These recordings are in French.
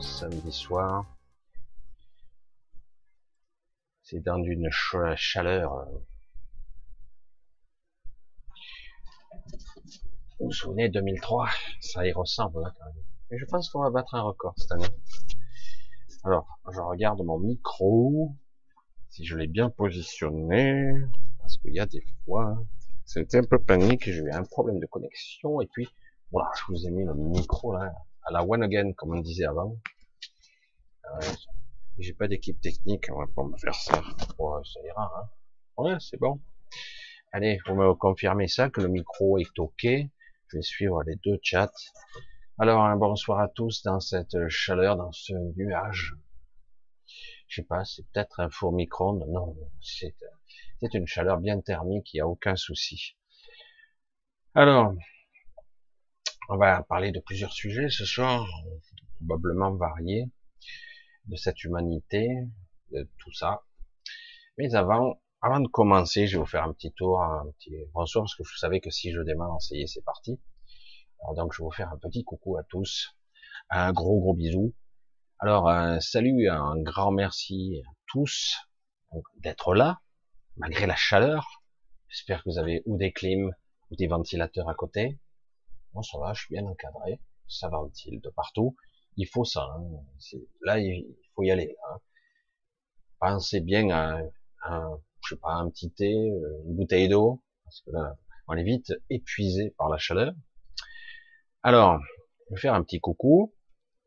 samedi soir. C'est dans une chaleur. Vous vous souvenez 2003 Ça y ressemble là quand même. Mais je pense qu'on va battre un record cette année. Alors, je regarde mon micro, si je l'ai bien positionné, parce qu'il y a des fois, c'était un peu panique, j'ai eu un problème de connexion, et puis, voilà, je vous ai mis le micro là, à la one again, comme on disait avant. J'ai pas d'équipe technique, on va pas me faire ça. ça ira, hein. Ouais, c'est bon. Allez, vous me confirmez ça, que le micro est OK. Je vais suivre les deux chats. Alors, un bonsoir à tous dans cette chaleur, dans ce nuage. Je sais pas, c'est peut-être un four micro-ondes. Non, c'est une chaleur bien thermique, il n'y a aucun souci. Alors, on va parler de plusieurs sujets ce soir, probablement variés, de cette humanité, de tout ça. Mais avant, avant de commencer, je vais vous faire un petit tour, un petit bonsoir, parce que vous savez que si je démarre, ça y est, c'est parti. Alors donc, je vais vous faire un petit coucou à tous, un gros gros bisou. Alors, un salut, un grand merci à tous d'être là, malgré la chaleur. J'espère que vous avez ou des clims ou des ventilateurs à côté. Ça va, je suis bien encadré, ça ventile de partout. Il faut ça. Hein. Là, il faut y aller. Hein. Pensez bien à, je sais pas, un petit thé, euh, une bouteille d'eau, parce que là, on est vite épuisé par la chaleur. Alors, je vais faire un petit coucou,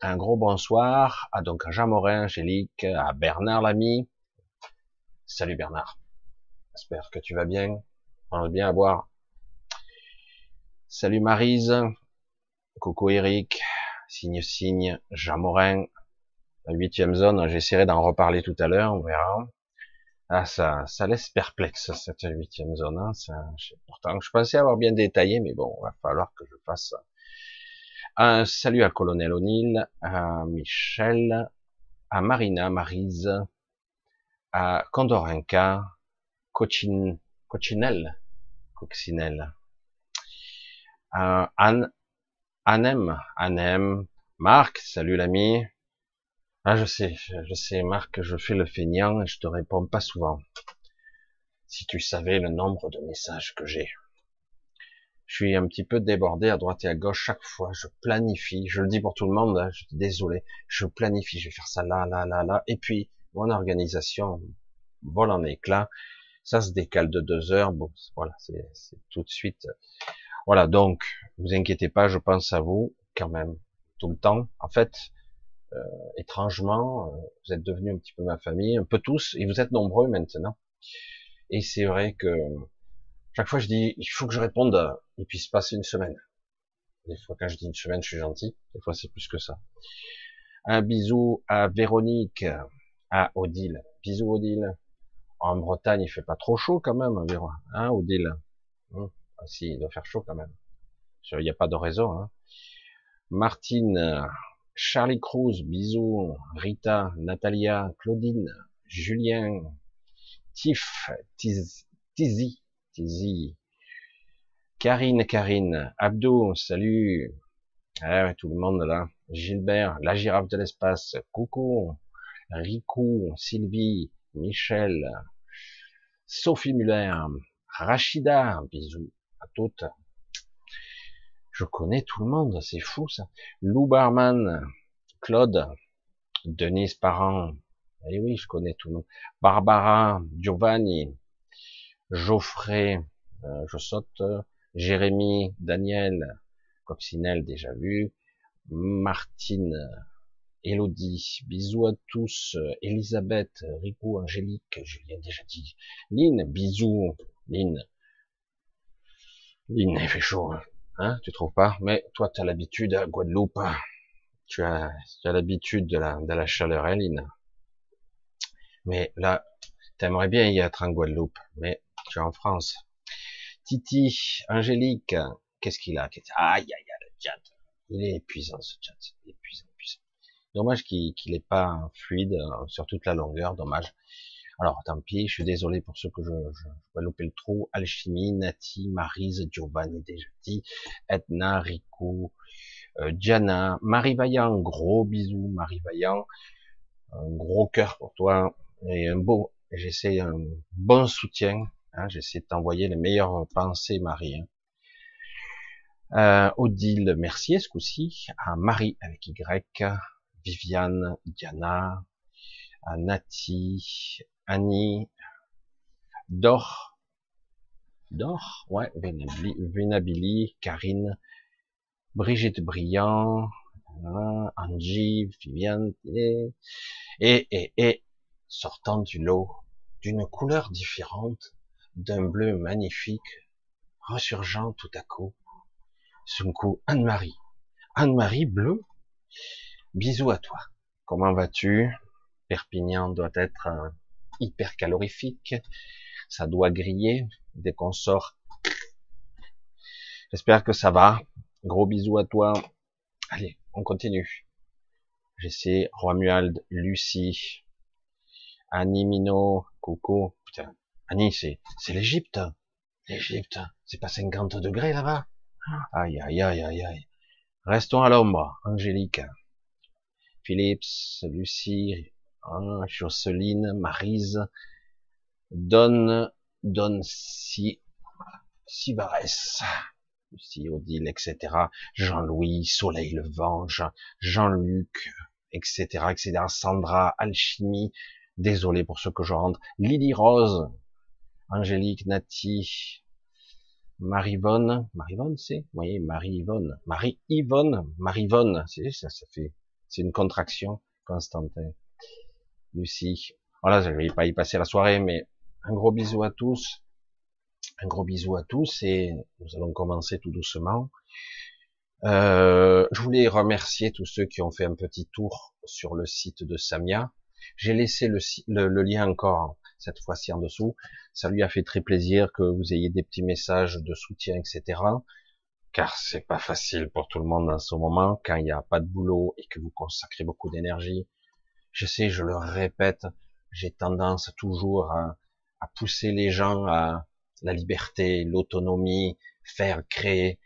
un gros bonsoir à donc Jean Morin, Angélique, à Bernard l'ami. Salut Bernard. J'espère que tu vas bien. Va bien à boire. Salut Marise, coucou Eric, signe signe, Jean Morin, la huitième zone, j'essaierai d'en reparler tout à l'heure, on verra. Ah, ça, ça laisse perplexe cette huitième zone. Hein, ça, pourtant, je pensais avoir bien détaillé, mais bon, il va falloir que je fasse. Un salut à Colonel O'Neill, à Michel, à Marina, Marise, à Condorenka, Cochin, Cochinelle, Coccinelle, euh, Anne, Annem, Annem, Marc, salut l'ami. Ah, je sais, je sais, Marc, je fais le feignant et je te réponds pas souvent. Si tu savais le nombre de messages que j'ai. Je suis un petit peu débordé à droite et à gauche chaque fois. Je planifie. Je le dis pour tout le monde. Hein, je suis désolé. Je planifie. Je vais faire ça là, là, là, là. Et puis, mon organisation vole en éclats. Ça se décale de deux heures. Bon, voilà, c'est tout de suite. Voilà, donc, vous inquiétez pas, je pense à vous quand même tout le temps. En fait, euh, étrangement, euh, vous êtes devenus un petit peu ma famille, un peu tous, et vous êtes nombreux maintenant. Et c'est vrai que chaque fois je dis, il faut que je réponde, et puis se passe une semaine. Des fois, quand je dis une semaine, je suis gentil. Des fois, c'est plus que ça. Un bisou à Véronique, à Odile. Bisous Odile. En Bretagne, il fait pas trop chaud quand même, hein, Odile. Hum. Ah, si, il doit faire chaud quand même. Il n'y a pas de réseau. Hein. Martine, Charlie Cruz, bisous. Rita, Natalia, Claudine, Julien, Tiff, Tizi, Tizi, Karine, Karine, Abdou, salut. Ah tout le monde là. Gilbert, la girafe de l'espace, coucou. Rico, Sylvie, Michel, Sophie Muller, Rachida, bisous à toutes. Je connais tout le monde, c'est fou ça. Lou Barman, Claude, Denise Parent, eh oui, je connais tout le monde. Barbara, Giovanni, Geoffrey, euh, je saute, Jérémy, Daniel, Coccinelle, déjà vu, Martine, Elodie, bisous à tous, Elisabeth, Rico, Angélique, l'ai déjà dit, Lynn, bisous, Lynn, il fait chaud, hein, hein, tu trouves pas? Mais toi, tu as l'habitude à Guadeloupe, hein. tu as, tu as l'habitude de la, de la chaleur, Eline. Mais là, t'aimerais bien y être en Guadeloupe, mais tu es en France. Titi, Angélique, qu'est-ce qu'il a? Aïe, aïe, aïe, le chat. Il est épuisant, ce chat. épuisant, épuisant. Dommage qu'il n'est pas fluide sur toute la longueur, dommage. Alors, tant pis, je suis désolé pour ceux que je, je, vais louper le trou. Alchimie, Nati, Marise, Giovanni, déjà dit, Edna, Rico, euh, Diana, Marie Vaillant, gros bisous Marie Vaillant, un gros cœur pour toi et un beau, j'essaie un bon soutien, hein, j'essaie de t'envoyer les meilleures pensées Marie. Hein. Euh, Odile Mercier ce coup-ci, à Marie avec Y, Viviane, Diana, à Nati, Annie, Dor, Dor, ouais, Vénabili, Karine, Brigitte Briand, hein, Angie, Viviane, et, et, et, sortant du lot, d'une couleur différente, d'un bleu magnifique, ressurgeant tout à coup, un coup, Anne-Marie. Anne-Marie bleu. Bisous à toi. Comment vas-tu? Perpignan doit être euh, hyper calorifique. Ça doit griller dès qu'on sort. J'espère que ça va. Gros bisous à toi. Allez, on continue. J'essaie Romuald, Lucie, Annie Mino, coucou. Putain, Annie, c'est, c'est l'Égypte. L'Égypte, c'est pas 50 degrés là-bas. Aïe, aïe, aïe, aïe, aïe. Restons à l'ombre. Angélique, Philips, Lucie, hein, Marise, Donne, Donne si, Sibares, Lucie, Odile, etc. Jean-Louis, Soleil Levant, Jean-Luc, etc., etc. Sandra, Alchimie, désolé pour ce que je rentre. Lily Rose, Angélique, Nati, Marie-Yvonne, Marie-Yvonne, c'est, vous voyez, Marie-Yvonne, Marie-Yvonne, Marie-Yvonne, c'est ça, ça fait, c'est une contraction constante. Lucie, voilà, je vais pas y passer la soirée, mais un gros bisou à tous, un gros bisou à tous, et nous allons commencer tout doucement. Euh, je voulais remercier tous ceux qui ont fait un petit tour sur le site de Samia. J'ai laissé le, le lien encore cette fois-ci en dessous. Ça lui a fait très plaisir que vous ayez des petits messages de soutien, etc. Car c'est pas facile pour tout le monde en ce moment, quand il n'y a pas de boulot et que vous consacrez beaucoup d'énergie. Je sais, je le répète, j'ai tendance toujours à, pousser les gens à la liberté, l'autonomie, faire, créer,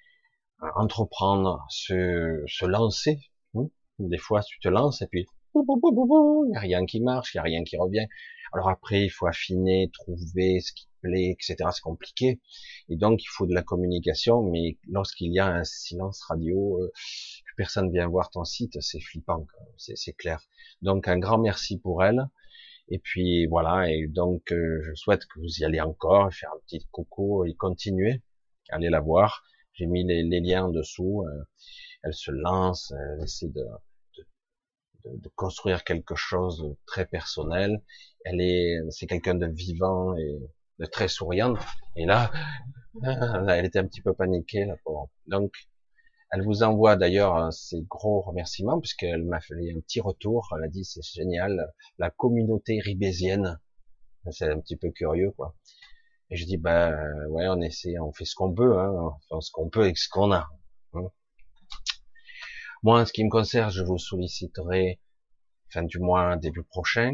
entreprendre, se, se lancer. Hmm? Des fois, tu te lances et puis il n'y a rien qui marche, il n'y a rien qui revient. Alors après, il faut affiner, trouver ce qui plaît, etc. C'est compliqué. Et donc, il faut de la communication. Mais lorsqu'il y a un silence radio, euh, personne vient voir ton site, c'est flippant, c'est clair. Donc, un grand merci pour elle. Et puis voilà. Et donc, euh, je souhaite que vous y allez encore, faire un petit coucou et continuer. Allez la voir. J'ai mis les, liens en dessous. Euh, elle se lance, elle essaie de, de, construire quelque chose de très personnel. Elle est, c'est quelqu'un de vivant et de très souriante. Et là, elle était un petit peu paniquée, là. Donc, elle vous envoie d'ailleurs ses gros remerciements puisqu'elle m'a fait un petit retour. Elle a dit c'est génial, la communauté ribésienne. C'est un petit peu curieux, quoi. Et je dis bah ouais, on essaie, on fait ce qu'on peut, hein, on fait ce qu'on peut avec ce qu'on a. Hein. Moi, en ce qui me concerne, je vous solliciterai fin du mois, début prochain,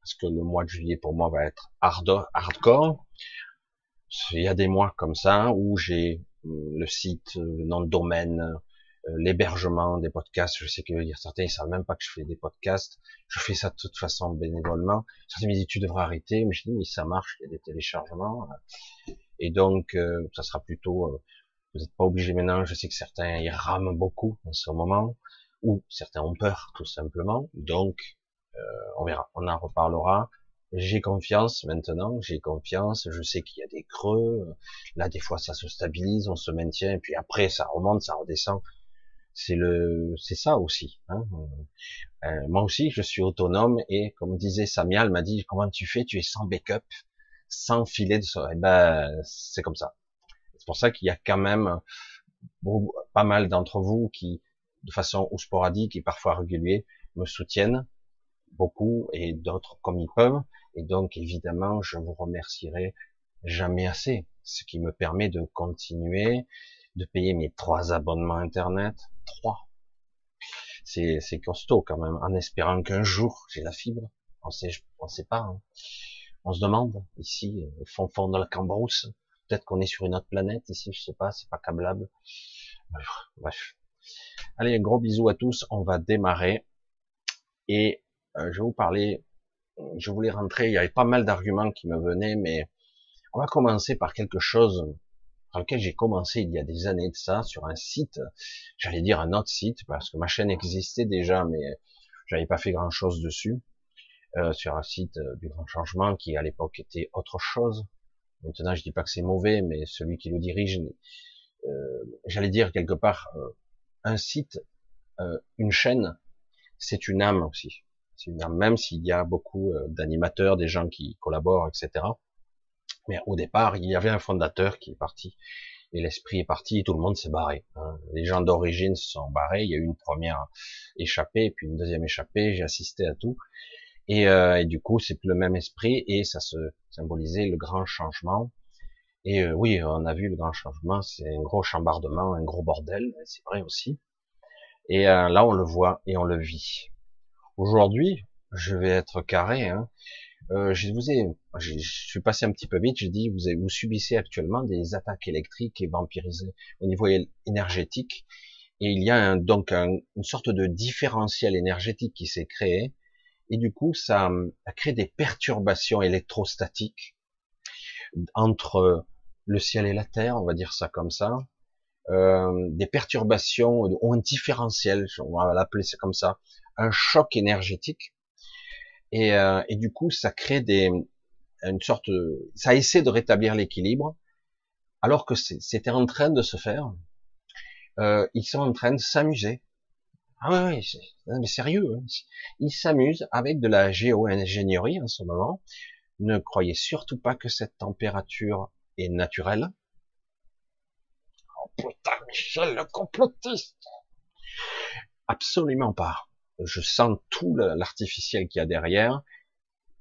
parce que le mois de juillet pour moi va être hardcore. Il y a des mois comme ça où j'ai euh, le site, le nom de domaine, euh, l'hébergement des podcasts. Je sais qu'il y a certains, ils savent même pas que je fais des podcasts. Je fais ça de toute façon bénévolement. Certains me disent, tu devrais arrêter. Mais je dis, mais ça marche, il y a des téléchargements. Et donc, euh, ça sera plutôt vous n'êtes pas obligé maintenant. Je sais que certains y rament beaucoup en ce moment, ou certains ont peur tout simplement. Donc, euh, on verra, on en reparlera. J'ai confiance maintenant, j'ai confiance. Je sais qu'il y a des creux. Là, des fois, ça se stabilise, on se maintient, et puis après, ça remonte, ça redescend. C'est le, c'est ça aussi. Hein. Euh, moi aussi, je suis autonome et comme disait Samial, m'a dit comment tu fais Tu es sans backup, sans filet de. Eh ben, c'est comme ça. C'est pour ça qu'il y a quand même pas mal d'entre vous qui, de façon ou sporadique et parfois régulière, me soutiennent beaucoup et d'autres comme ils peuvent. Et donc, évidemment, je vous remercierai jamais assez, ce qui me permet de continuer, de payer mes trois abonnements Internet. Trois. C'est, c'est costaud quand même, en espérant qu'un jour j'ai la fibre. On sait, on sait pas. Hein. On se demande, ici, au fond fond de la Cambrousse, Peut-être qu'on est sur une autre planète ici, je sais pas, c'est pas câblable. Bref. Allez, gros bisous à tous. On va démarrer. Et euh, je vais vous parler. Je voulais rentrer. Il y avait pas mal d'arguments qui me venaient, mais on va commencer par quelque chose par lequel j'ai commencé il y a des années de ça sur un site. J'allais dire un autre site parce que ma chaîne existait déjà, mais j'avais pas fait grand chose dessus. Euh, sur un site euh, du grand changement qui à l'époque était autre chose. Maintenant, je dis pas que c'est mauvais, mais celui qui le dirige, euh, j'allais dire quelque part, un site, une chaîne, c'est une âme aussi. Même s'il y a beaucoup d'animateurs, des gens qui collaborent, etc. Mais au départ, il y avait un fondateur qui est parti, et l'esprit est parti, et tout le monde s'est barré. Hein. Les gens d'origine se sont barrés. Il y a eu une première échappée, puis une deuxième échappée. J'ai assisté à tout, et, euh, du coup, c'est le même esprit, et ça se symbolisait le grand changement. Et euh, oui, on a vu le grand changement, c'est un gros chambardement, un gros bordel, c'est vrai aussi. Et euh, là, on le voit et on le vit. Aujourd'hui, je vais être carré. Hein. Euh, je vous ai, je suis passé un petit peu vite. Je dis, vous, vous subissez actuellement des attaques électriques et vampirisées au niveau énergétique. Et il y a un, donc une sorte de différentiel énergétique qui s'est créé. Et du coup, ça a créé des perturbations électrostatiques entre le ciel et la terre, on va dire ça comme ça, euh, des perturbations ou un différentiel, on va l'appeler ça comme ça, un choc énergétique, et, euh, et du coup ça crée des, une sorte, ça essaie de rétablir l'équilibre, alors que c'était en train de se faire. Euh, ils sont en train de s'amuser. Ah oui, oui, mais sérieux, hein. ils s'amusent avec de la géo-ingénierie en ce moment. Ne croyez surtout pas que cette température est naturel. Oh putain, Michel, le complotiste Absolument pas. Je sens tout l'artificiel qu'il y a derrière,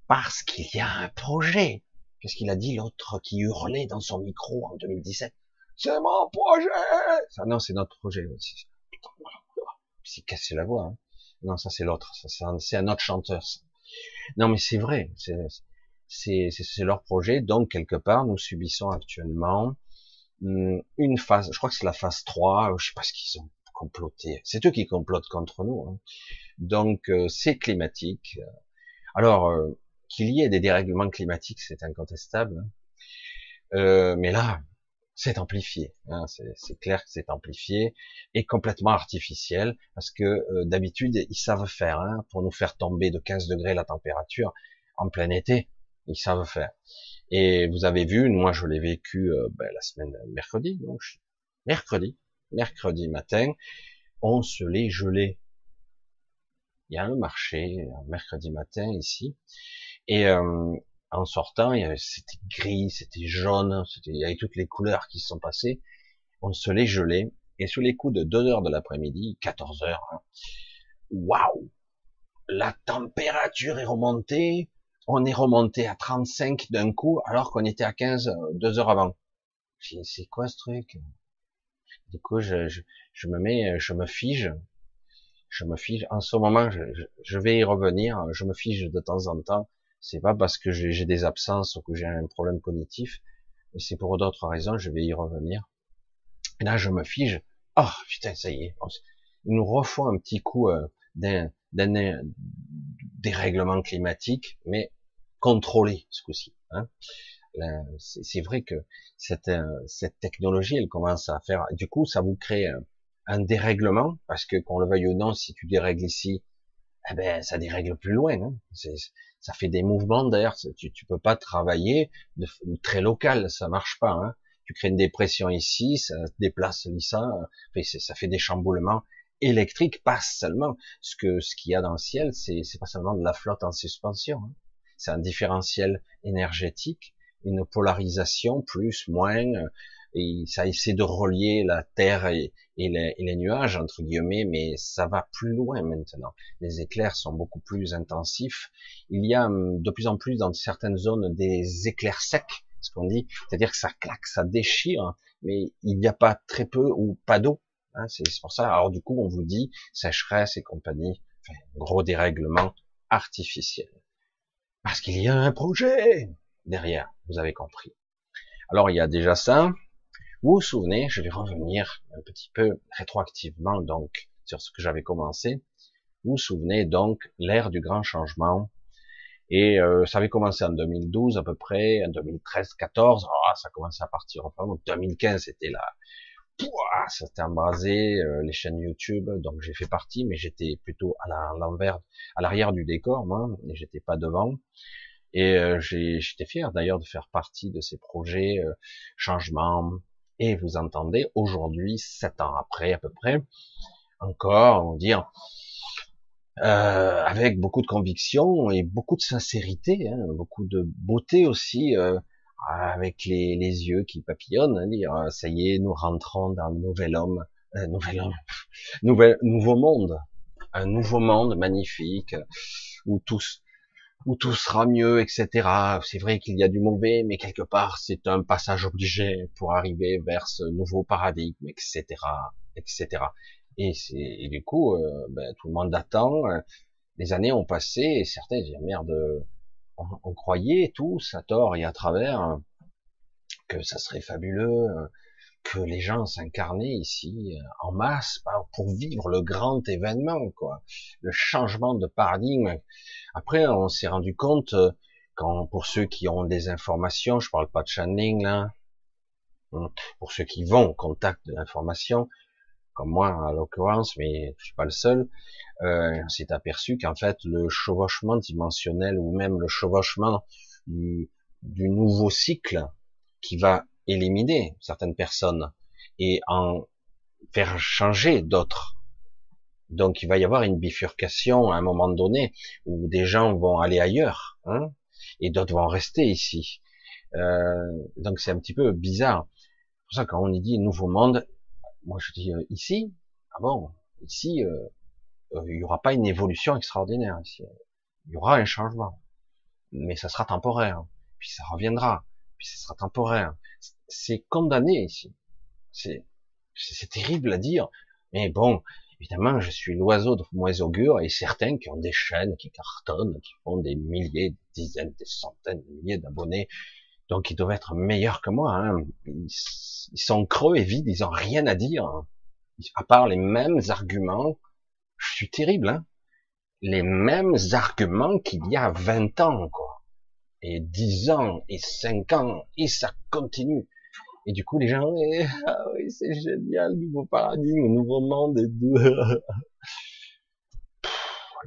parce qu'il y a un projet. Qu'est-ce qu'il a dit l'autre qui hurlait dans son micro en 2017 C'est mon projet ça, Non, c'est notre projet. C'est cassé la voix. Hein. Non, ça c'est l'autre. C'est un autre chanteur. Non, mais c'est vrai c'est leur projet. Donc, quelque part, nous subissons actuellement hum, une phase, je crois que c'est la phase 3, je sais pas ce qu'ils ont comploté. C'est eux qui complotent contre nous. Hein. Donc, euh, c'est climatique. Alors, euh, qu'il y ait des dérèglements climatiques, c'est incontestable. Hein. Euh, mais là, c'est amplifié. Hein, c'est clair que c'est amplifié et complètement artificiel parce que d'habitude ils savent faire hein, pour nous faire tomber de 15 degrés la température en plein été. Ils savent faire. Et vous avez vu, moi je l'ai vécu euh, ben, la semaine mercredi, donc mercredi, mercredi matin, on se l'est gelé. Il y a un marché mercredi matin ici, et euh, en sortant, c'était gris, c'était jaune, il y avait toutes les couleurs qui se sont passées. On se l'est gelé, et sous les coups de 2 heures de l'après-midi, 14 heures, hein, waouh, la température est remontée. On est remonté à 35 d'un coup, alors qu'on était à 15 euh, deux heures avant. C'est quoi ce truc? Du coup, je, me mets, je me fige, je me fige. En ce moment, je, je, vais y revenir. Je me fige de temps en temps. C'est pas parce que j'ai des absences ou que j'ai un problème cognitif, mais c'est pour d'autres raisons. Je vais y revenir. Là, je me fige. Oh putain, ça y est. Il nous refont un petit coup euh, d'un dérèglement climatique, mais contrôlé ce coup-ci. Hein. C'est vrai que cette, euh, cette technologie, elle commence à faire. Du coup, ça vous crée dérèglement parce que qu'on le veuille ou non, si tu dérègles ici, eh ben ça dérègle plus loin. Hein. Ça fait des mouvements d'ailleurs. Tu, tu peux pas travailler de, très local, ça marche pas. Hein. Tu crées une dépression ici, ça déplace ça, ça fait des chamboulements électrique, pas seulement. Ce que ce qu'il y a dans le ciel, c'est pas seulement de la flotte en suspension. Hein. C'est un différentiel énergétique, une polarisation plus moins, et ça essaie de relier la Terre et, les, les, nuages entre guillemets, mais ça va plus loin maintenant. Les éclairs sont beaucoup plus intensifs. Il y a hum, de plus en plus dans certaines zones des éclairs secs, ce qu'on dit, c'est-à-dire que ça claque, ça déchire, mais il n'y a pas très peu ou pas d'eau Hein, c'est pour ça. Alors du coup, on vous dit sécheresse et compagnie, enfin, gros dérèglement artificiel. Parce qu'il y a un projet derrière, vous avez compris. Alors il y a déjà ça. Vous vous souvenez, je vais revenir un petit peu rétroactivement, donc sur ce que j'avais commencé. Vous vous souvenez donc l'ère du grand changement. Et euh, ça avait commencé en 2012 à peu près, en 2013, 14, ah, ça commençait à partir. Enfin, en 2015, c'était là, ça s'était embrasé, euh, les chaînes YouTube, donc j'ai fait partie, mais j'étais plutôt à l'envers, à l'arrière du décor, moi, et j'étais pas devant. Et euh, j'étais fier d'ailleurs de faire partie de ces projets euh, changement. Et vous entendez aujourd'hui, sept ans après à peu près, encore on dire euh, avec beaucoup de conviction et beaucoup de sincérité, hein, beaucoup de beauté aussi, euh, avec les, les, yeux qui papillonnent, hein, dire ça y est, nous rentrons dans le nouvel homme, euh, nouvel homme, nouvel nouveau monde, un nouveau monde magnifique où tous où tout sera mieux, etc. C'est vrai qu'il y a du mauvais, mais quelque part, c'est un passage obligé pour arriver vers ce nouveau paradigme, etc., etc. Et, et du coup, euh, ben, tout le monde attend. Euh, les années ont passé et certains disent merde, on, on, croyait tous à tort et à travers que ça serait fabuleux, que les gens s'incarnaient ici euh, en masse bah, pour vivre le grand événement, quoi, le changement de paradigme. Après, on s'est rendu compte, euh, quand pour ceux qui ont des informations, je parle pas de channeling là, hein, pour ceux qui vont au contact de l'information, comme moi en l'occurrence, mais je suis pas le seul, euh, on s'est aperçu qu'en fait le chevauchement dimensionnel ou même le chevauchement du, du nouveau cycle qui va éliminer certaines personnes et en faire changer d'autres. Donc il va y avoir une bifurcation à un moment donné où des gens vont aller ailleurs hein, et d'autres vont rester ici. Euh, donc c'est un petit peu bizarre. C'est pour ça quand on dit nouveau monde, moi je dis euh, ici, ah bon, ici euh, euh, il n'y aura pas une évolution extraordinaire ici. Il y aura un changement, mais ça sera temporaire, puis ça reviendra, puis ça sera temporaire c'est condamné ici. C'est, c'est terrible à dire, mais bon, évidemment, je suis l'oiseau de mauvais augure et certains qui ont des chaînes qui cartonnent, qui font des milliers, des dizaines, des centaines de milliers d'abonnés, donc ils doivent être meilleurs que moi. Hein. Ils, sont creux et vides, ils ont rien à dire, hein. à part les mêmes arguments. Je suis terrible, hein les mêmes arguments qu'il y a 20 ans, quoi. Et 10 ans, et 5 ans, et ça continue. Et du coup, les gens, eh, ah oui, c'est génial, nouveau paradigme, nouveau monde et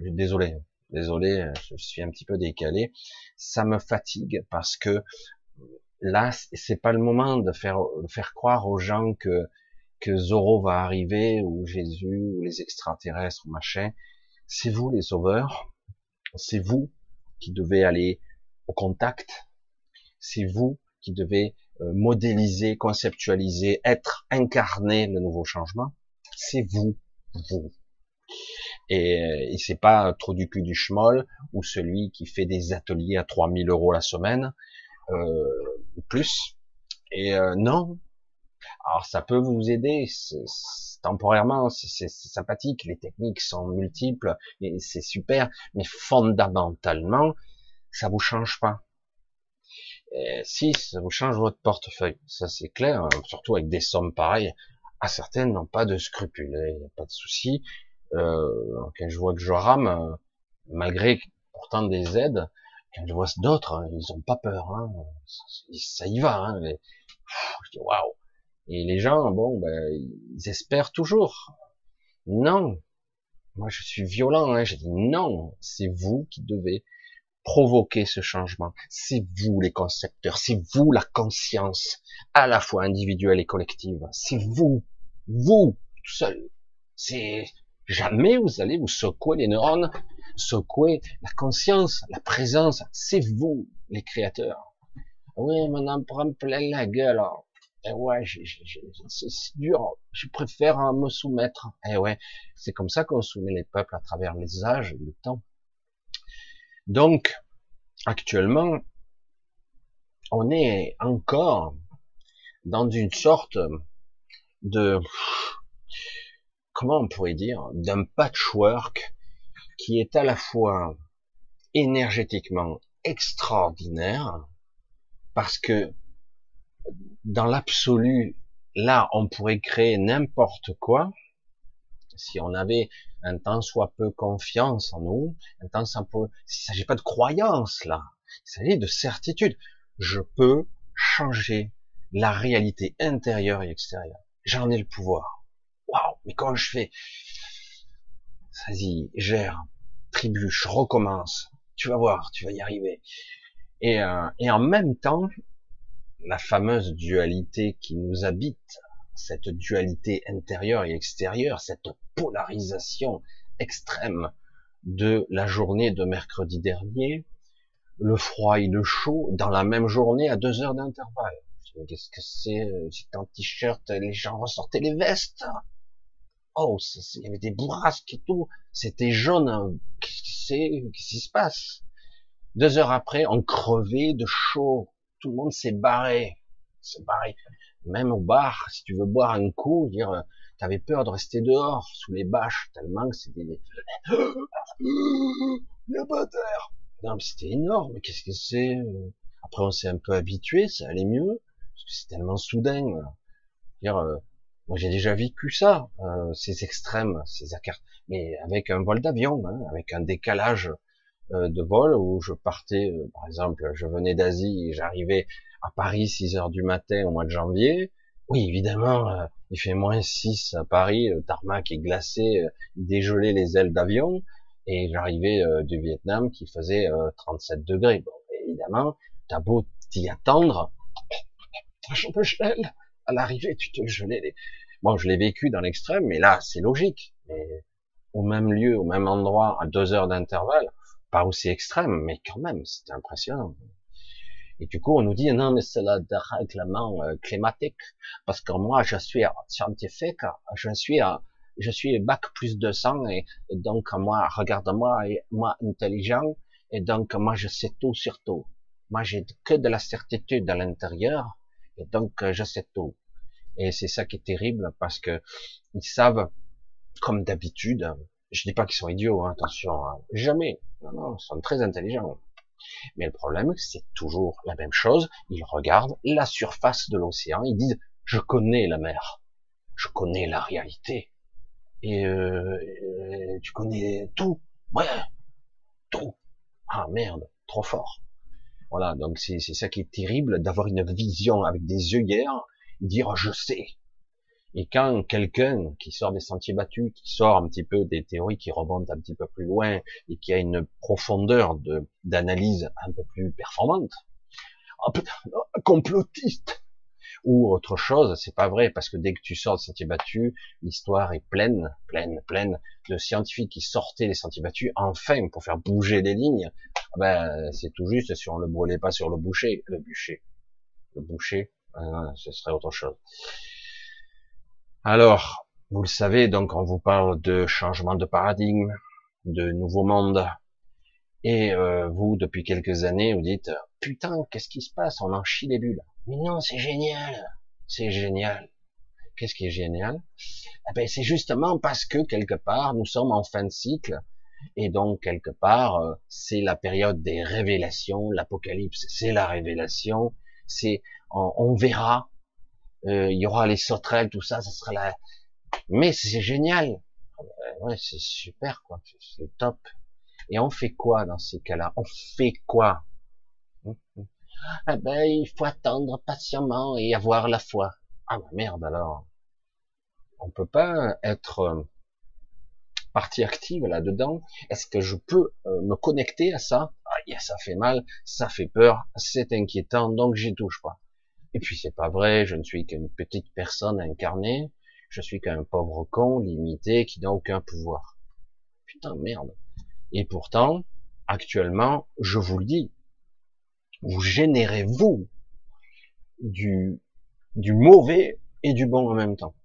désolé, désolé, je suis un petit peu décalé. Ça me fatigue parce que là, c'est pas le moment de faire, de faire croire aux gens que que Zoro va arriver ou Jésus ou les extraterrestres machin. C'est vous les sauveurs. C'est vous qui devez aller au contact. C'est vous qui devez euh, modéliser, conceptualiser, être, incarner le nouveau changement, c'est vous, vous. Et, euh, et c'est pas trop du cul du schmoll ou celui qui fait des ateliers à 3000 euros la semaine euh, plus. Et euh, non. Alors ça peut vous aider temporairement, c'est sympathique, les techniques sont multiples et c'est super, mais fondamentalement, ça vous change pas. Si ça vous change votre portefeuille, ça c'est clair, hein, surtout avec des sommes pareilles. À certaines n'ont pas de scrupules, il n'y a pas de souci. Euh, quand je vois que je rame, malgré pourtant des aides, quand je vois d'autres, hein, ils ont pas peur, hein, ça y va. Hein, je dis waouh. Et les gens, bon, ben, ils espèrent toujours. Non, moi je suis violent, hein, je dis non, c'est vous qui devez provoquer ce changement. C'est vous les concepteurs, c'est vous la conscience, à la fois individuelle et collective. C'est vous, vous, tout seul. C'est jamais vous allez vous secouer les neurones, secouer la conscience, la présence. C'est vous les créateurs. Oui, on en prend plein la gueule. Eh ouais, c'est dur. Je préfère me soumettre. Eh ouais, c'est comme ça qu'on soumet les peuples à travers les âges et le temps. Donc, actuellement, on est encore dans une sorte de, comment on pourrait dire, d'un patchwork qui est à la fois énergétiquement extraordinaire, parce que dans l'absolu, là, on pourrait créer n'importe quoi, si on avait un temps soit peu confiance en nous, un temps soit peu, il s'agit pas de croyance là, il s'agit de certitude. Je peux changer la réalité intérieure et extérieure. J'en ai le pouvoir. Waouh, mais comment je fais? Vas-y, gère, trébuche, recommence. Tu vas voir, tu vas y arriver. Euh, et en même temps, la fameuse dualité qui nous habite, cette dualité intérieure et extérieure, cette polarisation extrême de la journée de mercredi dernier, le froid et le chaud dans la même journée à deux heures d'intervalle. Qu'est-ce que c'est J'étais en t-shirt, les gens ressortaient les vestes. Oh, il y avait des bourrasques et tout. C'était jaune. Hein. Qu'est-ce qui se passe? Deux heures après, on crevait de chaud. Tout le monde s'est barré. S'est barré. Même au bar, si tu veux boire un coup, dire, euh, t'avais peur de rester dehors, sous les bâches, tellement que c'était des... Le terre Non, mais c'était énorme. Qu'est-ce que c'est Après, on s'est un peu habitué, ça allait mieux c'est tellement soudain. Dire, euh, moi j'ai déjà vécu ça, euh, ces extrêmes, ces accords, mais avec un vol d'avion, hein, avec un décalage euh, de vol où je partais, par exemple, je venais d'Asie j'arrivais à Paris 6 heures du matin au mois de janvier. Oui, évidemment, il fait moins 6 à Paris, le tarmac est glacé, il dégelait les ailes d'avion, et j'arrivais du Vietnam qui faisait 37 degrés. Bon, évidemment, t'as beau t'y attendre, à l'arrivée, tu te gelais les... Bon, je l'ai vécu dans l'extrême, mais là, c'est logique. Mais au même lieu, au même endroit, à deux heures d'intervalle, pas aussi extrême, mais quand même, c'était impressionnant. Et du coup, on nous dit, non, mais c'est le règlement euh, climatique, parce que moi, je suis scientifique, je suis, je suis bac plus 200, et, et donc, moi, regarde-moi, moi, intelligent, et donc, moi, je sais tout sur tout. Moi, j'ai que de la certitude à l'intérieur, et donc, euh, je sais tout. Et c'est ça qui est terrible parce que ils savent, comme d'habitude, je dis pas qu'ils sont idiots, hein, attention, hein, jamais. Non, non, ils sont très intelligents. Mais le problème, c'est toujours la même chose. Ils regardent la surface de l'océan, ils disent, je connais la mer, je connais la réalité. Et euh, tu connais tout, ouais, tout. Ah merde, trop fort. Voilà, donc c'est ça qui est terrible, d'avoir une vision avec des œillères, dire je sais. Et quand quelqu'un qui sort des sentiers battus, qui sort un petit peu des théories, qui remonte un petit peu plus loin et qui a une profondeur de d'analyse un peu plus performante, complotiste, ou autre chose, c'est pas vrai, parce que dès que tu sors des sentiers battus, l'histoire est pleine, pleine, pleine de scientifiques qui sortaient des sentiers battus, enfin, pour faire bouger les lignes, ah ben, c'est tout juste si on le brûlait pas sur le boucher, le bûcher, le boucher, hein, ce serait autre chose. Alors, vous le savez, donc on vous parle de changement de paradigme, de nouveau monde, et euh, vous, depuis quelques années, vous dites, putain, qu'est-ce qui se passe? On en chie les bulles. Mais non, c'est génial. C'est génial. Qu'est-ce qui est génial? Eh ben, C'est justement parce que quelque part, nous sommes en fin de cycle, et donc quelque part, euh, c'est la période des révélations, l'apocalypse, c'est la révélation, c'est on, verra, euh, il y aura les sauterelles, tout ça, ça sera la... Mais c'est génial, ouais, c'est super, quoi, c'est top. Et on fait quoi dans ces cas-là? On fait quoi? Eh ben, il faut attendre patiemment et avoir la foi. Ah bah merde alors. On peut pas être euh, partie active là-dedans. Est-ce que je peux euh, me connecter à ça? Ah, ça fait mal, ça fait peur, c'est inquiétant, donc j'y touche pas. Et puis c'est pas vrai, je ne suis qu'une petite personne incarnée, je suis qu'un pauvre con limité qui n'a aucun pouvoir. Putain merde. Et pourtant, actuellement, je vous le dis, vous générez vous du, du mauvais et du bon en même temps.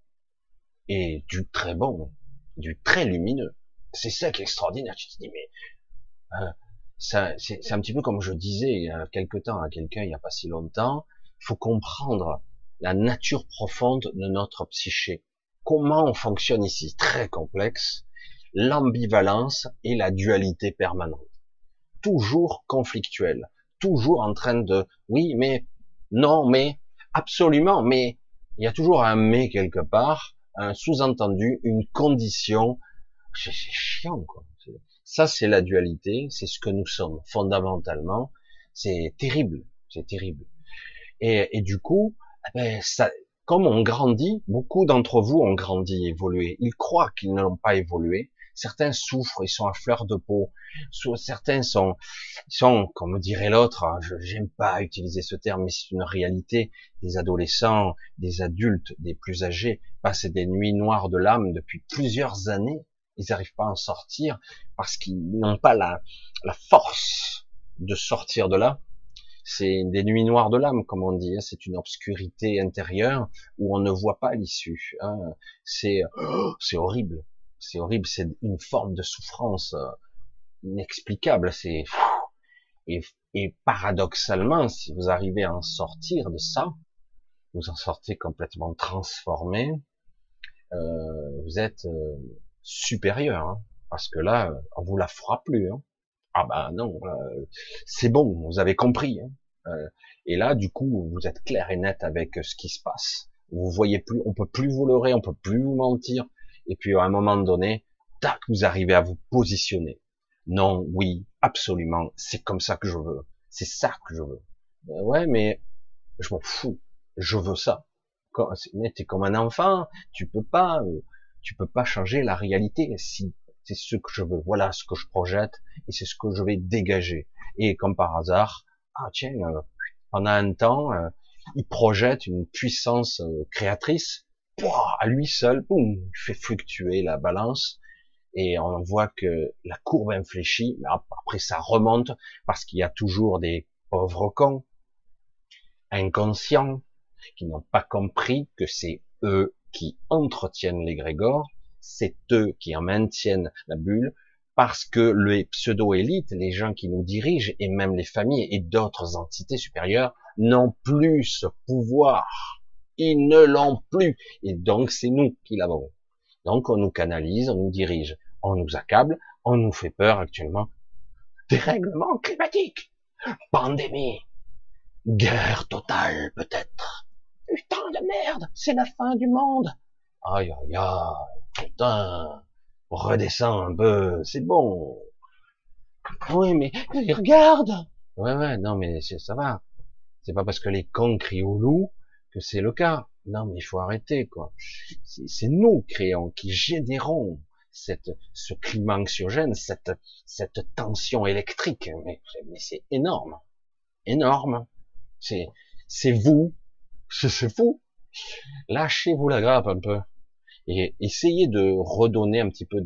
Et du très bon, du très lumineux. C'est ça qui est extraordinaire. Tu te dis, mais euh, c'est un petit peu comme je disais il y a quelque temps à quelqu'un il n'y a pas si longtemps. Il faut comprendre la nature profonde de notre psyché. Comment on fonctionne ici, très complexe, l'ambivalence et la dualité permanente. Toujours conflictuelle toujours en train de oui, mais non, mais absolument, mais il y a toujours un mais quelque part, un sous-entendu, une condition. C'est chiant, quoi. Ça, c'est la dualité, c'est ce que nous sommes fondamentalement. C'est terrible, c'est terrible. Et, et, du coup, eh ben, ça, comme on grandit, beaucoup d'entre vous ont grandi, évolué. Ils croient qu'ils n'ont pas évolué. Certains souffrent, ils sont à fleur de peau. Certains sont, sont, comme dirait l'autre, hein, je j'aime pas utiliser ce terme, mais c'est une réalité. Des adolescents, des adultes, des plus âgés passent des nuits noires de l'âme depuis plusieurs années. Ils n'arrivent pas à en sortir parce qu'ils n'ont pas la, la force de sortir de là c'est des nuits noires de l'âme, comme on dit. Hein. C'est une obscurité intérieure où on ne voit pas l'issue. Hein. C'est c'est horrible, c'est horrible. C'est une forme de souffrance euh, inexplicable. C'est et, et paradoxalement, si vous arrivez à en sortir de ça, vous en sortez complètement transformé. Euh, vous êtes euh, supérieur, hein, parce que là, on vous la fera plus. Hein. Ah bah non, c'est bon, vous avez compris. Hein. Euh, et là, du coup, vous êtes clair et net avec ce qui se passe. Vous voyez plus, on peut plus vous leurrer, on peut plus vous mentir. Et puis à un moment donné, tac, vous arrivez à vous positionner. Non, oui, absolument, c'est comme ça que je veux. C'est ça que je veux. Euh, ouais, mais je m'en fous. Je veux ça. Mais t'es comme un enfant, tu peux pas, euh, tu peux pas changer la réalité. Si c'est ce que je veux, voilà ce que je projette et c'est ce que je vais dégager. Et comme par hasard, ah tiens, euh, pendant un temps, euh, il projette une puissance euh, créatrice, à lui seul, boum, il fait fluctuer la balance, et on voit que la courbe infléchit, après ça remonte, parce qu'il y a toujours des pauvres cons, inconscients, qui n'ont pas compris que c'est eux qui entretiennent les grégores, c'est eux qui en maintiennent la bulle, parce que les pseudo-élites, les gens qui nous dirigent, et même les familles et d'autres entités supérieures, n'ont plus ce pouvoir. Ils ne l'ont plus. Et donc, c'est nous qui l'avons. Donc, on nous canalise, on nous dirige, on nous accable, on nous fait peur actuellement. Dérèglement climatique, pandémie, guerre totale peut-être. Putain de merde, c'est la fin du monde. Aïe aïe aïe, putain redescends un peu, c'est bon. Oui, mais regarde. Ouais, ouais, non, mais ça va. C'est pas parce que les cons crient au loup que c'est le cas. Non, mais il faut arrêter, quoi. C'est nous, créons, qui générons cette, ce climat anxiogène, cette, cette tension électrique. Mais, c'est énorme. Énorme. C'est, c'est vous. C'est fou. Lâchez-vous la grappe un peu et essayer de redonner un petit peu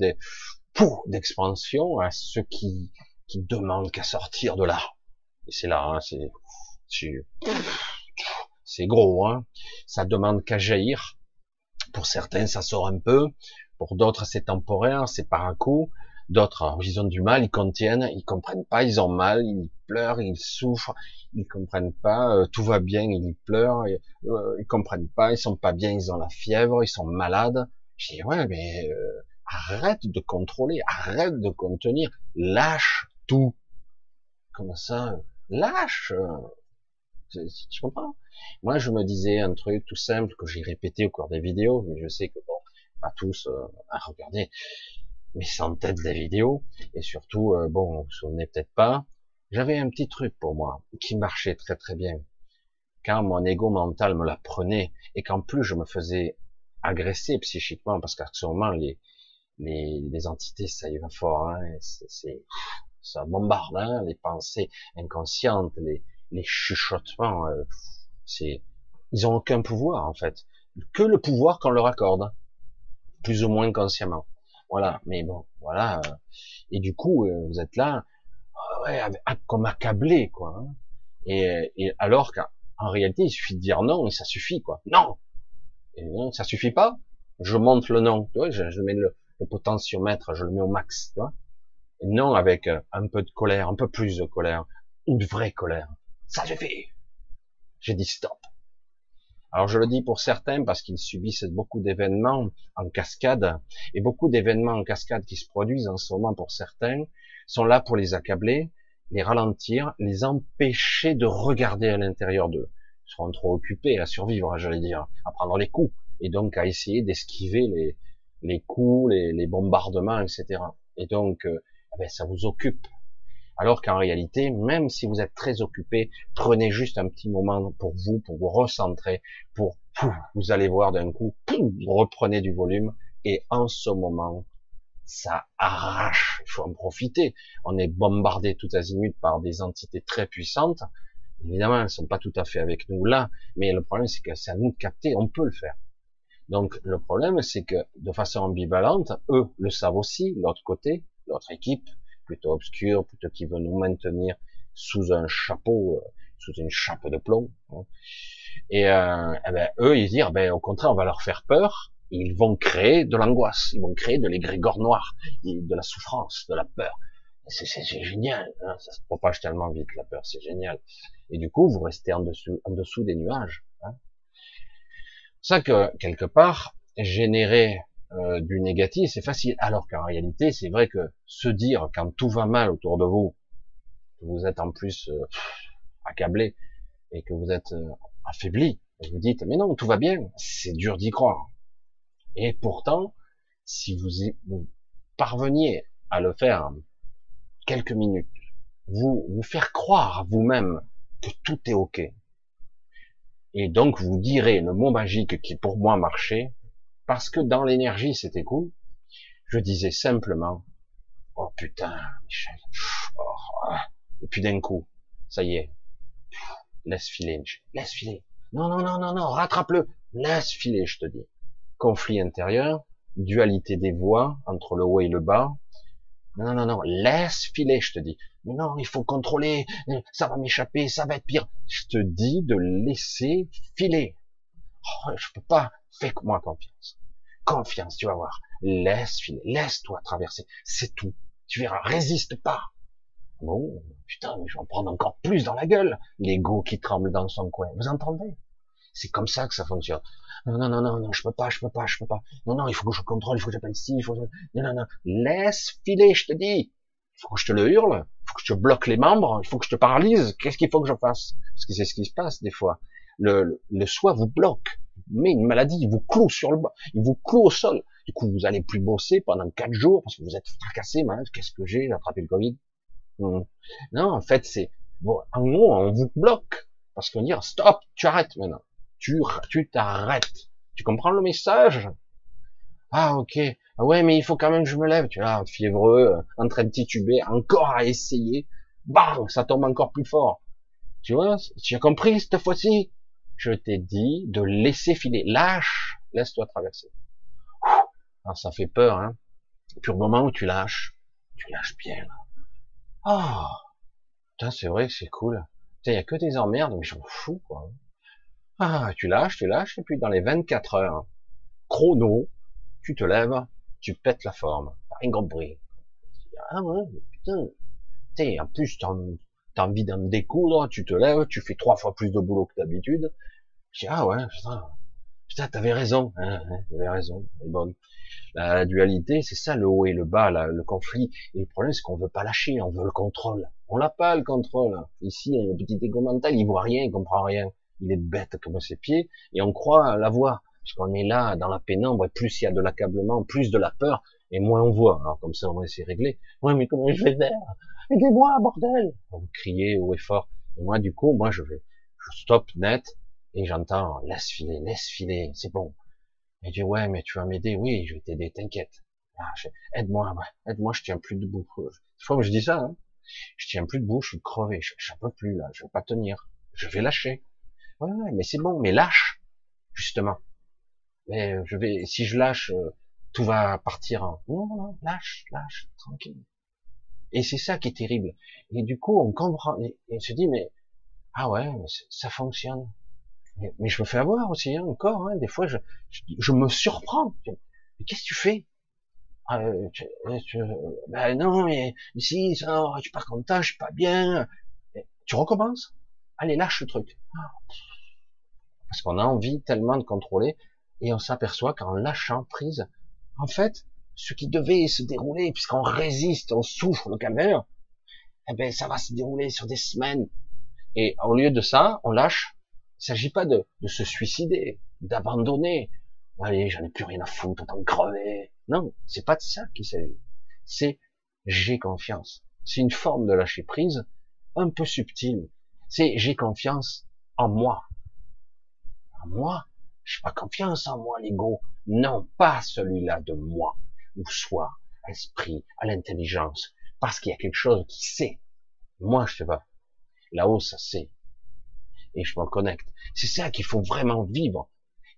d'expansion à ceux qui, demandent qu'à sortir de là. Et c'est là, hein, c'est, c'est gros, hein. Ça demande qu'à jaillir. Pour certains, ça sort un peu. Pour d'autres, c'est temporaire, c'est par un coup. D'autres, ils ont du mal, ils contiennent, ils comprennent pas, ils ont mal, ils pleurent, ils souffrent, ils comprennent pas, euh, tout va bien, ils pleurent, euh, ils comprennent pas, ils sont pas bien, ils ont la fièvre, ils sont malades. Je dis ouais, mais euh, arrête de contrôler, arrête de contenir, lâche tout. Comment ça Lâche. Tu comprends? Moi, je me disais un truc tout simple que j'ai répété au cours des vidéos, mais je sais que bon, pas tous à regarder mes centaines de vidéos, et surtout, euh, bon, vous vous souvenez peut-être pas, j'avais un petit truc pour moi, qui marchait très très bien. Quand mon ego mental me la prenait, et qu'en plus je me faisais agresser psychiquement, parce qu'actuellement les, les, les entités, ça y va fort, hein, c'est, ça bombarde, hein, les pensées inconscientes, les, les chuchotements, euh, c'est, ils ont aucun pouvoir en fait, que le pouvoir qu'on leur accorde, plus ou moins consciemment. Voilà, mais bon, voilà. Et du coup, euh, vous êtes là, euh, ouais, comme accablé, quoi. Hein. Et, et, alors qu'en réalité, il suffit de dire non et ça suffit, quoi. Non, et non, ça suffit pas. Je monte le non, tu vois, je, je mets le, le, potentiomètre, je le mets au max, tu vois. Et non avec euh, un peu de colère, un peu plus de colère, une vraie colère. Ça suffit. J'ai dit stop. Alors je le dis pour certains parce qu'ils subissent beaucoup d'événements en cascade et beaucoup d'événements en cascade qui se produisent en ce moment pour certains sont là pour les accabler, les ralentir, les empêcher de regarder à l'intérieur d'eux. Ils seront trop occupés à survivre, j'allais dire, à prendre les coups. et donc à essayer d'esquiver les, coups, les, les, bombardements, etc. Et donc, euh, eh ben, ça vous occupe. Alors qu'en réalité, même si vous êtes très occupé, prenez juste un petit moment pour vous, pour vous recentrer, pour vous allez voir d'un coup, vous reprenez du volume, et en ce moment, ça arrache. Il faut en profiter. On est bombardé tout azimut par des entités très puissantes. Évidemment, elles ne sont pas tout à fait avec nous là, mais le problème c'est que c'est à nous de capter. On peut le faire. Donc le problème, c'est que de façon ambivalente, eux le savent aussi, l'autre côté, l'autre équipe, plutôt obscure, plutôt qui veut nous maintenir sous un chapeau, euh, sous une chape de plomb. Hein. Et, euh, eh ben, eux, ils disent, ben, au contraire, on va leur faire peur. ils vont créer de l'angoisse, ils vont créer de l'égrégore noir, de la souffrance, de la peur. C'est génial, hein, ça se propage tellement vite la peur, c'est génial. Et du coup, vous restez en dessous, en dessous des nuages. Hein ça que quelque part générer euh, du négatif, c'est facile. Alors qu'en réalité, c'est vrai que se dire quand tout va mal autour de vous, que vous êtes en plus euh, accablé et que vous êtes euh, affaibli, vous dites mais non tout va bien, c'est dur d'y croire. Et pourtant, si vous, vous parveniez à le faire quelques minutes, vous vous faire croire vous-même que tout est ok, et donc, vous direz le mot magique qui pour moi marchait, parce que dans l'énergie, c'était cool. Je disais simplement, oh putain, Michel, oh, et puis d'un coup, ça y est, laisse filer, laisse filer. Non, non, non, non, non, rattrape-le, laisse filer, je te dis. Conflit intérieur, dualité des voix entre le haut et le bas, non, non, non, laisse filer, je te dis. Non, il faut contrôler, ça va m'échapper, ça va être pire. Je te dis de laisser filer. Oh, je peux pas, fais-moi confiance. Confiance, tu vas voir. Laisse filer, laisse-toi traverser. C'est tout. Tu verras, résiste pas. Bon, putain, mais je vais en prendre encore plus dans la gueule. L'ego qui tremble dans son coin. Vous entendez? C'est comme ça que ça fonctionne. Non, non, non, non, non, je peux pas, je peux pas, je peux pas. Non, non, il faut que je contrôle, il faut que j'appelle ici, il faut que... Non, non, non, laisse filer, je te dis. Il faut que je te le hurle, il faut que je te bloque les membres, il faut que je te paralyse. Qu'est-ce qu'il faut que je fasse? Parce que c'est ce qui se passe des fois. Le, le, soi vous bloque, mais une maladie, il vous cloue sur le bas, il vous cloue au sol. Du coup, vous allez plus bosser pendant quatre jours parce que vous êtes fracassé. Qu'est-ce que j'ai J'ai attrapé le Covid? Non, en fait, c'est bon. Gros, on vous bloque parce qu'on dit stop, tu arrêtes maintenant tu t'arrêtes. Tu comprends le message? Ah ok. Ah ouais, mais il faut quand même que je me lève. Tu vois, fiévreux, en train de tituber, encore à essayer. Bam, ça tombe encore plus fort. Tu vois, tu as compris cette fois-ci? Je t'ai dit de laisser filer. Lâche, laisse-toi traverser. Alors ça fait peur, hein. Puis au moment où tu lâches, tu lâches bien. Là. Oh, c'est vrai c'est cool. Il y a que des emmerdes, mais je m'en fous, quoi. Ah, tu lâches, tu lâches, et puis dans les 24 heures, chrono, tu te lèves, tu pètes la forme. T'as gros bruit. Ah ouais, putain. T'es, en plus, t'as, as envie d'en découdre, tu te lèves, tu fais trois fois plus de boulot que d'habitude. Je dis, ah ouais, putain, putain, t'avais raison, hein, hein, t'avais raison, bonne. La, dualité, c'est ça, le haut et le bas, le conflit. Et le problème, c'est qu'on veut pas lâcher, on veut le contrôle. On l'a pas, le contrôle. Ici, une petite égo mental, il voit rien, il comprend rien il est bête comme ses pieds, et on croit l'avoir, parce qu'on est là dans la pénombre, et plus il y a de l'accablement, plus de la peur, et moins on voit. Alors comme ça, on va essayer de régler. Ouais, mais comment je vais faire? Aidez-moi, bordel On crier haut et fort. Et moi, du coup, moi, je vais, je stoppe net, et j'entends, laisse filer, laisse filer, c'est bon. Et je ouais, mais tu vas m'aider, oui, je vais t'aider, t'inquiète. Ah, aide-moi, aide-moi, je tiens plus debout. Des fois, je dis ça, hein. Je tiens plus debout, je suis crevé, je, je peux plus, là, je vais pas tenir. Je vais lâcher. Ouais, mais c'est bon, mais lâche, justement. Mais euh, je vais, si je lâche, euh, tout va partir en, non, non, lâche, lâche, tranquille. Et c'est ça qui est terrible. Et du coup, on comprend, et, on se dit, mais, ah ouais, mais ça fonctionne. Mais, je me fais avoir aussi, hein, encore, hein, des fois, je, je, me surprends. Mais qu'est-ce que tu fais? Ah, euh, tu, tu, ben non, mais ici, ça, tu pars comme ça, je suis pas bien. tu recommences? Allez, lâche le truc. Parce qu'on a envie tellement de contrôler, et on s'aperçoit qu'en lâchant prise, en fait, ce qui devait se dérouler, puisqu'on résiste, on souffre le calvaire, eh ben, ça va se dérouler sur des semaines. Et au lieu de ça, on lâche. Il s'agit pas de, de se suicider, d'abandonner, allez, j'en ai plus rien à foutre, autant crever. Non, c'est pas de ça qu'il s'agit. C'est j'ai confiance. C'est une forme de lâcher prise un peu subtile. C'est j'ai confiance en moi. En moi? J'ai pas confiance en moi, l'ego. Non, pas celui-là de moi. Ou soit, à l'esprit, à l'intelligence. Parce qu'il y a quelque chose qui sait. Moi, je sais pas. Là-haut, ça sait. Et je me connecte. C'est ça qu'il faut vraiment vivre.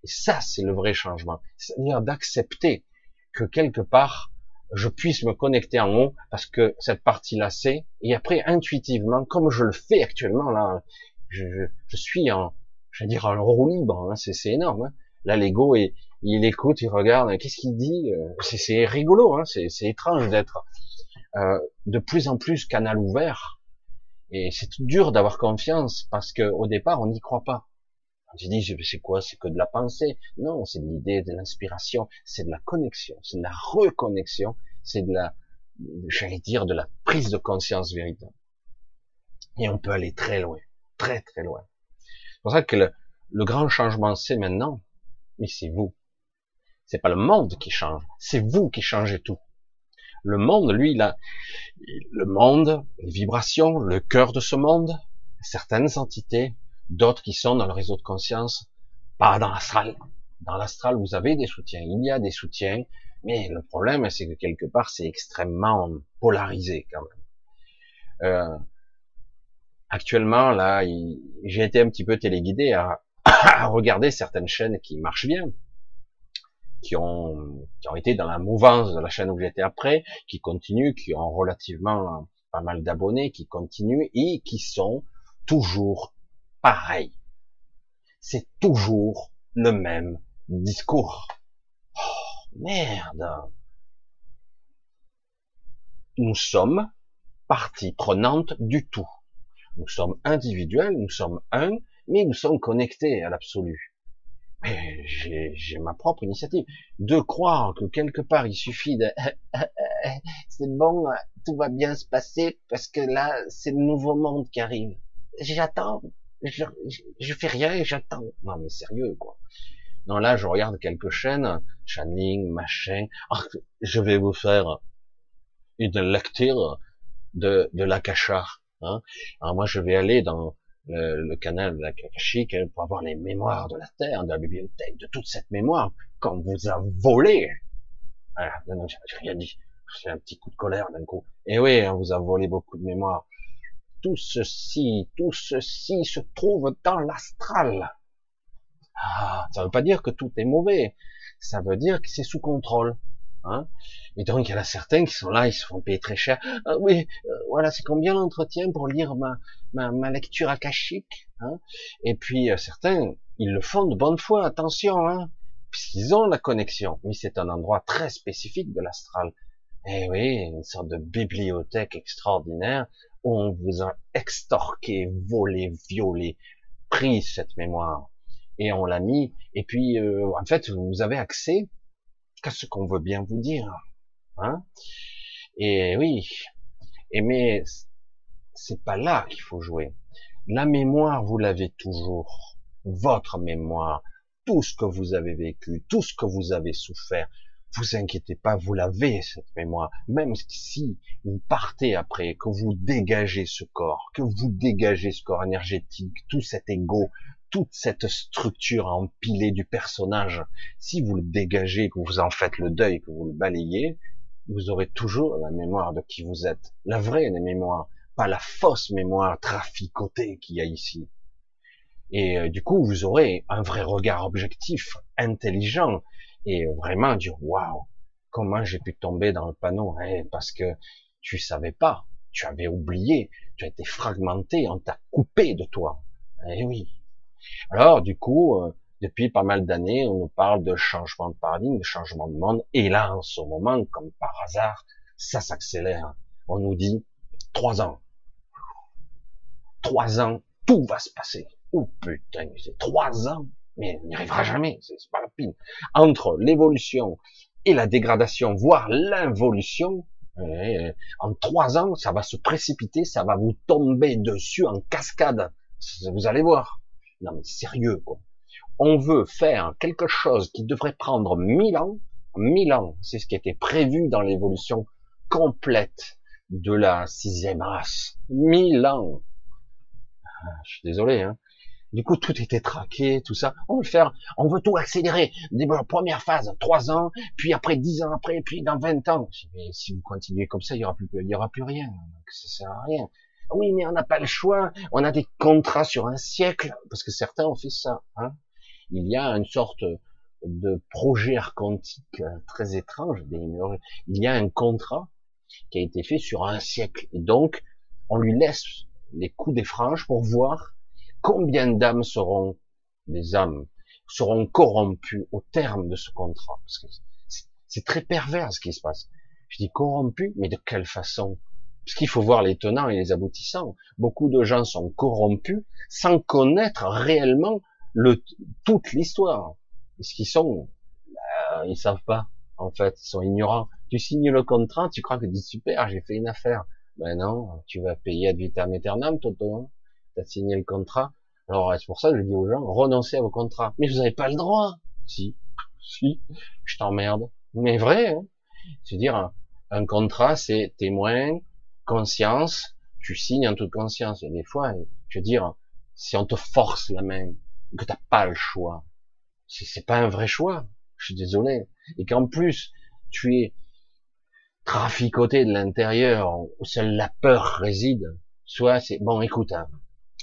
Et ça, c'est le vrai changement. C'est-à-dire d'accepter que quelque part, je puisse me connecter en haut parce que cette partie-là c'est, et après intuitivement, comme je le fais actuellement là, je, je, suis en, je veux dire en roue libre, hein, c'est énorme. Hein. Là, l'ego, il, il écoute, il regarde, qu'est-ce qu'il dit euh, C'est rigolo, hein, c'est étrange d'être euh, de plus en plus canal ouvert. Et c'est dur d'avoir confiance parce que au départ, on n'y croit pas. Tu dis, c'est quoi C'est que de la pensée? Non, c'est de l'idée, de l'inspiration, c'est de la connexion, c'est de la reconnexion, c'est de la, j'allais dire, de la prise de conscience véritable. Et on peut aller très loin, très très loin. C'est pour ça que le, le grand changement, c'est maintenant, mais c'est vous. C'est pas le monde qui change, c'est vous qui changez tout. Le monde, lui, a, le monde, les vibrations, le cœur de ce monde, certaines entités, d'autres qui sont dans le réseau de conscience, pas dans l'astral. Dans l'astral, vous avez des soutiens, il y a des soutiens, mais le problème, c'est que quelque part, c'est extrêmement polarisé quand même. Euh, actuellement, là, j'ai été un petit peu téléguidé à, regarder certaines chaînes qui marchent bien, qui ont, qui ont été dans la mouvance de la chaîne où j'étais après, qui continuent, qui ont relativement pas mal d'abonnés, qui continuent et qui sont toujours pareil. C'est toujours le même discours. Oh, merde. Nous sommes partie prenante du tout. Nous sommes individuels, nous sommes un, mais nous sommes connectés à l'absolu. J'ai ma propre initiative. De croire que quelque part il suffit de c'est bon, tout va bien se passer parce que là c'est le nouveau monde qui arrive. J'attends, je, je, fais rien et j'attends. Non mais sérieux quoi. Non là je regarde quelques chaînes, Channing, machin. Ah, je vais vous faire une lecture de de l'Akasha. Hein. Alors moi je vais aller dans le, le canal de l'Akashique hein, pour avoir les mémoires de la Terre, de la bibliothèque, de toute cette mémoire qu'on vous a volé. Voilà, non, non, j'ai rien dit. J'ai un petit coup de colère d'un coup. Eh oui, on vous a volé beaucoup de mémoire tout ceci, tout ceci se trouve dans l'astral. Ah, ça veut pas dire que tout est mauvais. Ça veut dire que c'est sous contrôle. Hein et donc il y en a certains qui sont là, ils se font payer très cher. Ah, oui, euh, voilà, c'est combien l'entretien pour lire ma, ma, ma lecture akashique hein? Et puis euh, certains, ils le font de bonne foi, attention, hein puisqu'ils ont la connexion. Mais c'est un endroit très spécifique de l'astral. Eh oui, une sorte de bibliothèque extraordinaire on vous a extorqué, volé, violé, pris cette mémoire et on l'a mis. Et puis, euh, en fait, vous avez accès qu'à ce qu'on veut bien vous dire. Hein et oui, et mais c'est pas là qu'il faut jouer. La mémoire, vous l'avez toujours. Votre mémoire, tout ce que vous avez vécu, tout ce que vous avez souffert, vous inquiétez pas, vous l'avez cette mémoire. Même si vous partez après, que vous dégagez ce corps, que vous dégagez ce corps énergétique, tout cet ego, toute cette structure empilée du personnage, si vous le dégagez, que vous en faites le deuil, que vous le balayez, vous aurez toujours la mémoire de qui vous êtes. La vraie mémoire, pas la fausse mémoire traficotée qu'il y a ici. Et euh, du coup, vous aurez un vrai regard objectif, intelligent, et vraiment dire waouh, comment j'ai pu tomber dans le panneau? Eh, Parce que tu savais pas, tu avais oublié, tu as été fragmenté, on t'a coupé de toi. Eh oui. Alors du coup, euh, depuis pas mal d'années, on nous parle de changement de paradigme, de changement de monde, et là en ce moment, comme par hasard, ça s'accélère. On nous dit trois ans, trois ans, tout va se passer. Oh putain, c'est trois ans mais il n'y arrivera jamais, c'est pas. Entre l'évolution et la dégradation, voire l'involution, euh, en trois ans, ça va se précipiter, ça va vous tomber dessus en cascade. Vous allez voir. Non sérieux quoi. On veut faire quelque chose qui devrait prendre mille ans, mille ans, c'est ce qui était prévu dans l'évolution complète de la sixième race. Mille ans. Ah, je suis désolé, hein. Du coup, tout était traqué, tout ça. On veut faire, on veut tout accélérer. Première phase, trois ans, puis après dix ans après, puis dans vingt ans. Mais si vous continuez comme ça, il y aura plus, il y aura plus rien. ça sert à rien. Oui, mais on n'a pas le choix. On a des contrats sur un siècle, parce que certains ont fait ça. Hein. Il y a une sorte de projet archontique très étrange. Il y a un contrat qui a été fait sur un siècle. Et donc, on lui laisse les coups des franges pour voir combien d'âmes seront des âmes seront corrompues au terme de ce contrat. Parce que c'est très pervers ce qui se passe. Je dis corrompues, mais de quelle façon? Parce qu'il faut voir les tenants et les aboutissants. Beaucoup de gens sont corrompus sans connaître réellement le, toute l'histoire. Ce qu'ils sont, ben, ils savent pas. En fait, ils sont ignorants. Tu signes le contrat, tu crois que c'est super, j'ai fait une affaire. Ben non, tu vas payer ad vitam aeternam, Toto. Tu as signé le contrat. Alors, c'est pour ça que je dis aux gens, renoncez à vos contrats. Mais vous n'avez pas le droit. Si, si, je t'emmerde. Mais vrai, hein. C'est-à-dire, un, contrat, c'est témoin, conscience, tu signes en toute conscience. Et des fois, je veux dire, si on te force la main, que t'as pas le choix, c'est pas un vrai choix. Je suis désolé. Et qu'en plus, tu es traficoté de l'intérieur, où seule la peur réside, soit c'est, bon, écoute, hein,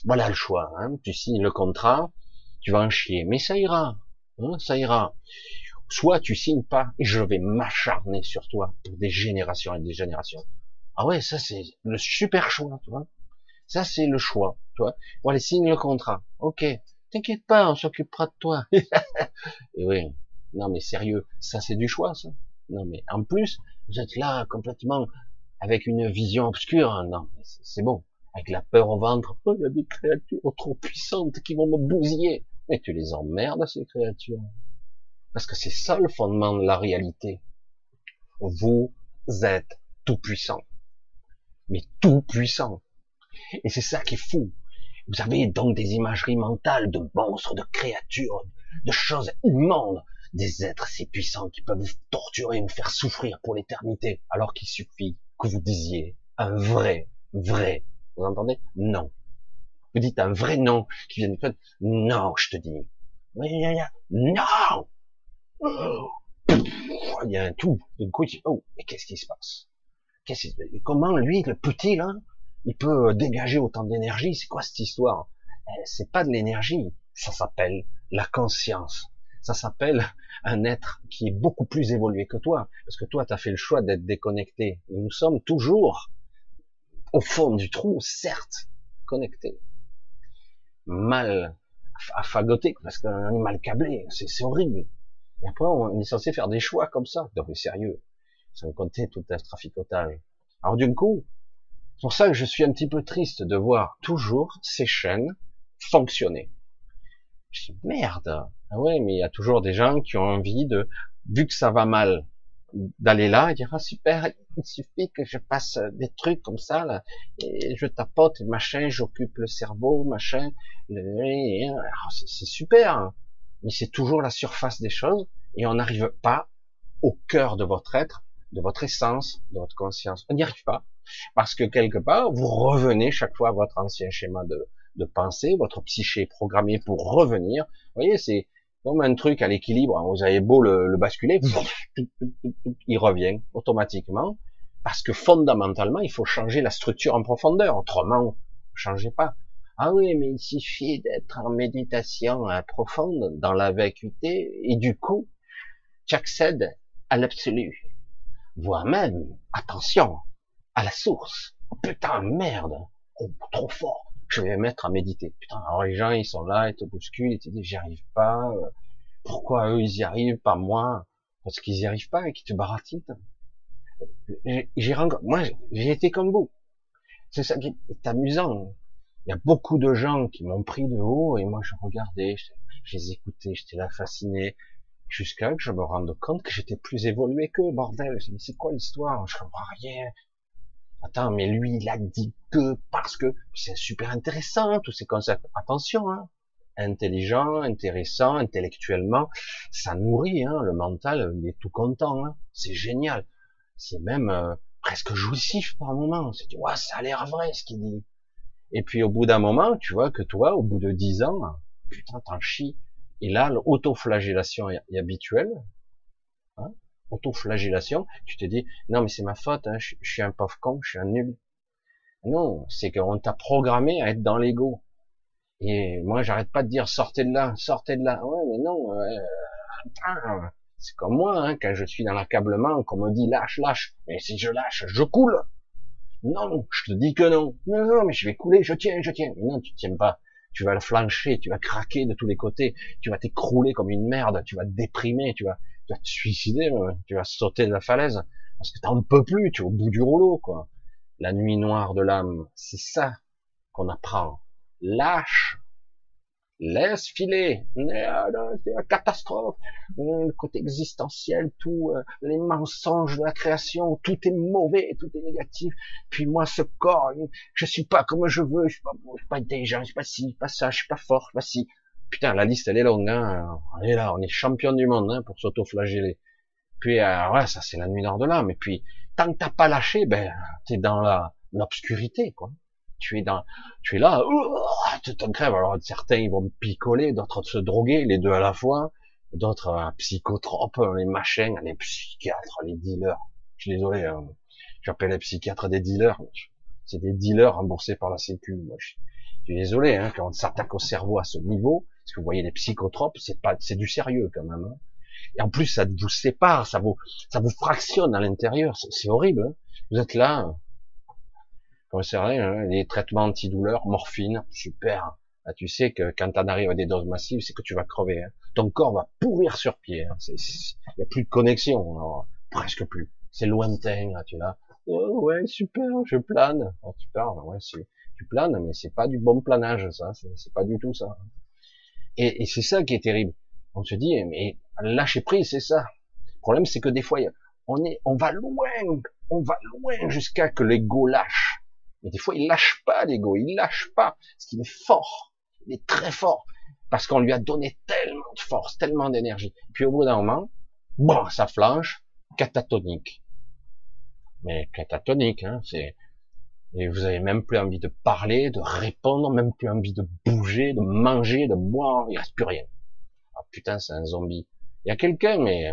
voilà le choix, hein, tu signes le contrat, tu vas en chier, mais ça ira, hein, ça ira. Soit tu signes pas, et je vais m'acharner sur toi pour des générations et des générations. Ah ouais, ça c'est le super choix, tu vois. Ça c'est le choix, tu vois. Allez, signe le contrat. Ok, t'inquiète pas, on s'occupera de toi. et oui, non mais sérieux, ça c'est du choix, ça. Non mais en plus, vous êtes là complètement avec une vision obscure. Non, c'est bon. Avec la peur au ventre. Oh, il y a des créatures trop puissantes qui vont me bousiller. Mais tu les emmerdes, ces créatures. Parce que c'est ça le fondement de la réalité. Vous êtes tout puissant. Mais tout puissant. Et c'est ça qui est fou. Vous avez donc des imageries mentales de monstres, de créatures, de choses immondes, des êtres si puissants qui peuvent vous torturer, vous faire souffrir pour l'éternité, alors qu'il suffit que vous disiez un vrai, vrai, vous entendez? Non. Vous dites un vrai non qui vient de Non, je te dis. Non! Il y a un tout. Du coup, oh, mais qu'est-ce qui se passe? Comment lui, le petit là, il peut dégager autant d'énergie C'est quoi cette histoire? Eh, C'est pas de l'énergie, ça s'appelle la conscience ça s'appelle un être qui est beaucoup plus évolué que toi, parce que toi, tu as fait le choix d'être déconnecté. nous sommes toujours au fond du trou, certes, connectés, mal affagotés, parce qu'on est mal câblé, c'est horrible. Et après, on est censé faire des choix comme ça. Donc, sérieux, sans compter tout un traficotage. Alors, du coup, c'est pour ça que je suis un petit peu triste de voir toujours ces chaînes fonctionner. Je dis, merde, ah ouais, mais il y a toujours des gens qui ont envie de, vu que ça va mal, d'aller là et dire ah super, il suffit que je passe des trucs comme ça là, et je tapote machin, j'occupe le cerveau machin, c'est super, hein. mais c'est toujours la surface des choses et on n'arrive pas au cœur de votre être, de votre essence, de votre conscience. On n'y arrive pas parce que quelque part vous revenez chaque fois à votre ancien schéma de, de pensée, votre psyché est programmée pour revenir. Vous voyez, c'est comme un truc à l'équilibre, hein. vous avez beau le, basculer, il revient automatiquement, parce que fondamentalement, il faut changer la structure en profondeur, autrement, changez pas. Ah oui, mais il suffit d'être en méditation profonde, dans la vacuité, et du coup, tu accèdes à l'absolu. Voire même, attention, à la source. Oh, putain, merde, oh, trop fort je vais mettre à méditer. Putain, alors les gens, ils sont là, ils te bousculent, ils te disent, j'y arrive pas. Euh, pourquoi eux, ils y arrivent, pas moi? Parce qu'ils y arrivent pas et qu'ils te baratinent. J'ai moi, j'ai été comme vous. C'est ça qui est amusant. Il y a beaucoup de gens qui m'ont pris de haut et moi, je regardais, je, les écoutais, j'étais là fasciné jusqu'à que je me rende compte que j'étais plus évolué qu'eux, bordel. Mais c'est quoi l'histoire? Je comprends rien. Attends, mais lui, il a dit que parce que c'est super intéressant tous ces concepts. Attention, hein. intelligent, intéressant, intellectuellement, ça nourrit hein, le mental, il est tout content, hein. c'est génial, c'est même euh, presque jouissif par moment, c'est ça a l'air vrai ce qu'il dit. Et puis au bout d'un moment, tu vois que toi, au bout de dix ans, putain, t'en chies. Et là, l'autoflagellation est habituelle, hein, autoflagellation, tu te dis, non mais c'est ma faute, hein, je, suis un pauvre con, je suis un nul. Non, c'est qu'on t'a programmé à être dans l'ego. Et moi, j'arrête pas de dire sortez de là, sortez de là. Ouais, mais non. Euh, c'est comme moi, hein, quand je suis dans l'accablement, qu'on me dit lâche, lâche. Mais si je lâche, je coule. Non, je te dis que non. Non, non, mais je vais couler, je tiens, je tiens. Mais non, tu tiens pas. Tu vas le flancher, tu vas craquer de tous les côtés, tu vas t'écrouler comme une merde, tu vas te déprimer, tu vas, tu vas te suicider, tu vas sauter de la falaise parce que t'en peux plus, tu es au bout du rouleau, quoi. La nuit noire de l'âme, c'est ça qu'on apprend lâche, laisse filer, c'est la catastrophe, le côté existentiel, tout, euh, les mensonges de la création, tout est mauvais, tout est négatif. Puis moi, ce corps, je suis pas comme je veux, je suis pas, je suis pas intelligent, je suis pas ci, pas ça, je suis pas fort, je suis pas si. Putain, la liste elle est longue, hein. On est là, on est champion du monde hein, pour s'auto-flageller. Puis euh, ouais, ça c'est la nuit nord de l'âme. Et puis tant que t'as pas lâché, ben t'es dans la l'obscurité, quoi tu es dans, tu es là, tu te crèves. Alors certains ils vont picoler, d'autres se droguer, les deux à la fois, d'autres un psychotropes, les machins, les psychiatres, les dealers. Je suis désolé, hein. j'appelle les psychiatres des dealers. C'est des dealers remboursés par la Sécu. je, suis désolé hein, quand on s'attaque au cerveau à ce niveau, parce que vous voyez les psychotropes, c'est pas, c'est du sérieux quand même. Hein. Et en plus, ça vous sépare, ça vous, ça vous fractionne à l'intérieur. C'est horrible. Hein. Vous êtes là, c'est vrai, hein, les traitements antidouleurs, morphine, super. Ah, tu sais que quand tu en arrives à des doses massives, c'est que tu vas crever. Hein. Ton corps va pourrir sur pied. Hein. Il n'y a plus de connexion, presque plus. C'est lointain, là, tu là. Oh, ouais, super, je plane. Oh, super, ouais, tu planes, mais c'est pas du bon planage, ça. C'est pas du tout ça. Et, et c'est ça qui est terrible. On se dit, mais lâcher prise, c'est ça. Le problème, c'est que des fois, on est, on va loin, on va loin jusqu'à que l'ego lâche. Mais des fois, il lâche pas l'ego, il lâche pas, parce qu'il est fort, il est très fort, parce qu'on lui a donné tellement de force, tellement d'énergie. Puis au bout d'un moment, bon, ça flanche, catatonique. Mais catatonique, hein, c'est, et vous avez même plus envie de parler, de répondre, même plus envie de bouger, de manger, de boire, il reste plus rien. Ah putain, c'est un zombie. Il y a quelqu'un, mais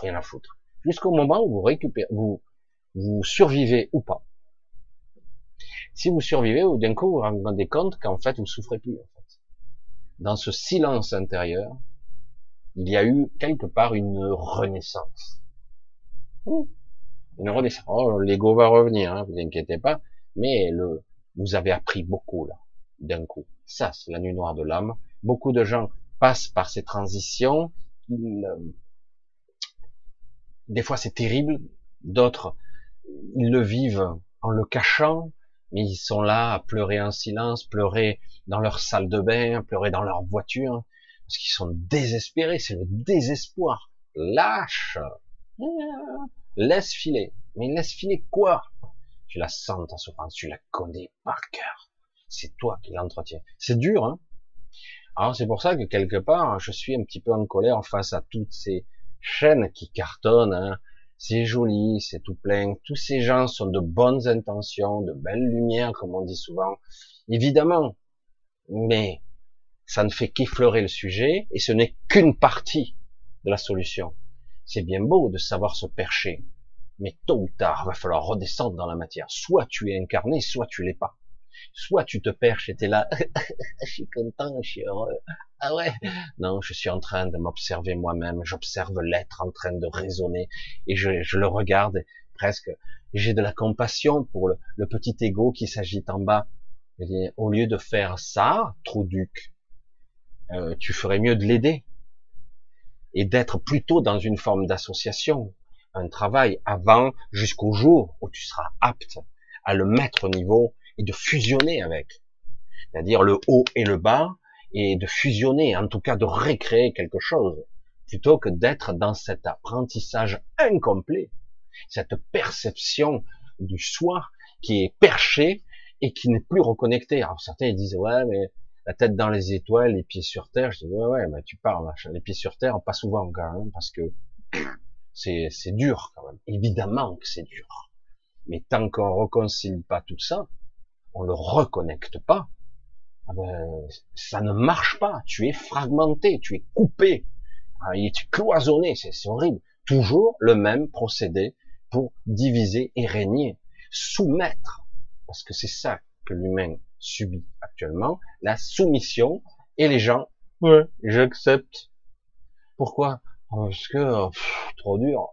rien à foutre. Jusqu'au moment où vous récupérez, vous, vous survivez ou pas. Si vous survivez, ou d'un coup vous vous rendez compte qu'en fait vous souffrez plus. En fait. Dans ce silence intérieur, il y a eu quelque part une renaissance. Une renaissance. Oh, l'ego va revenir, hein, vous inquiétez pas. Mais le, vous avez appris beaucoup là, d'un coup. Ça, c'est la nuit noire de l'âme. Beaucoup de gens passent par ces transitions. Euh, des fois, c'est terrible. D'autres, ils le vivent en le cachant, mais ils sont là à pleurer en silence, pleurer dans leur salle de bain, pleurer dans leur voiture, parce qu'ils sont désespérés, c'est le désespoir. Lâche, laisse filer. Mais laisse filer quoi? Tu la sens ta souffrance, tu la connais par cœur. C'est toi qui l'entretiens. C'est dur, hein Alors c'est pour ça que quelque part, je suis un petit peu en colère face à toutes ces chaînes qui cartonnent, hein, c'est joli, c'est tout plein. Tous ces gens sont de bonnes intentions, de belles lumières, comme on dit souvent. Évidemment. Mais ça ne fait qu'effleurer le sujet et ce n'est qu'une partie de la solution. C'est bien beau de savoir se percher. Mais tôt ou tard, va falloir redescendre dans la matière. Soit tu es incarné, soit tu l'es pas. Soit tu te perches et t'es là, je suis content, je suis heureux. Ah ouais. Non, je suis en train de m'observer moi-même. J'observe l'être en train de raisonner et je, je le regarde presque. J'ai de la compassion pour le, petit ego qui s'agite en bas. au lieu de faire ça, trou duc, euh, tu ferais mieux de l'aider et d'être plutôt dans une forme d'association, un travail avant jusqu'au jour où tu seras apte à le mettre au niveau et de fusionner avec. C'est-à-dire le haut et le bas, et de fusionner, en tout cas de recréer quelque chose, plutôt que d'être dans cet apprentissage incomplet, cette perception du soi qui est perché et qui n'est plus reconnecté. Alors certains ils disent ouais mais la tête dans les étoiles, les pieds sur terre. Je dis ouais ouais, mais tu parles, les pieds sur terre, pas souvent quand même, parce que c'est c'est dur quand même. Évidemment que c'est dur. Mais tant qu'on reconcilie pas tout ça, on le reconnecte pas, ah ben, ça ne marche pas. Tu es fragmenté, tu es coupé, ah, il est cloisonné, c'est horrible. Toujours le même procédé pour diviser et régner, soumettre, parce que c'est ça que l'humain subit actuellement, la soumission, et les gens, ouais, j'accepte. Pourquoi? Parce que trop dur.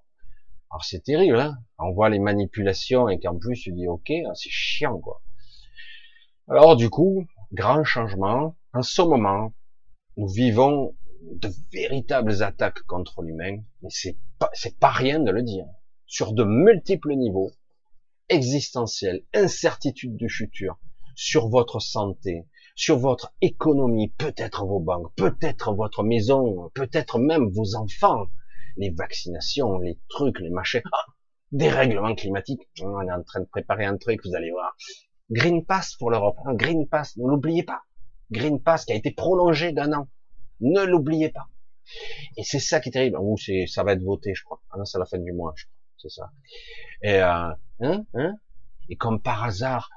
Alors c'est terrible, hein on voit les manipulations et qu'en plus tu dis ok, c'est chiant quoi. Alors du coup, grand changement. En ce moment, nous vivons de véritables attaques contre l'humain, mais c'est pas, pas rien de le dire. Sur de multiples niveaux, existentiels, incertitude du futur, sur votre santé, sur votre économie, peut-être vos banques, peut-être votre maison, peut-être même vos enfants, les vaccinations, les trucs, les machins, ah, des règlements climatiques. On est en train de préparer un truc, vous allez voir. Green Pass pour l'Europe, un Green Pass, ne l'oubliez pas. Green Pass qui a été prolongé d'un an. Ne l'oubliez pas. Et c'est ça qui est terrible. Ça va être voté, je crois. Ah non, c'est la fin du mois, je crois. C'est ça. Et, euh, hein, hein Et comme par hasard,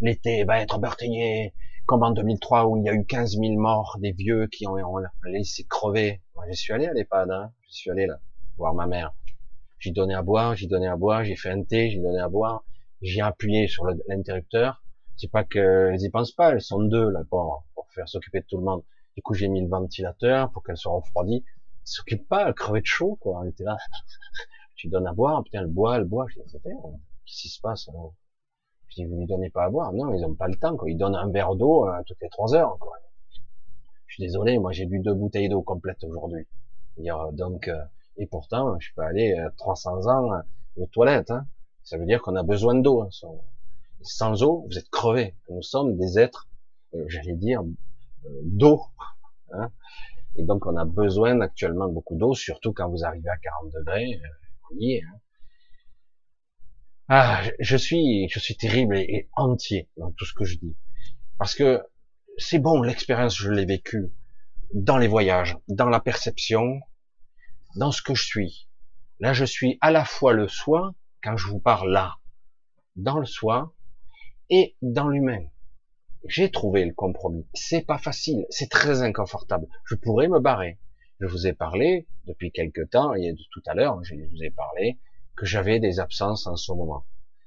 l'été va être meurtrier. Comme en 2003 où il y a eu 15 000 morts, des vieux qui ont, ont laissé crever. Moi, j'y suis allé à l'EHPAD, hein. J'y suis allé là, voir ma mère. J'ai donné à boire, j'ai donné à boire, j'ai fait un thé, j'ai donné à boire, j'ai appuyé sur l'interrupteur. C'est pas qu'elles y pensent pas, elles sont deux là pour, pour faire s'occuper de tout le monde. Du coup, j'ai mis le ventilateur pour qu'elle soit refroidie. S'occupe pas, elle crevait de chaud, quoi. Elle était là. tu donnes à boire, putain, elle boit, elle boit. Je qu'est-ce qui se passe? Dis, vous lui donnez pas à boire. Non, ils ont pas le temps, quoi. Ils donnent un verre d'eau euh, toutes les trois heures, quoi. Je suis désolé, moi, j'ai bu deux bouteilles d'eau complètes aujourd'hui. Donc, euh, et pourtant, je peux aller 300 ans aux toilettes, hein. Ça veut dire qu'on a besoin d'eau. Hein. Sans eau, vous êtes crevés. Nous sommes des êtres, euh, j'allais dire, d'eau. Hein et donc on a besoin actuellement de beaucoup d'eau, surtout quand vous arrivez à 40 degrés. Euh, y hein. Ah, je suis, je suis terrible et, entier dans tout ce que je dis, parce que c'est bon, l'expérience je l'ai vécue dans les voyages, dans la perception, dans ce que je suis. Là, je suis à la fois le soi quand je vous parle là, dans le soi et dans l'humain j'ai trouvé le compromis. C'est pas facile, c'est très inconfortable. Je pourrais me barrer. Je vous ai parlé depuis quelque temps, et tout à l'heure, je vous ai parlé que j'avais des absences en ce moment.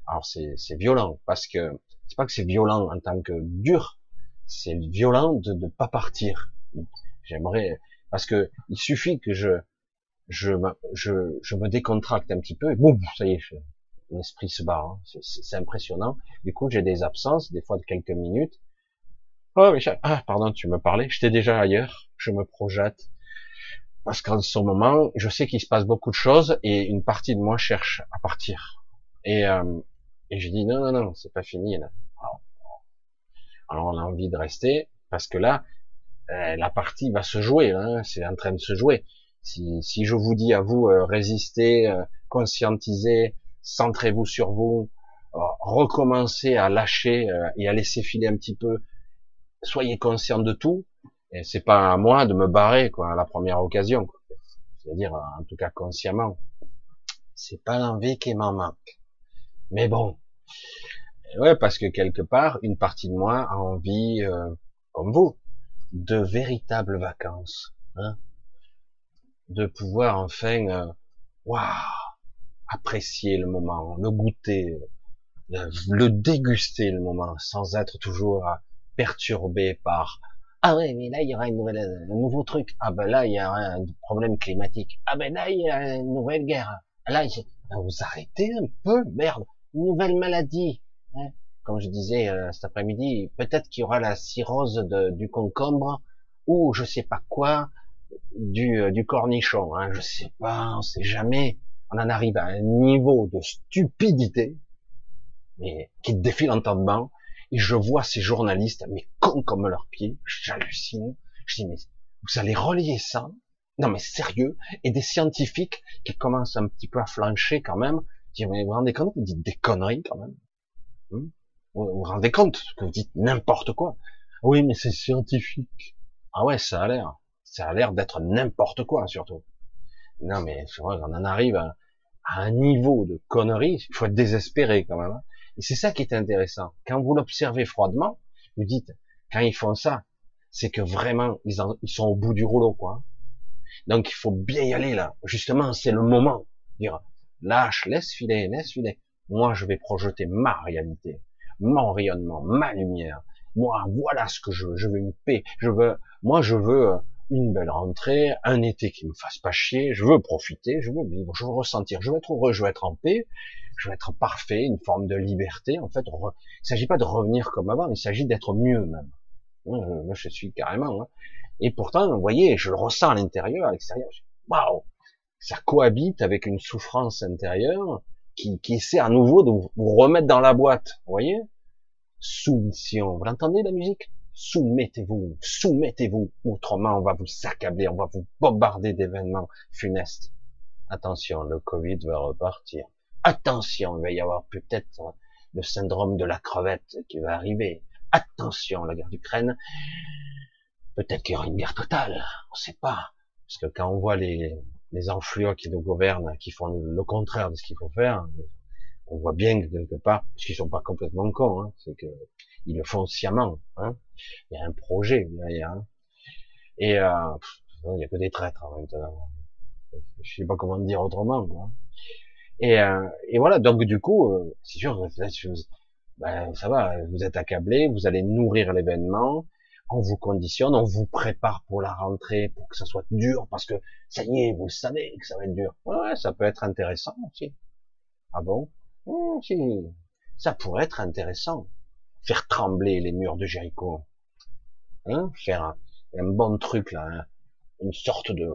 Alors c'est violent parce que c'est pas que c'est violent en tant que dur, c'est violent de ne pas partir. J'aimerais parce que il suffit que je je je, je me décontracte un petit peu et boum, ça y est, mon esprit se barre. Hein. C'est impressionnant. Du coup, j'ai des absences, des fois de quelques minutes, Oh, Michel. Ah, pardon, tu me parlais. J'étais déjà ailleurs. Je me projette. Parce qu'en ce moment, je sais qu'il se passe beaucoup de choses et une partie de moi cherche à partir. Et, euh, et je dis non, non, non, c'est pas fini. Alors on a envie de rester parce que là, euh, la partie va se jouer. Hein, c'est en train de se jouer. Si, si je vous dis à vous euh, résistez, euh, conscientisez, centrez-vous sur vous, euh, recommencez à lâcher et à laisser filer un petit peu soyez conscient de tout, et c'est pas à moi de me barrer quoi à la première occasion. C'est-à-dire en tout cas consciemment. C'est pas l'envie qui m'en manque. Mais bon, ouais, parce que quelque part, une partie de moi a envie, euh, comme vous, de véritables vacances, hein, de pouvoir enfin, euh, apprécier le moment, le goûter, le, le déguster le moment, sans être toujours perturbé par ah ouais mais là il y aura une nouvelle, un nouveau truc. Ah ben là il y a un problème climatique. Ah ben là il y a une nouvelle guerre. Là vous arrêtez un peu merde. Une nouvelle maladie hein. comme je disais euh, cet après-midi peut-être qu'il y aura la cirrhose de, du concombre ou je sais pas quoi du, euh, du cornichon hein. je sais pas on sait jamais. On en arrive à un niveau de stupidité mais qui défie l'entendement et je vois ces journalistes, mais con comme leurs pieds, j'hallucine. Je dis, mais vous allez relier ça? Non, mais sérieux? Et des scientifiques qui commencent un petit peu à flancher quand même. Dis, mais vous vous rendez compte Vous dites des conneries quand même? Hmm? Vous vous rendez compte que vous dites n'importe quoi? Oui, mais c'est scientifique. Ah ouais, ça a l'air. Ça a l'air d'être n'importe quoi, surtout. Non, mais c'est vrai qu'on en arrive à, un niveau de connerie. Il faut être désespéré, quand même. Hein. Et c'est ça qui est intéressant. Quand vous l'observez froidement, vous dites, quand ils font ça, c'est que vraiment, ils, ils sont au bout du rouleau, quoi. Donc, il faut bien y aller, là. Justement, c'est le moment. Dire, lâche, laisse filer, laisse filer. Moi, je vais projeter ma réalité, mon rayonnement, ma lumière. Moi, voilà ce que je veux. Je veux une paix. Je veux, moi, je veux euh, une belle rentrée, un été qui me fasse pas chier. Je veux profiter, je veux vivre, je veux ressentir, je veux être heureux, je veux être en paix, je veux être parfait, une forme de liberté. En fait, il s'agit pas de revenir comme avant, il s'agit d'être mieux même. Moi, je suis carrément. Hein. Et pourtant, vous voyez, je le ressens à l'intérieur, à l'extérieur. Waouh, ça cohabite avec une souffrance intérieure qui, qui essaie à nouveau de vous remettre dans la boîte. Vous voyez? Soumission. Vous l'entendez la musique? Soumettez-vous, soumettez-vous. Autrement, on va vous accabler, on va vous bombarder d'événements funestes. Attention, le Covid va repartir. Attention, il va y avoir peut-être le syndrome de la crevette qui va arriver. Attention, la guerre d'Ukraine. Peut-être qu'il y aura une guerre totale. On ne sait pas. Parce que quand on voit les, les qui nous gouvernent, qui font le contraire de ce qu'il faut faire, on voit bien que quelque part, parce qu'ils sont pas complètement cons, hein, c'est que ils le font sciemment. Hein. Il y a un projet derrière. Hein. Et euh, il y a que des traîtres hein, maintenant. Je sais pas comment dire autrement. Quoi. Et, euh, et voilà, donc du coup, euh, c'est sûr, ben, ça va, vous êtes accablé, vous allez nourrir l'événement, on vous conditionne, on vous prépare pour la rentrée, pour que ça soit dur, parce que ça y est, vous savez que ça va être dur. Ouais, ça peut être intéressant aussi. Ah bon? Mmh, si. Ça pourrait être intéressant. Faire trembler les murs de Jéricho. Hein Faire un, bon truc là, hein. une sorte de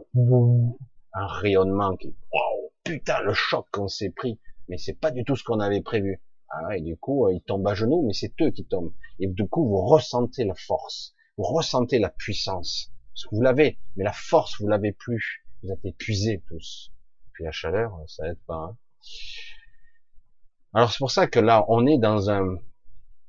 un rayonnement qui, wow, putain, le choc qu'on s'est pris. Mais c'est pas du tout ce qu'on avait prévu. Ah, et du coup, ils tombent à genoux, mais c'est eux qui tombent. Et du coup, vous ressentez la force vous ressentez la puissance. Parce que vous l'avez, mais la force, vous l'avez plus. Vous êtes épuisés tous. Puis la chaleur, ça aide pas. Hein. Alors c'est pour ça que là, on est dans un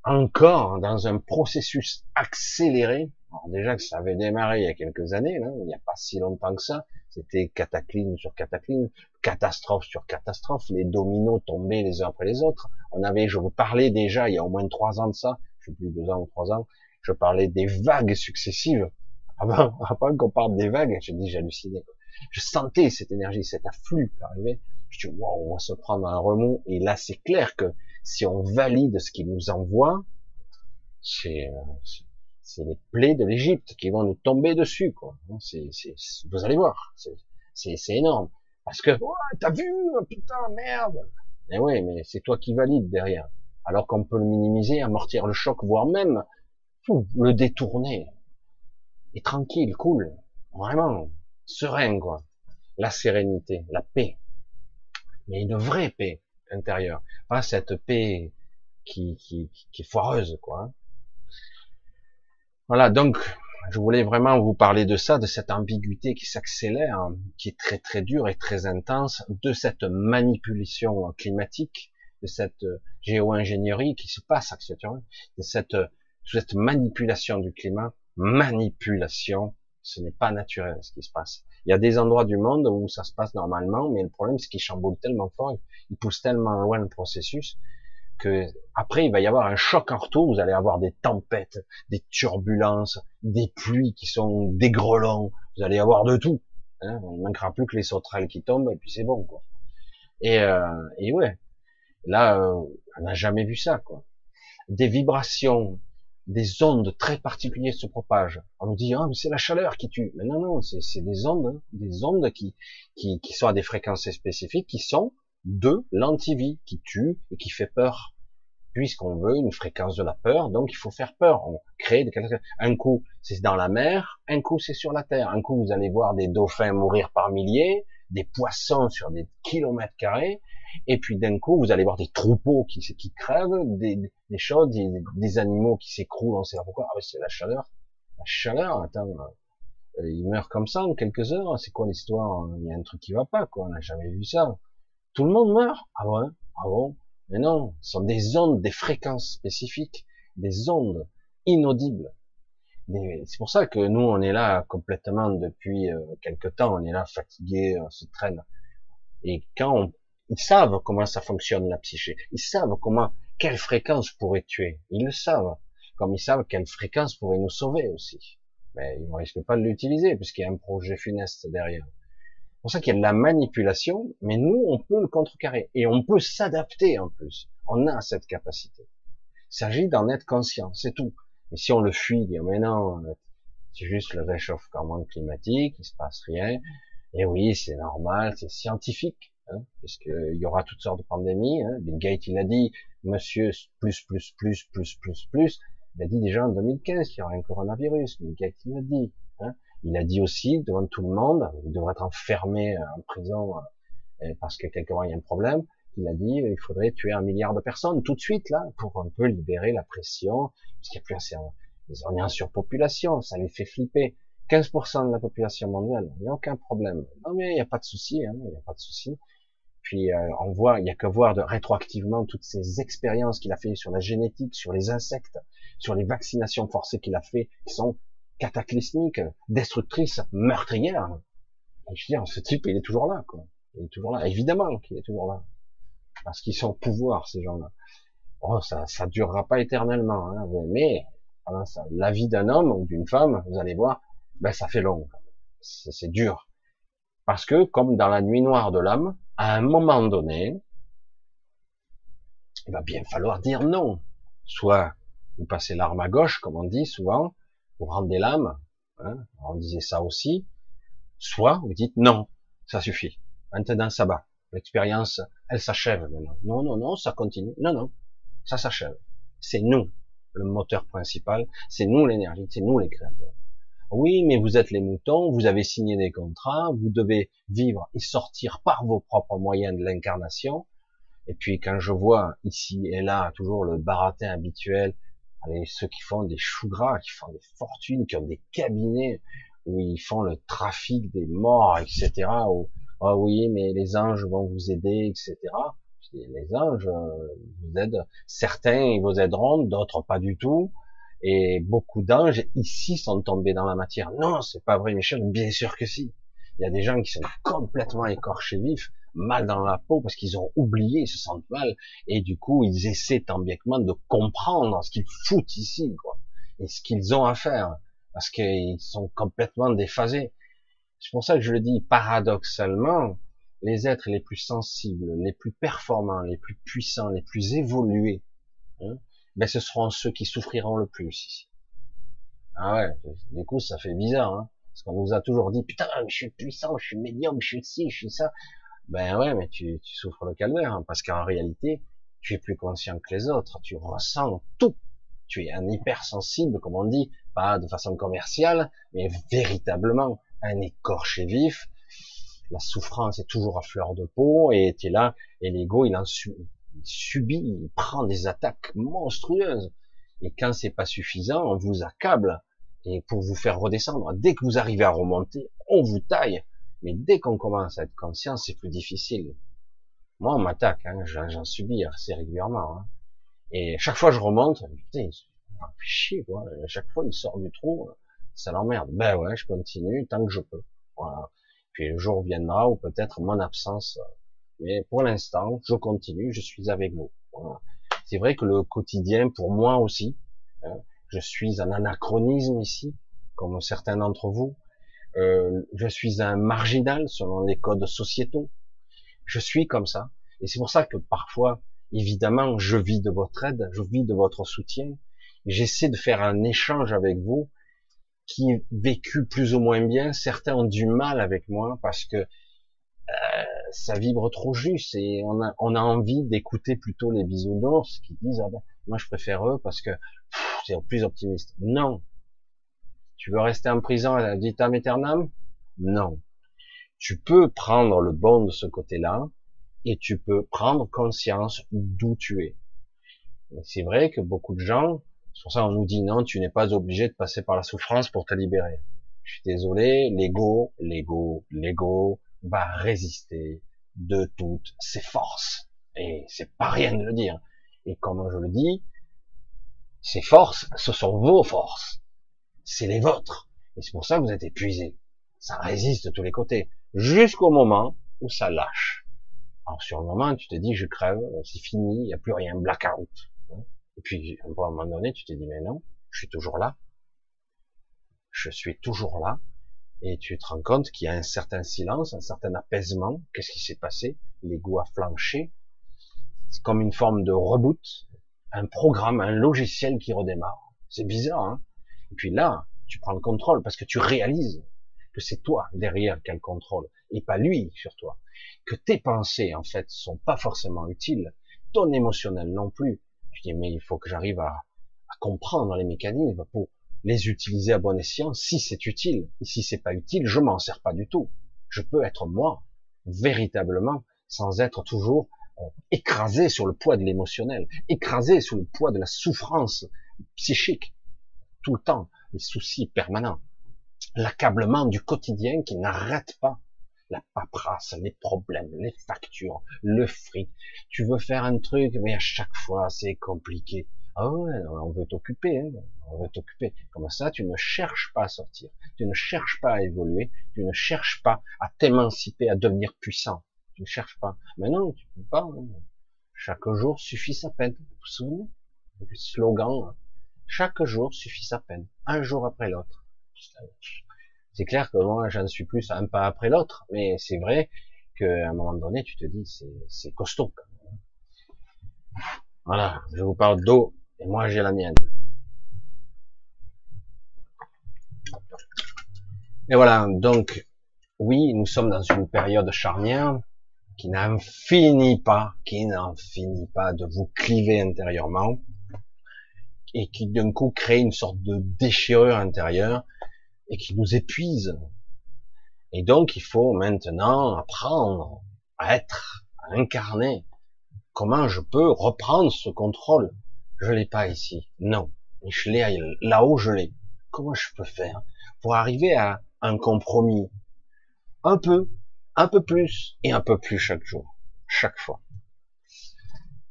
encore dans un processus accéléré. Alors déjà que ça avait démarré il y a quelques années, là, il n'y a pas si longtemps que ça. C'était cataclysme sur cataclysme, catastrophe sur catastrophe. Les dominos tombaient les uns après les autres. On avait, je vous parlais déjà il y a au moins trois ans de ça, je sais plus deux ans ou trois ans, je parlais des vagues successives. Avant, avant qu'on parle des vagues, je dis j'hallucinais. Je sentais cette énergie, cet afflux qui arrivait. Je dis wow, on va se prendre un remous. Et là, c'est clair que si on valide ce qu'il nous envoie, c'est les plaies de l'Égypte qui vont nous tomber dessus. Quoi. C'est, vous allez voir, c'est, énorme. Parce que, oh, t'as vu, putain, merde. Mais oui, mais c'est toi qui valide derrière. Alors qu'on peut le minimiser, amortir le choc, voire même le détourner. Et tranquille, cool, vraiment, serein, quoi. La sérénité, la paix. Mais une vraie paix intérieure. Pas cette paix qui, est foireuse, quoi. Voilà, donc, je voulais vraiment vous parler de ça, de cette ambiguïté qui s'accélère, qui est très très dure et très intense, de cette manipulation climatique, de cette géo-ingénierie qui se passe actuellement, de cette manipulation du climat, manipulation, ce n'est pas naturel ce qui se passe. Il y a des endroits du monde où ça se passe normalement, mais le problème c'est qu'il chamboule tellement fort, il pousse tellement loin le processus que après il va y avoir un choc en retour. Vous allez avoir des tempêtes, des turbulences, des pluies qui sont dégrelants. Vous allez avoir de tout. Hein. Il ne manquera plus que les sauterelles qui tombent et puis c'est bon quoi. Et, euh, et ouais, là euh, on n'a jamais vu ça quoi. Des vibrations des ondes très particulières se propagent. On nous dit, ah, mais c'est la chaleur qui tue. Mais non, non, c'est des ondes, hein. des ondes qui, qui, qui sont à des fréquences spécifiques, qui sont de l'antivie, qui tue et qui fait peur. Puisqu'on veut une fréquence de la peur, donc il faut faire peur. On crée des Un coup, c'est dans la mer, un coup, c'est sur la terre. Un coup, vous allez voir des dauphins mourir par milliers, des poissons sur des kilomètres carrés, et puis d'un coup, vous allez voir des troupeaux qui, qui crèvent, des, des choses, des, animaux qui s'écroulent, on sait pas pourquoi. Ah c'est la chaleur. La chaleur, attends, euh, ils meurent comme ça en quelques heures. C'est quoi l'histoire Il y a un truc qui va pas, quoi. On n'a jamais vu ça. Tout le monde meurt. Ah ouais Ah bon? Mais non, ce sont des ondes, des fréquences spécifiques, des ondes inaudibles. C'est pour ça que nous, on est là complètement depuis euh, quelque temps, on est là fatigué, on se traîne. Et quand on, ils savent comment ça fonctionne la psyché, ils savent comment, quelle fréquence pourrait tuer, ils le savent, comme ils savent quelle fréquence pourrait nous sauver aussi. Mais ils ne risquent pas de l'utiliser puisqu'il y a un projet funeste derrière. C'est pour ça qu'il y a de la manipulation, mais nous, on peut le contrecarrer et on peut s'adapter en plus. On a cette capacité. Il s'agit d'en être conscient, c'est tout. Et si on le fuit, dire mais non, c'est juste le réchauffement climatique, il se passe rien. Et oui, c'est normal, c'est scientifique, hein, puisqu'il y aura toutes sortes de pandémies. Hein. Bill Gates, il a dit, monsieur plus plus plus plus plus plus. Il a dit déjà en 2015 qu'il y aurait un coronavirus. Bill Gates, il a dit. Hein. Il a dit aussi devant tout le monde, il devrait être enfermé en prison euh, parce que y a un problème. Il a dit il faudrait tuer un milliard de personnes tout de suite là pour un peu libérer la pression parce qu'il n'y a plus assez. On est en surpopulation, ça les fait flipper. 15% de la population mondiale, il n'y a aucun problème. Non mais il n'y a pas de souci, hein, il n'y a pas de souci. Puis euh, on voit, il n'y a que voir de, rétroactivement toutes ces expériences qu'il a fait sur la génétique, sur les insectes, sur les vaccinations forcées qu'il a fait, qui sont cataclysmiques, destructrices, meurtrières. Et je veux dire, ce type, il est toujours là, quoi. Il est toujours là. Évidemment qu'il est toujours là parce qu'ils sont au pouvoir ces gens-là. Oh, ça, ça durera pas éternellement, hein, mais ça, la vie d'un homme ou d'une femme, vous allez voir, ben ça fait long, c'est dur, parce que comme dans la nuit noire de l'âme, à un moment donné, il va bien falloir dire non. Soit vous passez l'arme à gauche, comme on dit souvent, vous rendez l'âme, hein, on disait ça aussi, soit vous dites non, ça suffit, maintenant ça va. L'expérience, elle s'achève maintenant. Non, non, non, ça continue. Non, non, ça s'achève. C'est nous, le moteur principal. C'est nous l'énergie. C'est nous les créateurs. Oui, mais vous êtes les moutons. Vous avez signé des contrats. Vous devez vivre et sortir par vos propres moyens de l'incarnation. Et puis quand je vois ici et là toujours le baratin habituel, allez, ceux qui font des choux gras, qui font des fortunes, qui ont des cabinets où ils font le trafic des morts, etc ah oui, mais les anges vont vous aider, etc. Les anges euh, vous aident, certains ils vous aideront, d'autres pas du tout. Et beaucoup d'anges ici sont tombés dans la matière. Non, c'est pas vrai, Michel. Bien sûr que si. Il y a des gens qui sont complètement écorchés vifs, mal dans la peau parce qu'ils ont oublié, ils se sentent mal, et du coup ils essaient tant bien que mal de comprendre ce qu'ils foutent ici, quoi, et ce qu'ils ont à faire, parce qu'ils sont complètement déphasés. C'est pour ça que je le dis paradoxalement, les êtres les plus sensibles, les plus performants, les plus puissants, les plus évolués, hein, ben ce seront ceux qui souffriront le plus ici. Ah ouais, du coup ça fait bizarre, hein, parce qu'on nous a toujours dit putain, je suis puissant, je suis médium, je suis ci, je suis ça. Ben ouais, mais tu, souffres le calvaire, hein, parce qu'en réalité, tu es plus conscient que les autres, tu ressens tout. Tu es un hypersensible, comme on dit, pas de façon commerciale, mais véritablement un écorché vif. La souffrance est toujours à fleur de peau et tu es là et l'ego il en subit, il prend des attaques monstrueuses. Et quand c'est pas suffisant, on vous accable et pour vous faire redescendre. Dès que vous arrivez à remonter, on vous taille. Mais dès qu'on commence à être conscient, c'est plus difficile. Moi, on m'attaque, hein, j'en subis assez régulièrement. Hein. Et chaque fois je remonte, putain, chier, quoi. À chaque fois, il sort du trou ça l'emmerde. Ben ouais, je continue tant que je peux. Voilà. Puis le jour viendra où peut-être mon absence. Mais pour l'instant, je continue, je suis avec vous. C'est vrai que le quotidien, pour moi aussi, hein, je suis un anachronisme ici, comme certains d'entre vous. Euh, je suis un marginal selon les codes sociétaux. Je suis comme ça. Et c'est pour ça que parfois, évidemment, je vis de votre aide, je vis de votre soutien. J'essaie de faire un échange avec vous qui vécu plus ou moins bien. Certains ont du mal avec moi parce que euh, ça vibre trop juste et on a, on a envie d'écouter plutôt les bisounours qui disent ah ben, moi je préfère eux parce que c'est plus optimiste. Non. Tu veux rester en prison à vitam aeternam Non. Tu peux prendre le bon de ce côté-là et tu peux prendre conscience d'où tu es. C'est vrai que beaucoup de gens c'est pour ça qu'on nous dit non, tu n'es pas obligé de passer par la souffrance pour te libérer. Je suis désolé, l'ego, l'ego, l'ego va résister de toutes ses forces. Et c'est pas rien de le dire. Et comme je le dis, ces forces, ce sont vos forces. c'est les vôtres. Et c'est pour ça que vous êtes épuisé. Ça résiste de tous les côtés. Jusqu'au moment où ça lâche. Alors sur le moment, tu te dis, je crève, c'est fini, il n'y a plus rien, blackout. Et puis, à un moment donné, tu te dis, mais non, je suis toujours là. Je suis toujours là. Et tu te rends compte qu'il y a un certain silence, un certain apaisement. Qu'est-ce qui s'est passé? L'ego a flanché. C'est comme une forme de reboot, un programme, un logiciel qui redémarre. C'est bizarre, hein Et puis là, tu prends le contrôle parce que tu réalises que c'est toi derrière qui a le contrôle et pas lui sur toi. Que tes pensées, en fait, sont pas forcément utiles. Ton émotionnel non plus. Mais il faut que j'arrive à, comprendre les mécanismes pour les utiliser à bon escient si c'est utile. Et si c'est pas utile, je m'en sers pas du tout. Je peux être moi, véritablement, sans être toujours euh, écrasé sur le poids de l'émotionnel, écrasé sous le poids de la souffrance psychique, tout le temps, les soucis permanents, l'accablement du quotidien qui n'arrête pas, la paperasse, les problèmes, les factures, le fric. Tu veux faire un truc, mais à chaque fois c'est compliqué. Ah ouais, on veut t'occuper, hein, on veut t'occuper. Comme ça, tu ne cherches pas à sortir, tu ne cherches pas à évoluer, tu ne cherches pas à t'émanciper, à devenir puissant. Tu ne cherches pas. Mais non, tu peux pas. Hein. Chaque jour suffit sa peine. Vous vous souvenez? Le slogan. Chaque jour suffit sa peine. Un jour après l'autre. C'est clair que moi, j'en suis plus un pas après l'autre, mais c'est vrai qu'à un moment donné, tu te dis, c'est costaud. Voilà, je vous parle d'eau et moi j'ai la mienne. Et voilà, donc oui, nous sommes dans une période charnière qui n'en finit pas, qui n'en finit pas de vous cliver intérieurement et qui d'un coup crée une sorte de déchirure intérieure et qui nous épuise. Et donc il faut maintenant apprendre à être, à incarner. Comment je peux reprendre ce contrôle? Je l'ai pas ici. Non. Je l'ai là-haut, je l'ai. Comment je peux faire pour arriver à un compromis? Un peu, un peu plus et un peu plus chaque jour, chaque fois.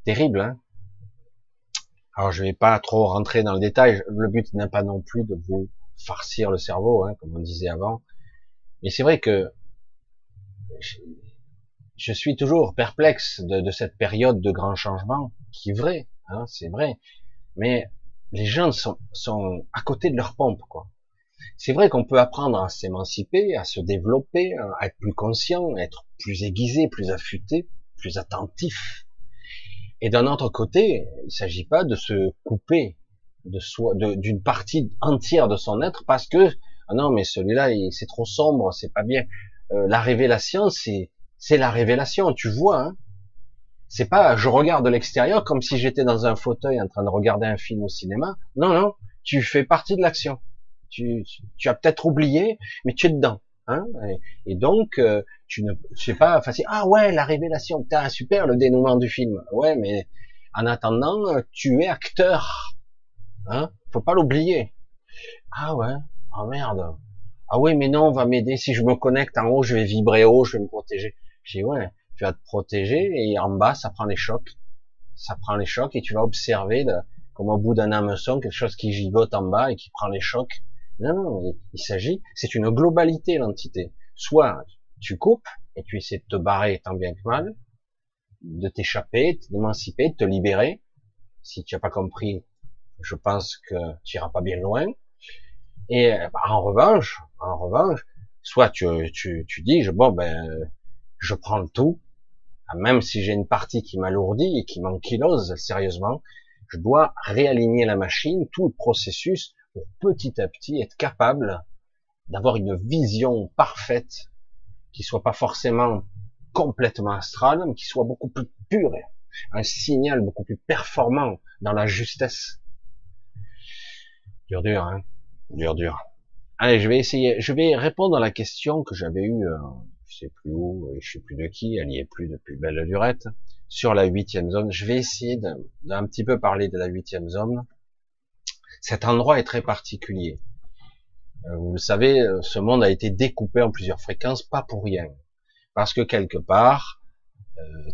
Terrible, hein? Alors je vais pas trop rentrer dans le détail. Le but n'est pas non plus de vous farcir le cerveau, hein, comme on disait avant. Mais c'est vrai que je, suis toujours perplexe de, cette période de grand changement, qui est vrai, hein, c'est vrai. Mais les gens sont, sont à côté de leur pompe, quoi. C'est vrai qu'on peut apprendre à s'émanciper, à se développer, à être plus conscient, à être plus aiguisé, plus affûté, plus attentif. Et d'un autre côté, il ne s'agit pas de se couper de soi, d'une partie entière de son être parce que ah non mais celui-là c'est trop sombre, c'est pas bien. Euh, la révélation c'est c'est la révélation, tu vois. Hein c'est pas je regarde de l'extérieur comme si j'étais dans un fauteuil en train de regarder un film au cinéma. Non non, tu fais partie de l'action. Tu, tu as peut-être oublié, mais tu es dedans. Hein et, donc, euh, tu ne sais pas facile. Ah ouais, la révélation, t'as super le dénouement du film. Ouais, mais en attendant, tu es acteur Hein? Faut pas l'oublier. Ah ouais? Ah merde. Ah oui, mais non, on va m'aider. Si je me connecte en haut, je vais vibrer haut, je vais me protéger. Je dis ouais, tu vas te protéger et en bas, ça prend les chocs. Ça prend les chocs et tu vas observer comme au bout d'un hameçon, quelque chose qui gigote en bas et qui prend les chocs. Non, non, il, s'agit, c'est une globalité l'entité. Soit tu coupes et tu essaies de te barrer tant bien que mal, de t'échapper, de t'émanciper, de te libérer. Si tu n'as pas compris, je pense que tu iras pas bien loin. Et bah, en revanche, en revanche, soit tu, tu, tu dis, bon ben, je prends le tout, même si j'ai une partie qui m'alourdit et qui m'ankylose sérieusement, je dois réaligner la machine, tout le processus, pour petit à petit être capable d'avoir une vision parfaite, qui soit pas forcément complètement astrale, mais qui soit beaucoup plus pure, un signal beaucoup plus performant dans la justesse Dur, dur, hein. Dur, dur. Allez, je vais essayer. Je vais répondre à la question que j'avais eue, euh, je sais plus où, je sais plus de qui, elle n'y est plus depuis belle durette, sur la huitième zone. Je vais essayer d'un petit peu parler de la huitième zone. Cet endroit est très particulier. Euh, vous le savez, euh, ce monde a été découpé en plusieurs fréquences, pas pour rien. Parce que quelque part,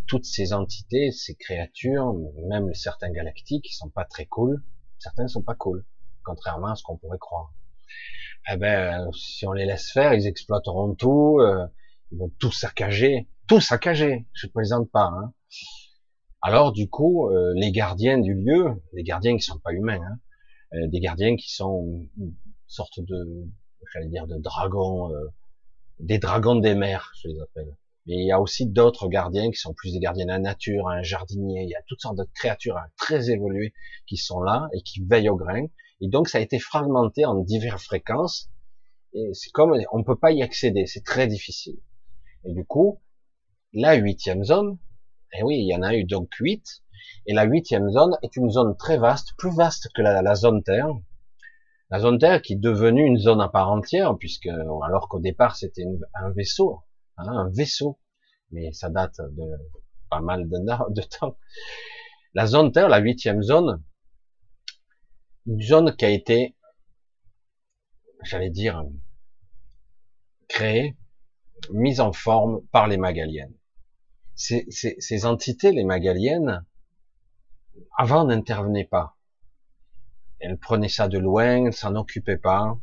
toutes ces entités, ces créatures, même certains galactiques, qui sont pas très cool, certains sont pas cool contrairement à ce qu'on pourrait croire. eh ben, si on les laisse faire, ils exploiteront tout, euh, ils vont tout saccager, tout saccager. Je ne plaisante pas. Hein. Alors du coup, euh, les gardiens du lieu, les gardiens qui sont pas humains, hein, euh, des gardiens qui sont une sorte de, j'allais dire, de dragons, des dragons des mers, je les appelle. Mais il y a aussi d'autres gardiens qui sont plus des gardiens de la nature, un jardinier. Il y a toutes sortes de créatures hein, très évoluées qui sont là et qui veillent au grain. Et donc ça a été fragmenté en diverses fréquences. Et c'est comme on peut pas y accéder, c'est très difficile. Et du coup, la huitième zone, et eh oui, il y en a eu donc huit. Et la huitième zone est une zone très vaste, plus vaste que la, zone Terre. La zone Terre qui est devenue une zone à part entière, puisque alors qu'au départ c'était un vaisseau, hein, un vaisseau, mais ça date de pas mal de, de temps. La zone Terre, la huitième zone, une zone qui a été, j'allais dire, créée, mise en forme par les Magaliennes. Ces, ces, entités, les Magaliennes, avant n'intervenaient pas. Elles prenaient ça de loin, elles s'en occupaient pas.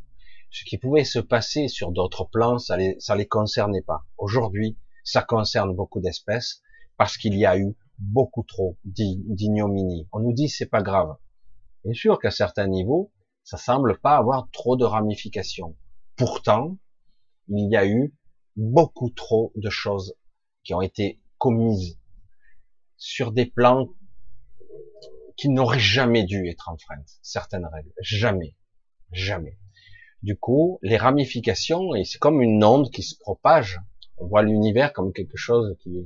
Ce qui pouvait se passer sur d'autres plans, ça les, ça les concernait pas. Aujourd'hui, ça concerne beaucoup d'espèces parce qu'il y a eu beaucoup trop d'ignominie. On nous dit c'est pas grave. Bien sûr qu'à certains niveaux, ça semble pas avoir trop de ramifications. Pourtant, il y a eu beaucoup trop de choses qui ont été commises sur des plans qui n'auraient jamais dû être enfreintes, certaines règles. Jamais. Jamais. Du coup, les ramifications, et c'est comme une onde qui se propage. On voit l'univers comme quelque chose qui,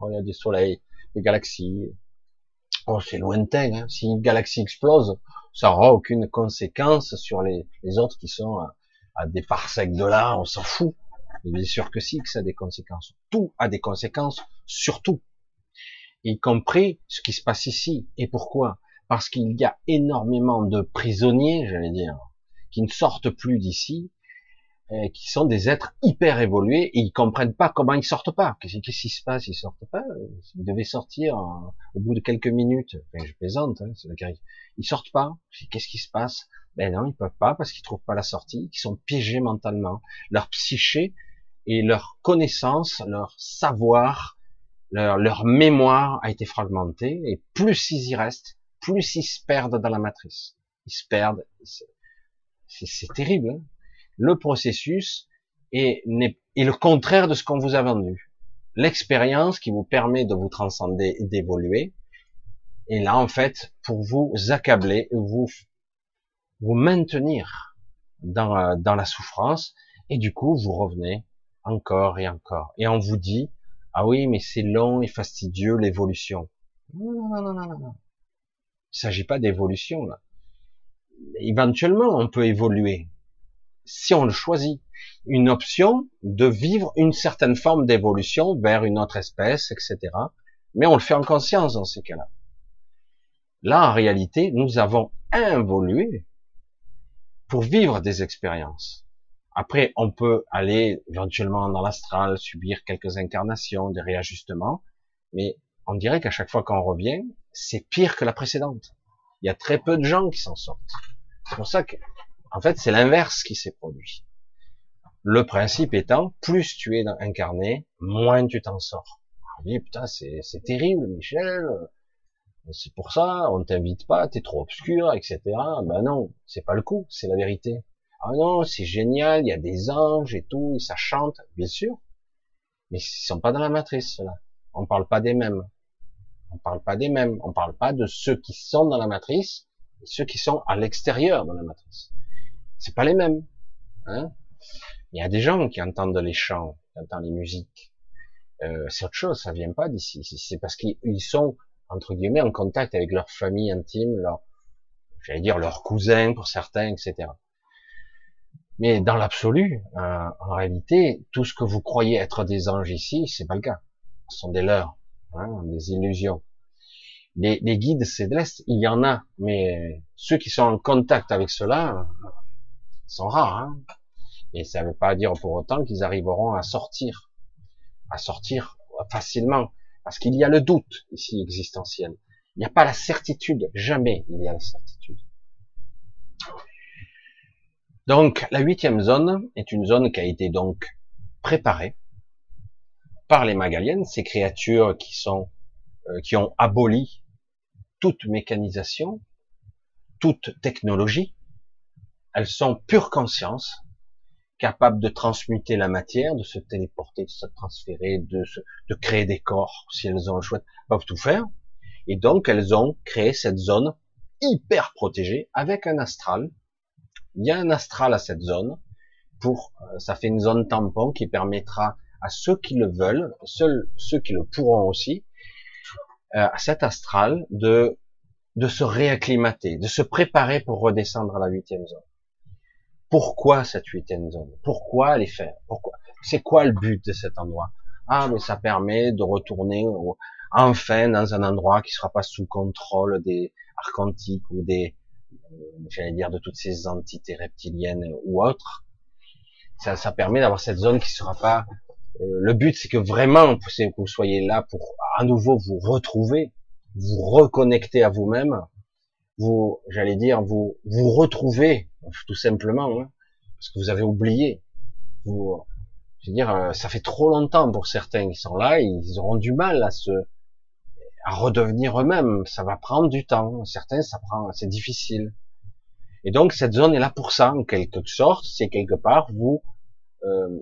oh, il y a des soleils, des galaxies, Oh, c'est lointain. Hein. Si une galaxie explose, ça n'aura aucune conséquence sur les, autres qui sont à, des parsecs de là. On s'en fout. Bien sûr que si, que ça a des conséquences. Tout a des conséquences sur tout, y compris ce qui se passe ici. Et pourquoi? Parce qu'il y a énormément de prisonniers, j'allais dire, qui ne sortent plus d'ici euh, qui sont des êtres hyper évolués et ils comprennent pas comment ils sortent pas. Qu'est-ce qui se passe? Ils sortent pas. Ils devaient sortir au bout de quelques minutes. Enfin, je plaisante, hein, c'est Ils sortent pas. Qu'est-ce qui se passe? Ben non, ils peuvent pas parce qu'ils trouvent pas la sortie. Ils sont piégés mentalement. Leur psyché et leur connaissance, leur savoir, leur, leur mémoire a été fragmentée et plus ils y restent, plus ils se perdent dans la matrice. Ils se perdent. C'est terrible. Hein le processus est, est le contraire de ce qu'on vous a vendu. L'expérience qui vous permet de vous transcender et d'évoluer est là en fait pour vous accabler, vous vous maintenir dans, dans la souffrance et du coup vous revenez encore et encore et on vous dit ah oui mais c'est long et fastidieux l'évolution. Non non non non non. Il s'agit pas d'évolution là. Éventuellement on peut évoluer, si on le choisit, une option de vivre une certaine forme d'évolution vers une autre espèce, etc. Mais on le fait en conscience dans ces cas-là. Là, en réalité, nous avons évolué pour vivre des expériences. Après, on peut aller éventuellement dans l'astral, subir quelques incarnations, des réajustements, mais on dirait qu'à chaque fois qu'on revient, c'est pire que la précédente. Il y a très peu de gens qui s'en sortent. C'est pour ça que en fait, c'est l'inverse qui s'est produit. Le principe étant, plus tu es incarné, moins tu t'en sors. On dit, putain, c'est terrible, Michel. C'est pour ça, on t'invite pas, t'es trop obscur, etc. Ben non, c'est pas le coup, c'est la vérité. Ah non, c'est génial, il y a des anges et tout, et ça chante, bien sûr. Mais ils sont pas dans la matrice, là. On parle pas des mêmes. On parle pas des mêmes. On parle pas de ceux qui sont dans la matrice et ceux qui sont à l'extérieur de la matrice c'est pas les mêmes. Hein Il y a des gens qui entendent les chants, qui entendent les musiques. Euh, c'est autre chose, ça vient pas d'ici. C'est parce qu'ils sont entre guillemets en contact avec leur famille intime, leur, j'allais dire leurs cousins pour certains, etc. Mais dans l'absolu, euh, en réalité, tout ce que vous croyez être des anges ici, c'est pas le cas. Ce sont des leurs, hein, des illusions. Les, les guides célestes, il y en a, mais ceux qui sont en contact avec cela, sont rares. Hein et ça ne veut pas dire pour autant qu'ils arriveront à sortir, à sortir facilement, parce qu'il y a le doute ici existentiel. Il n'y a pas la certitude, jamais il y a la certitude. Donc, la huitième zone est une zone qui a été donc préparée par les Magaliennes, ces créatures qui sont, euh, qui ont aboli toute mécanisation, toute technologie. Elles sont pure conscience, capables de transmuter la matière, de se téléporter, de se transférer, de, créer des corps, si elles ont le choix, peuvent tout faire. Et donc, elles ont créé cette zone hyper protégée avec un astral. Il y a un astral à cette zone pour, euh, ça fait une zone tampon qui permettra à ceux qui le veulent, seuls ceux qui le pourront aussi, euh, à cet astral de se réacclimater, de se préparer pour redescendre à la huitième zone. Pourquoi cette huitième zone Pourquoi les faire? Pourquoi? C'est quoi le but de cet endroit? Ah, mais ça permet de retourner enfin dans un endroit qui sera pas sous contrôle des archontiques ou des, euh, j'allais dire, de toutes ces entités reptiliennes ou autres. Ça, ça permet d'avoir cette zone qui sera pas. Euh, le but, c'est que vraiment que vous soyez là pour à nouveau vous retrouver, vous reconnecter à vous-même, vous, j'allais dire, vous vous retrouver tout simplement, hein, parce que vous avez oublié. Vous, je veux dire, euh, ça fait trop longtemps pour certains qui sont là, ils auront du mal à se à redevenir eux-mêmes. Ça va prendre du temps. Certains, ça prend, c'est difficile. Et donc cette zone est là pour ça, en quelque sorte, c'est quelque part vous euh,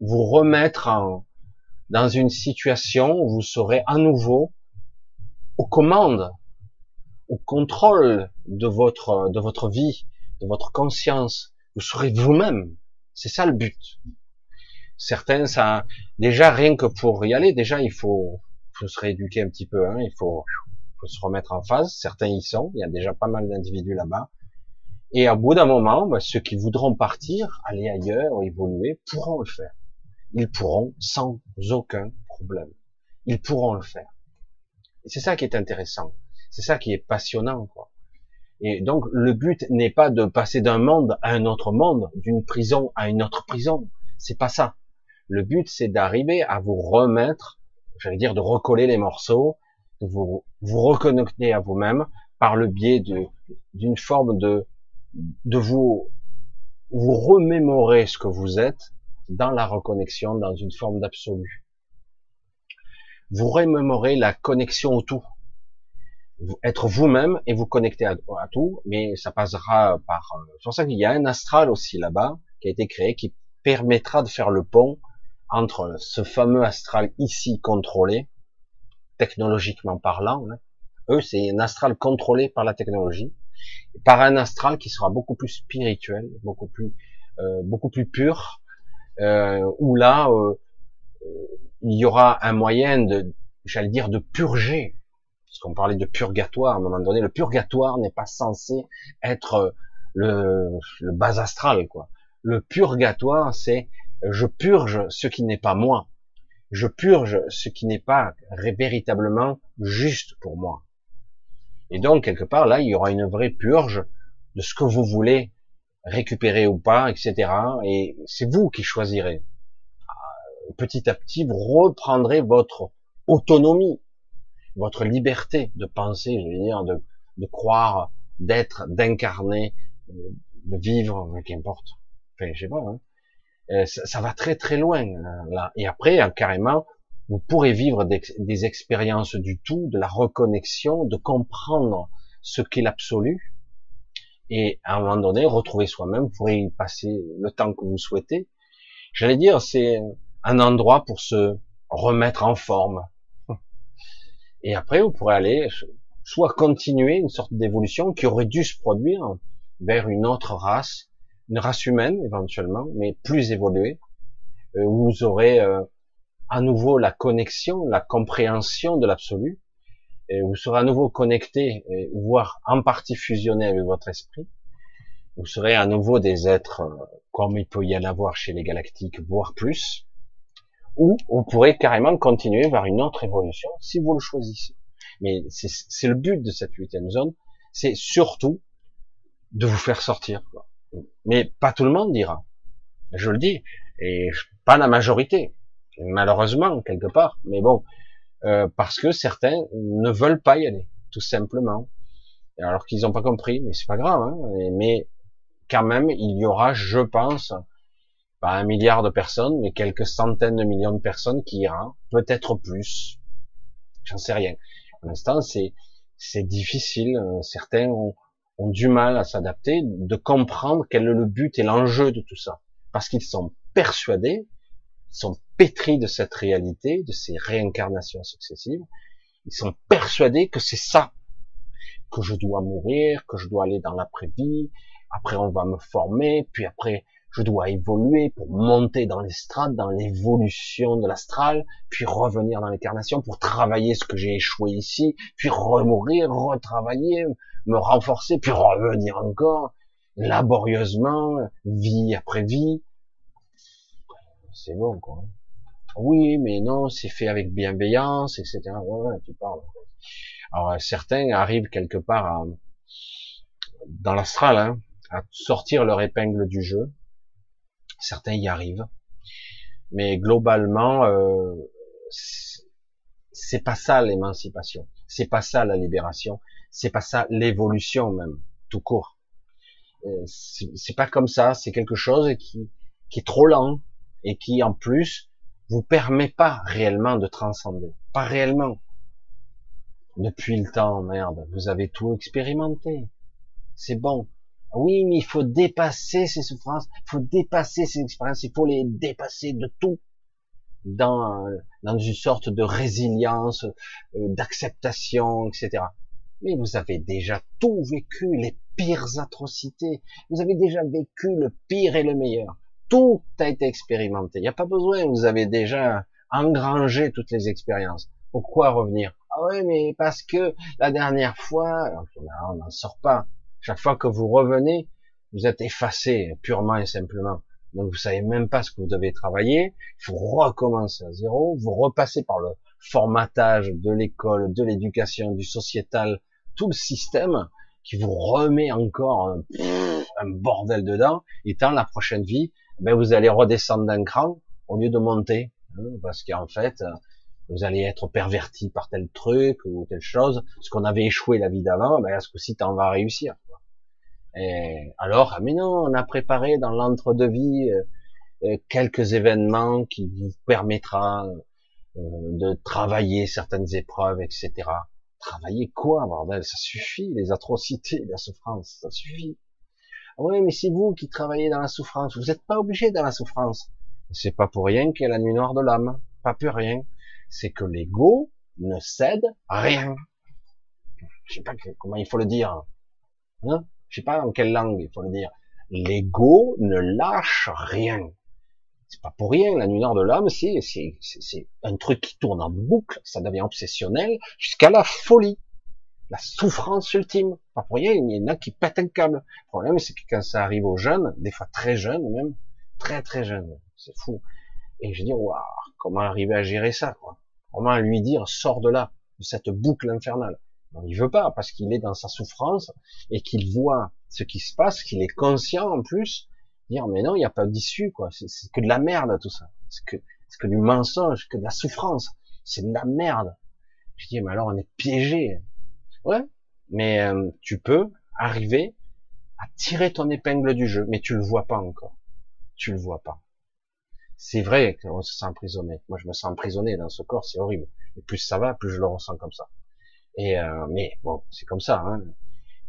vous remettre en, dans une situation où vous serez à nouveau aux commandes, au contrôle de votre, de votre vie, de votre conscience. Vous serez vous-même. C'est ça le but. Certains, ça, déjà rien que pour y aller, déjà il faut, faut se rééduquer un petit peu. Hein, il faut, faut se remettre en phase. Certains y sont. Il y a déjà pas mal d'individus là-bas. Et à bout d'un moment, bah, ceux qui voudront partir, aller ailleurs, évoluer, pourront le faire. Ils pourront sans aucun problème. Ils pourront le faire. C'est ça qui est intéressant. C'est ça qui est passionnant, quoi. Et donc, le but n'est pas de passer d'un monde à un autre monde, d'une prison à une autre prison. C'est pas ça. Le but, c'est d'arriver à vous remettre, j'allais dire, de recoller les morceaux, de vous, vous reconnecter à vous-même par le biais de, d'une forme de, de vous, vous remémorer ce que vous êtes dans la reconnexion, dans une forme d'absolu vous remémorez la connexion au tout. Être vous-même et vous connecter à, tout, mais ça passera par... Euh, c'est pour ça qu'il y a un astral aussi là-bas qui a été créé, qui permettra de faire le pont entre ce fameux astral ici contrôlé, technologiquement parlant. Hein. Eux, c'est un astral contrôlé par la technologie, par un astral qui sera beaucoup plus spirituel, beaucoup plus, euh, beaucoup plus pur, euh, où là, euh, il y aura un moyen de, j'allais dire, de purger. Parce qu'on parlait de purgatoire à un moment donné. Le purgatoire n'est pas censé être le, le bas astral, quoi. Le purgatoire, c'est je purge ce qui n'est pas moi. Je purge ce qui n'est pas véritablement juste pour moi. Et donc, quelque part, là, il y aura une vraie purge de ce que vous voulez récupérer ou pas, etc. Et c'est vous qui choisirez petit à petit, vous reprendrez votre autonomie, votre liberté de penser, je veux dire, de, de croire, d'être, d'incarner, de vivre, qu'importe. Enfin, je sais pas. Hein. Euh, ça, ça, va très très loin là. Et après, hein, carrément, vous pourrez vivre des, des, expériences du tout, de la reconnexion, de comprendre ce qu'est l'absolu. Et à un moment donné, retrouver soi-même, vous pourrez y passer le temps que vous souhaitez. J'allais dire, c'est un endroit pour se remettre en forme. Et après, vous pourrez aller soit continuer une sorte d'évolution qui aurait dû se produire vers une autre race, une race humaine éventuellement, mais plus évoluée, euh, où vous aurez euh, à nouveau la connexion, la compréhension de l'absolu, et vous serez à nouveau connecté, voire en partie fusionné avec votre esprit. Vous serez à nouveau des êtres euh, comme il peut y en avoir chez les galactiques, voire plus, ou vous pourrez carrément continuer vers une autre évolution si vous le choisissez. Mais c'est le but de cette huitième zone, c'est surtout de vous faire sortir. Mais pas tout le monde dira. Je le dis, et pas la majorité, malheureusement quelque part. Mais bon, euh, parce que certains ne veulent pas y aller, tout simplement. Alors qu'ils n'ont pas compris, mais c'est pas grave. Hein, mais quand même, il y aura, je pense, pas un milliard de personnes, mais quelques centaines de millions de personnes qui iront, peut-être plus. J'en sais rien. Pour l'instant, c'est c'est difficile. Certains ont, ont du mal à s'adapter, de comprendre quel est le but et l'enjeu de tout ça, parce qu'ils sont persuadés, sont pétris de cette réalité, de ces réincarnations successives. Ils sont persuadés que c'est ça, que je dois mourir, que je dois aller dans l'après-vie, après on va me former, puis après je dois évoluer pour monter dans l'estrade, dans l'évolution de l'astral, puis revenir dans l'incarnation pour travailler ce que j'ai échoué ici, puis remourir, retravailler, me renforcer, puis revenir encore, laborieusement, vie après vie. C'est bon, quoi. Oui, mais non, c'est fait avec bienveillance, etc. Ouais, tu parles. Alors, certains arrivent quelque part à, dans l'astral, hein, à sortir leur épingle du jeu. Certains y arrivent. Mais globalement, euh, c'est pas ça l'émancipation. C'est pas ça la libération. C'est pas ça l'évolution même, tout court. Euh, c'est pas comme ça. C'est quelque chose qui, qui est trop lent et qui en plus vous permet pas réellement de transcender. Pas réellement. Depuis le temps, merde, vous avez tout expérimenté. C'est bon. Oui, mais il faut dépasser ces souffrances, il faut dépasser ces expériences, il faut les dépasser de tout dans, dans une sorte de résilience, euh, d'acceptation, etc. Mais vous avez déjà tout vécu, les pires atrocités. Vous avez déjà vécu le pire et le meilleur. Tout a été expérimenté. Il n'y a pas besoin, vous avez déjà engrangé toutes les expériences. Pourquoi revenir? Ah oui, mais parce que la dernière fois, on n'en sort pas. Chaque fois que vous revenez, vous êtes effacé purement et simplement. Donc vous savez même pas ce que vous devez travailler. Il faut recommencer à zéro. Vous repassez par le formatage de l'école, de l'éducation, du sociétal, tout le système qui vous remet encore un, bordel dedans. Et dans la prochaine vie, ben vous allez redescendre d'un cran au lieu de monter, hein, parce qu'en fait, vous allez être perverti par tel truc ou telle chose. Ce qu'on avait échoué la vie d'avant, ben à ce coup-ci, t'en vas réussir. Et alors, ah, mais non, on a préparé dans l'entre-deux-vie euh, euh, quelques événements qui vous permettra euh, de travailler certaines épreuves, etc. Travailler quoi, bordel? Ça suffit, les atrocités, la souffrance, ça suffit. Ah oui, mais c'est vous qui travaillez dans la souffrance. Vous n'êtes pas obligé dans la souffrance. C'est pas pour rien qu'il y a la nuit noire de l'âme. Pas pour rien. C'est que l'ego ne cède rien. Je sais pas comment il faut le dire. Hein je sais pas en quelle langue il faut le dire. L'ego ne lâche rien. C'est pas pour rien, la nuit noire de c'est, c'est, c'est un truc qui tourne en boucle, ça devient obsessionnel jusqu'à la folie, la souffrance ultime. Pas pour rien, il y en a qui pètent un câble. Le problème, c'est que quand ça arrive aux jeunes, des fois très jeunes même, très très jeunes, c'est fou. Et je dis, waouh, comment arriver à gérer ça, quoi? Comment lui dire, sors de là, de cette boucle infernale. Non, il veut pas parce qu'il est dans sa souffrance et qu'il voit ce qui se passe, qu'il est conscient en plus. Dire mais non, il n'y a pas d'issue quoi. C'est que de la merde tout ça. C'est que c'est que du mensonge, que de la souffrance. C'est de la merde. Je dis mais alors on est piégé. Ouais, mais euh, tu peux arriver à tirer ton épingle du jeu, mais tu le vois pas encore. Tu le vois pas. C'est vrai qu'on se sent emprisonné. Moi, je me sens emprisonné dans ce corps, c'est horrible. Et plus ça va, plus je le ressens comme ça. Et euh, mais bon, c'est comme ça. Hein.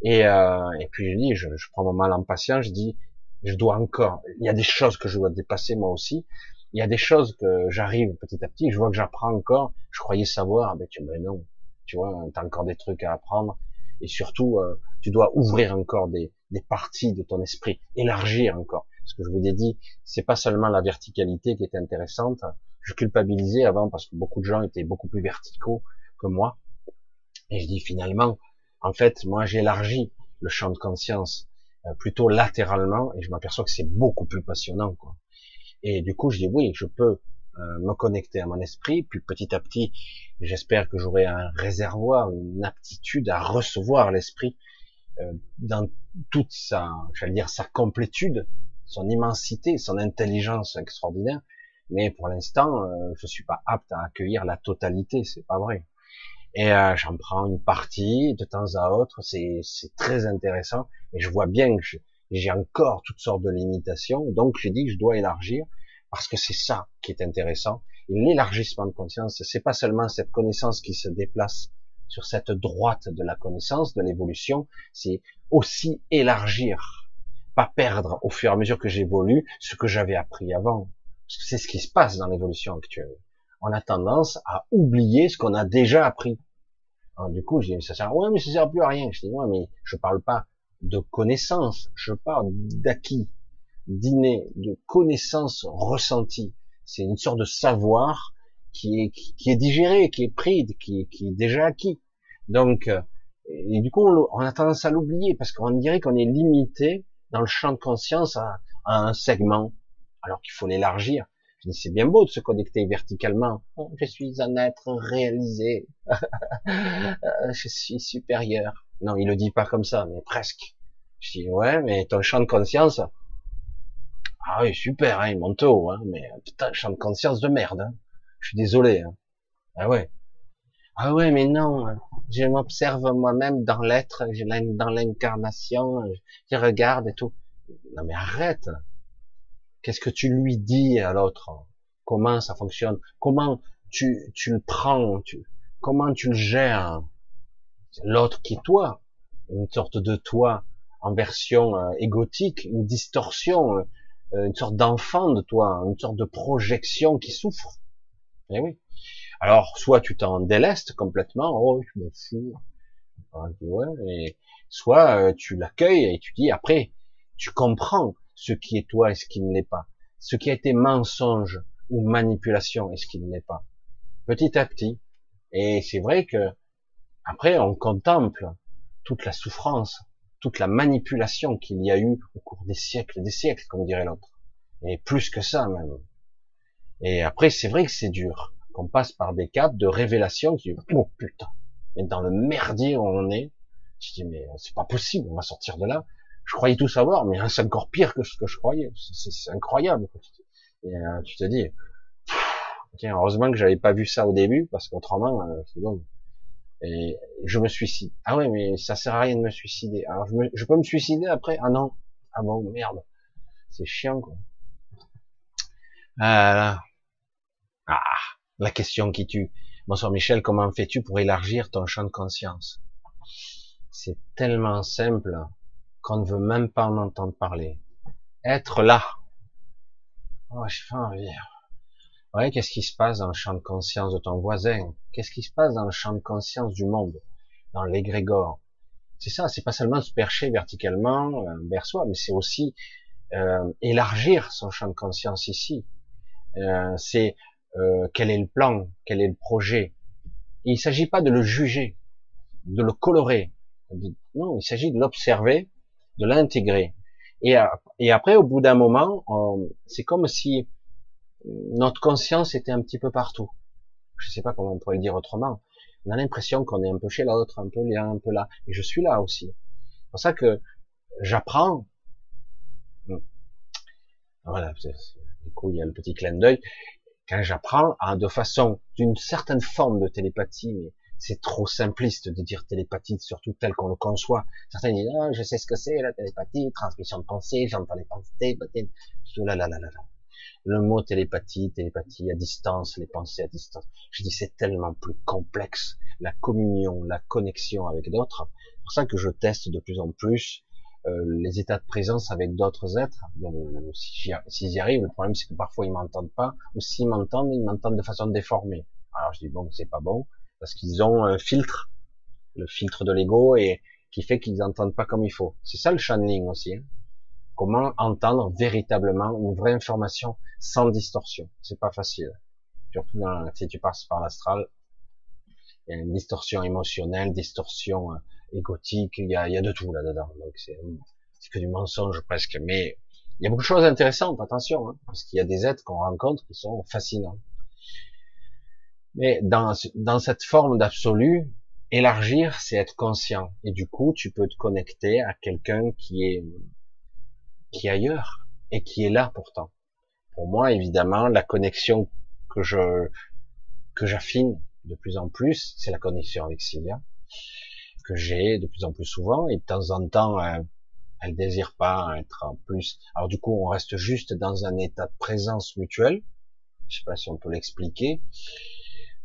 Et, euh, et puis je dis, je, je, prends mon mal en patience. Je dis, je dois encore. Il y a des choses que je dois dépasser moi aussi. Il y a des choses que j'arrive petit à petit. Je vois que j'apprends encore. Je croyais savoir, ben tu ben non. Tu vois, t'as encore des trucs à apprendre. Et surtout, euh, tu dois ouvrir encore des, des parties de ton esprit, élargir encore. Ce que je vous ai dit, c'est pas seulement la verticalité qui est intéressante. Je culpabilisais avant parce que beaucoup de gens étaient beaucoup plus verticaux que moi. Et je dis finalement, en fait, moi j'élargis le champ de conscience euh, plutôt latéralement et je m'aperçois que c'est beaucoup plus passionnant. Quoi. Et du coup, je dis oui, je peux euh, me connecter à mon esprit, puis petit à petit, j'espère que j'aurai un réservoir, une aptitude à recevoir l'esprit euh, dans toute sa, j'allais dire, sa complétude, son immensité, son intelligence extraordinaire. Mais pour l'instant, je suis pas apte à accueillir la totalité, c'est pas vrai. Et euh, j'en prends une partie de temps à autre, c'est très intéressant. Et je vois bien que j'ai encore toutes sortes de limitations, donc j'ai dit que je dois élargir, parce que c'est ça qui est intéressant. L'élargissement de conscience, c'est pas seulement cette connaissance qui se déplace sur cette droite de la connaissance, de l'évolution, c'est aussi élargir, pas perdre au fur et à mesure que j'évolue ce que j'avais appris avant. Parce que c'est ce qui se passe dans l'évolution actuelle. On a tendance à oublier ce qu'on a déjà appris. Alors, du coup, je dis, ça sert, ouais, mais ça sert plus à rien. Je dis, ouais, mais je parle pas de connaissances, je parle d'acquis, d'inné, de connaissances ressenties. C'est une sorte de savoir qui est, qui, est digéré, qui est pris, qui, qui est déjà acquis. Donc, euh, et du coup, on, a tendance à l'oublier parce qu'on dirait qu'on est limité dans le champ de conscience à, à un segment, alors qu'il faut l'élargir. Je dis, c'est bien beau de se connecter verticalement. Oh, je suis un être réalisé. je suis supérieur. Non, il le dit pas comme ça, mais presque. Je dis, ouais, mais ton champ de conscience, ah oui, super, hein, il monte haut, hein, mais putain, champ de conscience de merde. Hein. Je suis désolé. Hein. Ah ouais. Ah ouais, mais non, je m'observe moi-même dans l'être, dans l'incarnation, je regarde et tout. Non mais arrête. Qu'est-ce que tu lui dis à l'autre? Comment ça fonctionne? Comment tu, tu le prends? Tu, Comment tu le gères? L'autre qui est toi, une sorte de toi en version euh, égotique, une distorsion, euh, une sorte d'enfant de toi, une sorte de projection qui souffre. Eh oui. Alors, soit tu t'en délestes complètement, oh, je m'en fous. Ouais, soit euh, tu l'accueilles et tu dis après, tu comprends ce qui est toi et ce qui ne l'est pas, ce qui a été mensonge ou manipulation et ce qui ne l'est pas. Petit à petit. Et c'est vrai que après on contemple toute la souffrance, toute la manipulation qu'il y a eu au cours des siècles, des siècles, comme dirait l'autre. Et plus que ça même. Et après, c'est vrai que c'est dur, qu'on passe par des caps de révélation qui, oh putain, mais dans le merdier où on est, je dis, mais c'est pas possible, on va sortir de là. Je croyais tout savoir, mais c'est encore pire que ce que je croyais. C'est incroyable. Et euh, tu te dis, tiens, heureusement que j'avais pas vu ça au début, parce qu'autrement, euh, c'est bon. Et je me suicide. Ah ouais, mais ça sert à rien de me suicider. Alors je, peux me suicider après? Ah non. Ah bon, merde. C'est chiant, quoi. Ah, ah, la question qui tue. Bonsoir Michel, comment fais-tu pour élargir ton champ de conscience? C'est tellement simple qu'on ne veut même pas en entendre parler. Être là. Oh, j'ai envie. Ouais, qu'est-ce qui se passe dans le champ de conscience de ton voisin? Qu'est-ce qui se passe dans le champ de conscience du monde? Dans l'égrégore C'est ça, c'est pas seulement se percher verticalement euh, vers soi, mais c'est aussi euh, élargir son champ de conscience ici. Euh, c'est euh, quel est le plan, quel est le projet? il ne s'agit pas de le juger, de le colorer. Non, il s'agit de l'observer, de l'intégrer. Et, après, au bout d'un moment, c'est comme si notre conscience était un petit peu partout. Je ne sais pas comment on pourrait le dire autrement. On a l'impression qu'on est un peu chez l'autre, un peu là, un peu là. Et je suis là aussi. C'est pour ça que j'apprends. Voilà, du coup, il y a le petit clin d'œil. Quand j'apprends de façon, d'une certaine forme de télépathie, mais c'est trop simpliste de dire télépathie, surtout tel qu'on le conçoit. Certains disent, ah, je sais ce que c'est, la télépathie, transmission de pensée, j'entends les pensées, là, là, là, là, le mot télépathie, télépathie à distance, les pensées à distance. Je dis c'est tellement plus complexe, la communion, la connexion avec d'autres. C'est pour ça que je teste de plus en plus les états de présence avec d'autres êtres. S'ils si y arrivent, le problème c'est que parfois ils m'entendent pas, ou s'ils m'entendent, ils m'entendent de façon déformée. Alors je dis bon, c'est pas bon, parce qu'ils ont un filtre, le filtre de l'ego, et qui fait qu'ils n'entendent pas comme il faut. C'est ça le channeling aussi. Hein. Comment entendre véritablement une vraie information sans distorsion C'est pas facile. Surtout si tu passes par l'astral, il y a une distorsion émotionnelle, distorsion euh, égotique, il y a, y a de tout là-dedans. Donc c'est que du mensonge presque. Mais il y a beaucoup de choses intéressantes, attention, hein, parce qu'il y a des êtres qu'on rencontre qui sont fascinants. Mais dans, dans cette forme d'absolu, élargir, c'est être conscient. Et du coup, tu peux te connecter à quelqu'un qui est qui est ailleurs et qui est là pourtant. Pour moi, évidemment, la connexion que je que j'affine de plus en plus, c'est la connexion avec Sylvia que j'ai de plus en plus souvent et de temps en temps euh, Elle désire pas être plus. Alors du coup, on reste juste dans un état de présence mutuelle. Je sais pas si on peut l'expliquer.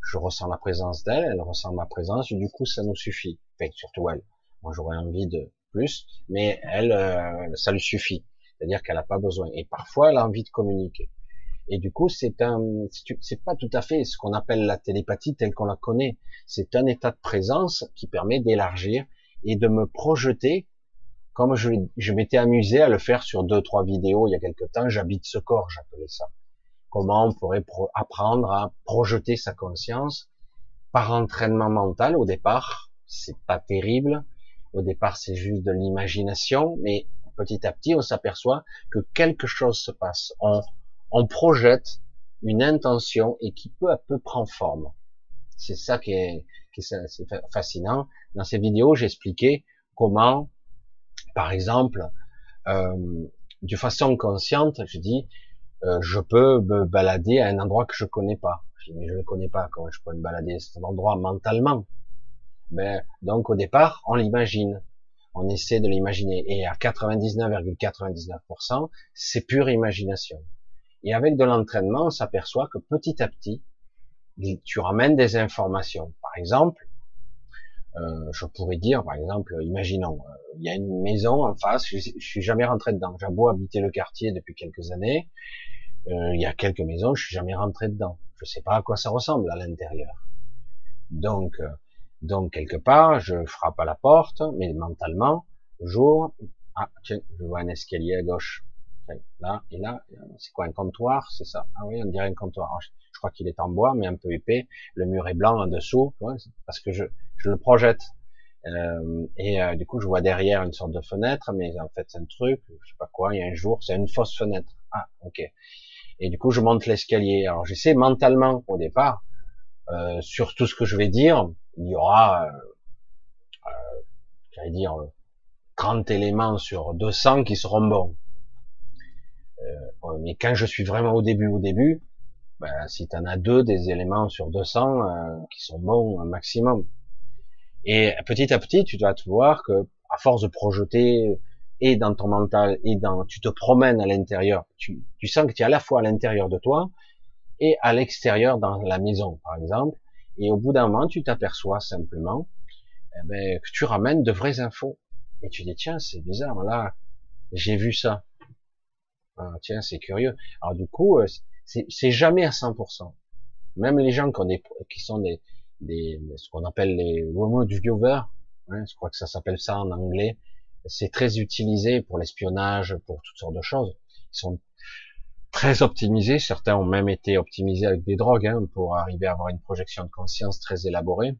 Je ressens la présence d'elle, elle ressent ma présence, et du coup, ça nous suffit. Enfin, surtout elle. Moi, j'aurais envie de plus, mais elle, euh, ça lui suffit. C'est-à-dire qu'elle n'a pas besoin. Et parfois, elle a envie de communiquer. Et du coup, c'est un, c'est pas tout à fait ce qu'on appelle la télépathie telle qu'on la connaît. C'est un état de présence qui permet d'élargir et de me projeter, comme je, m'étais amusé à le faire sur deux, trois vidéos il y a quelque temps. J'habite ce corps, j'appelais ça. Comment on pourrait apprendre à projeter sa conscience par entraînement mental au départ. C'est pas terrible. Au départ, c'est juste de l'imagination, mais petit à petit, on s'aperçoit que quelque chose se passe. On projette une intention et qui peu à peu prend forme. C'est ça qui est, qui fascinant. Dans ces vidéos, j'expliquais comment, par exemple, euh, de façon consciente, je dis, euh, je peux me balader à un endroit que je connais pas. Je dis, mais je ne connais pas, comment je peux me balader à cet endroit mentalement? Mais donc au départ, on l'imagine, on essaie de l'imaginer, et à 99,99%, c'est pure imagination. Et avec de l'entraînement, on s'aperçoit que petit à petit, tu ramènes des informations. Par exemple, euh, je pourrais dire, par exemple, imaginons, euh, il y a une maison en face, je, je suis jamais rentré dedans. J'ai beau habiter le quartier depuis quelques années, euh, il y a quelques maisons, je suis jamais rentré dedans. Je sais pas à quoi ça ressemble à l'intérieur. Donc, euh, donc quelque part, je frappe à la porte, mais mentalement, j'ouvre. Ah, tiens, je vois un escalier à gauche là et là, c'est quoi un comptoir, c'est ça Ah oui, on dirait un comptoir. je, crois qu'il est en bois, mais un peu épais. Le mur est blanc en dessous, parce que je, je le projette. Euh, et euh, du coup, je vois derrière une sorte de fenêtre, mais en fait, c'est un truc, je sais pas quoi. Il y a un jour, c'est une fausse fenêtre. Ah, ok. Et du coup, je monte l'escalier. Alors, j'essaie mentalement au départ euh, sur tout ce que je vais dire. Il y aura, euh, euh j'allais dire, 30 éléments sur 200 qui seront bons. Euh, mais quand je suis vraiment au début, au début, ben, si tu en as deux des éléments sur 200 euh, qui sont bons un maximum. Et petit à petit, tu dois te voir que à force de projeter et dans ton mental et dans, tu te promènes à l'intérieur, tu, tu sens que tu es à la fois à l'intérieur de toi et à l'extérieur dans la maison, par exemple. Et au bout d'un moment, tu t'aperçois simplement eh ben, que tu ramènes de vraies infos. Et tu dis, tiens, c'est bizarre, là, j'ai vu ça. Ah, tiens, c'est curieux. Alors du coup, euh, c'est jamais à 100%. Même les gens qui, qui sont des, des ce qu'on appelle les remote viewers, hein, je crois que ça s'appelle ça en anglais, c'est très utilisé pour l'espionnage, pour toutes sortes de choses. Ils sont très optimisés. Certains ont même été optimisés avec des drogues hein, pour arriver à avoir une projection de conscience très élaborée.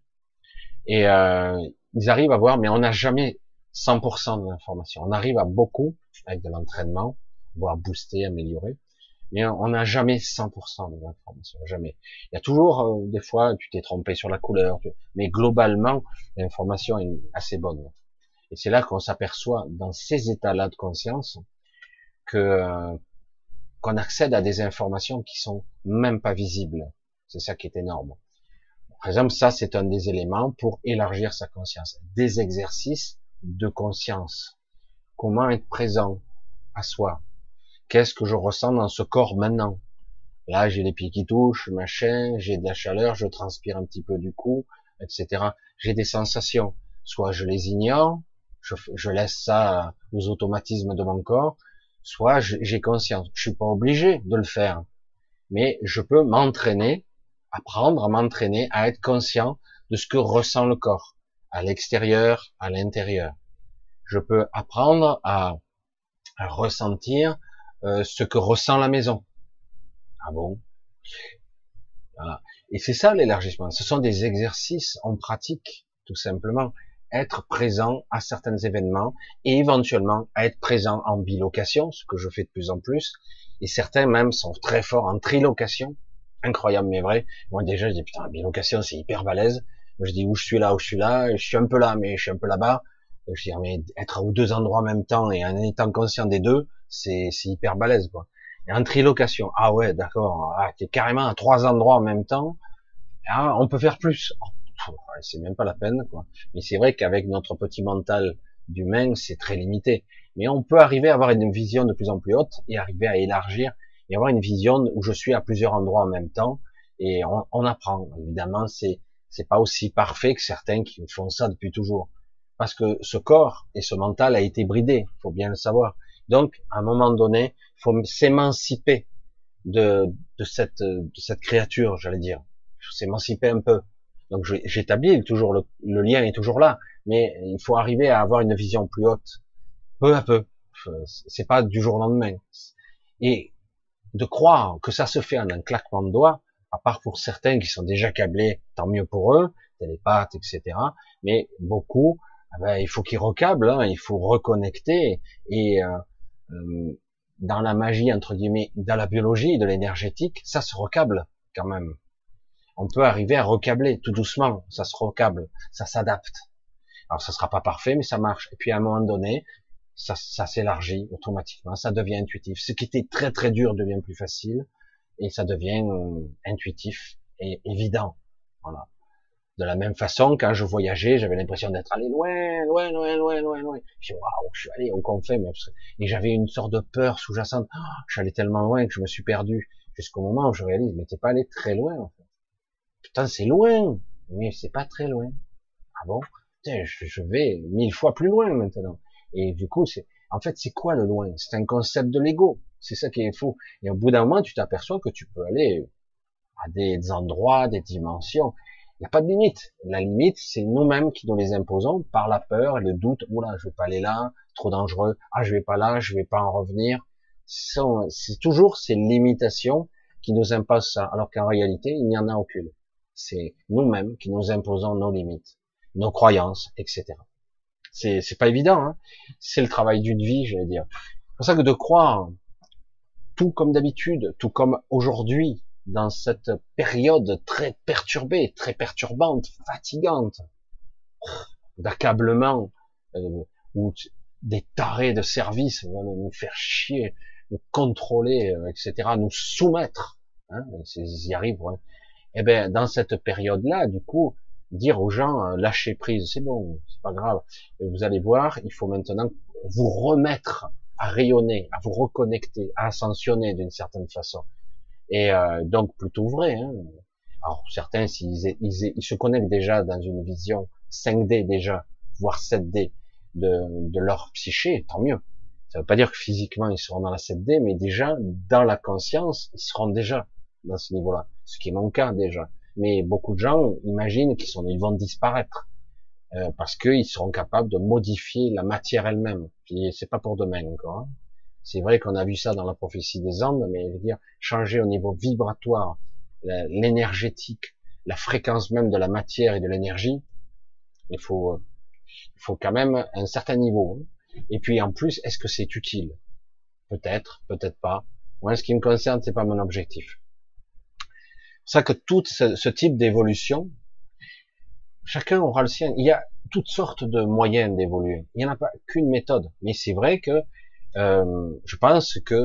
Et euh, ils arrivent à voir, mais on n'a jamais 100% de l'information. On arrive à beaucoup avec de l'entraînement, voire booster, améliorer. Mais on n'a jamais 100% de l'information, jamais. Il y a toujours euh, des fois, tu t'es trompé sur la couleur, mais globalement, l'information est assez bonne. Et c'est là qu'on s'aperçoit dans ces états-là de conscience que euh, qu'on accède à des informations qui sont même pas visibles. C'est ça qui est énorme. Par exemple, ça, c'est un des éléments pour élargir sa conscience. Des exercices de conscience. Comment être présent à soi, Qu'est-ce que je ressens dans ce corps maintenant? Là, j'ai les pieds qui touchent, machin, j'ai de la chaleur, je transpire un petit peu du cou, etc. J'ai des sensations. Soit je les ignore, je, laisse ça aux automatismes de mon corps, soit j'ai conscience. Je suis pas obligé de le faire, mais je peux m'entraîner, apprendre à m'entraîner à être conscient de ce que ressent le corps, à l'extérieur, à l'intérieur. Je peux apprendre à ressentir euh, ce que ressent la maison. Ah bon? Voilà. Et c'est ça l'élargissement. Ce sont des exercices en pratique, tout simplement. Être présent à certains événements et éventuellement être présent en bilocation, ce que je fais de plus en plus. Et certains même sont très forts en trilocation. Incroyable mais vrai. Moi déjà je dis putain la bilocation c'est hyper balèze. Je dis où je suis là, où je suis là, je suis un peu là mais je suis un peu là-bas. Je dis mais être à deux endroits en même temps et en étant conscient des deux, c'est hyper balèze quoi. Et en trilocation, ah ouais, d'accord, ah, t'es carrément à trois endroits en même temps, ah, on peut faire plus. Oh, c'est même pas la peine quoi. Mais c'est vrai qu'avec notre petit mental d'humain, c'est très limité. Mais on peut arriver à avoir une vision de plus en plus haute et arriver à élargir et avoir une vision où je suis à plusieurs endroits en même temps et on, on apprend. Évidemment, c'est c'est pas aussi parfait que certains qui font ça depuis toujours, parce que ce corps et ce mental a été bridé, faut bien le savoir. Donc, à un moment donné, il faut s'émanciper de, de cette de cette créature, j'allais dire, s'émanciper un peu. Donc, j'établis toujours le, le lien est toujours là, mais il faut arriver à avoir une vision plus haute, peu à peu. C'est pas du jour au lendemain. Et de croire que ça se fait en un claquement de doigts, à part pour certains qui sont déjà câblés, tant mieux pour eux, télépathes, etc. Mais beaucoup, eh ben, il faut qu'ils recablent, hein, il faut reconnecter et euh, euh, dans la magie entre guillemets, dans la biologie, de l'énergétique, ça se recable quand même. On peut arriver à recabler tout doucement, ça se recable, ça s'adapte. Alors ça sera pas parfait, mais ça marche. Et puis à un moment donné, ça, ça s'élargit automatiquement, ça devient intuitif. Ce qui était très très dur devient plus facile et ça devient euh, intuitif et évident. Voilà. De la même façon, quand je voyageais, j'avais l'impression d'être allé loin, loin, loin, loin, loin, loin. Je dis, waouh, je suis allé au confin, et j'avais une sorte de peur sous-jacente. Oh, je suis allé tellement loin que je me suis perdu jusqu'au moment où je réalise, mais t'es pas allé très loin, en fait. Putain, c'est loin, mais c'est pas très loin. Ah bon? Putain, je vais mille fois plus loin maintenant. Et du coup, c'est, en fait, c'est quoi le loin? C'est un concept de l'ego. C'est ça qui est faux. Et au bout d'un moment, tu t'aperçois que tu peux aller à des endroits, des dimensions. Il n'y a pas de limite. La limite, c'est nous-mêmes qui nous les imposons par la peur et le doute. Oula, je vais pas aller là, trop dangereux. Ah, je vais pas là, je vais pas en revenir. C'est toujours ces limitations qui nous imposent ça, alors qu'en réalité, il n'y en a aucune. C'est nous-mêmes qui nous imposons nos limites, nos croyances, etc. C'est, pas évident. Hein c'est le travail d'une vie, je vais dire. C'est pour ça que de croire tout comme d'habitude, tout comme aujourd'hui, dans cette période très perturbée, très perturbante, fatigante, d'accablement, euh, où des tarés de service vont nous faire chier, nous contrôler, euh, etc., nous soumettre, hein, ils y arrivent. Ouais. Et eh ben, dans cette période-là, du coup, dire aux gens euh, lâchez prise, c'est bon, c'est pas grave. vous allez voir, il faut maintenant vous remettre à rayonner, à vous reconnecter, à ascensionner d'une certaine façon. Et euh, donc plutôt vrai. Hein. Alors certains, s'ils ils, ils, se connectent déjà dans une vision 5D déjà, voire 7D de, de leur psyché, tant mieux. Ça veut pas dire que physiquement ils seront dans la 7D, mais déjà dans la conscience, ils seront déjà dans ce niveau-là. Ce qui est mon cas déjà. Mais beaucoup de gens imaginent qu'ils sont, ils vont disparaître. Euh, parce qu'ils seront capables de modifier la matière elle-même. C'est pas pour demain encore. Hein. C'est vrai qu'on a vu ça dans la prophétie des Andes, mais je veux dire changer au niveau vibratoire, l'énergétique, la fréquence même de la matière et de l'énergie. Il faut, euh, il faut quand même un certain niveau. Hein. Et puis en plus, est-ce que c'est utile? Peut-être, peut-être pas. Moi, ce qui me concerne, c'est pas mon objectif. C'est ça que tout ce type d'évolution, Chacun aura le sien. Il y a toutes sortes de moyens d'évoluer. Il n'y en a pas qu'une méthode. Mais c'est vrai que euh, je pense que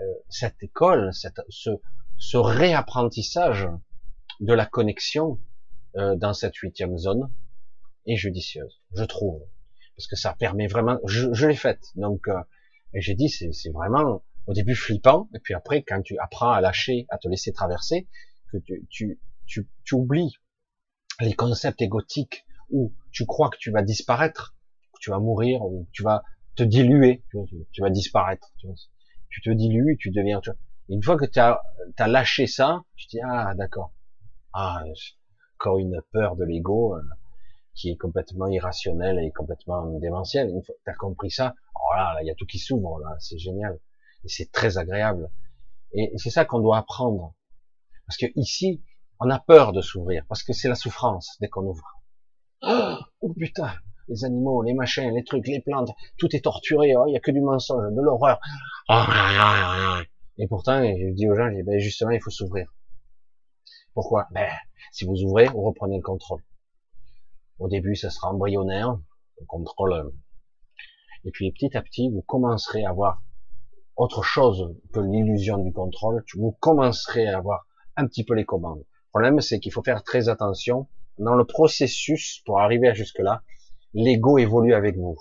euh, cette école, cette, ce, ce, réapprentissage de la connexion euh, dans cette huitième zone est judicieuse, je trouve, parce que ça permet vraiment. Je, je l'ai faite, donc euh, j'ai dit c'est vraiment au début flippant, et puis après quand tu apprends à lâcher, à te laisser traverser, que tu, tu, tu, tu oublies les concepts égotiques où tu crois que tu vas disparaître, que tu vas mourir, ou tu vas te diluer, tu, vas disparaître. Tu, te dilues, tu deviens. une fois que tu as, lâché ça, tu te dis ah d'accord. Ah encore une peur de l'ego euh, qui est complètement irrationnelle et complètement démentielle. Une fois que tu as compris ça, oh là, il y a tout qui s'ouvre là, c'est génial et c'est très agréable. Et c'est ça qu'on doit apprendre. Parce que ici, on a peur de s'ouvrir parce que c'est la souffrance dès qu'on ouvre. Oh, putain, les animaux, les machins, les trucs, les plantes, tout est torturé. Oh, il y a que du mensonge, de l'horreur. Et pourtant, je dis aux gens, ben justement, il faut s'ouvrir. Pourquoi? Ben, si vous ouvrez, vous reprenez le contrôle. Au début, ça sera embryonnaire, le contrôle. Euh, et puis petit à petit, vous commencerez à avoir autre chose que l'illusion du contrôle. Vous commencerez à avoir un petit peu les commandes. Le problème, c'est qu'il faut faire très attention dans le processus pour arriver à jusque-là. L'ego évolue avec vous.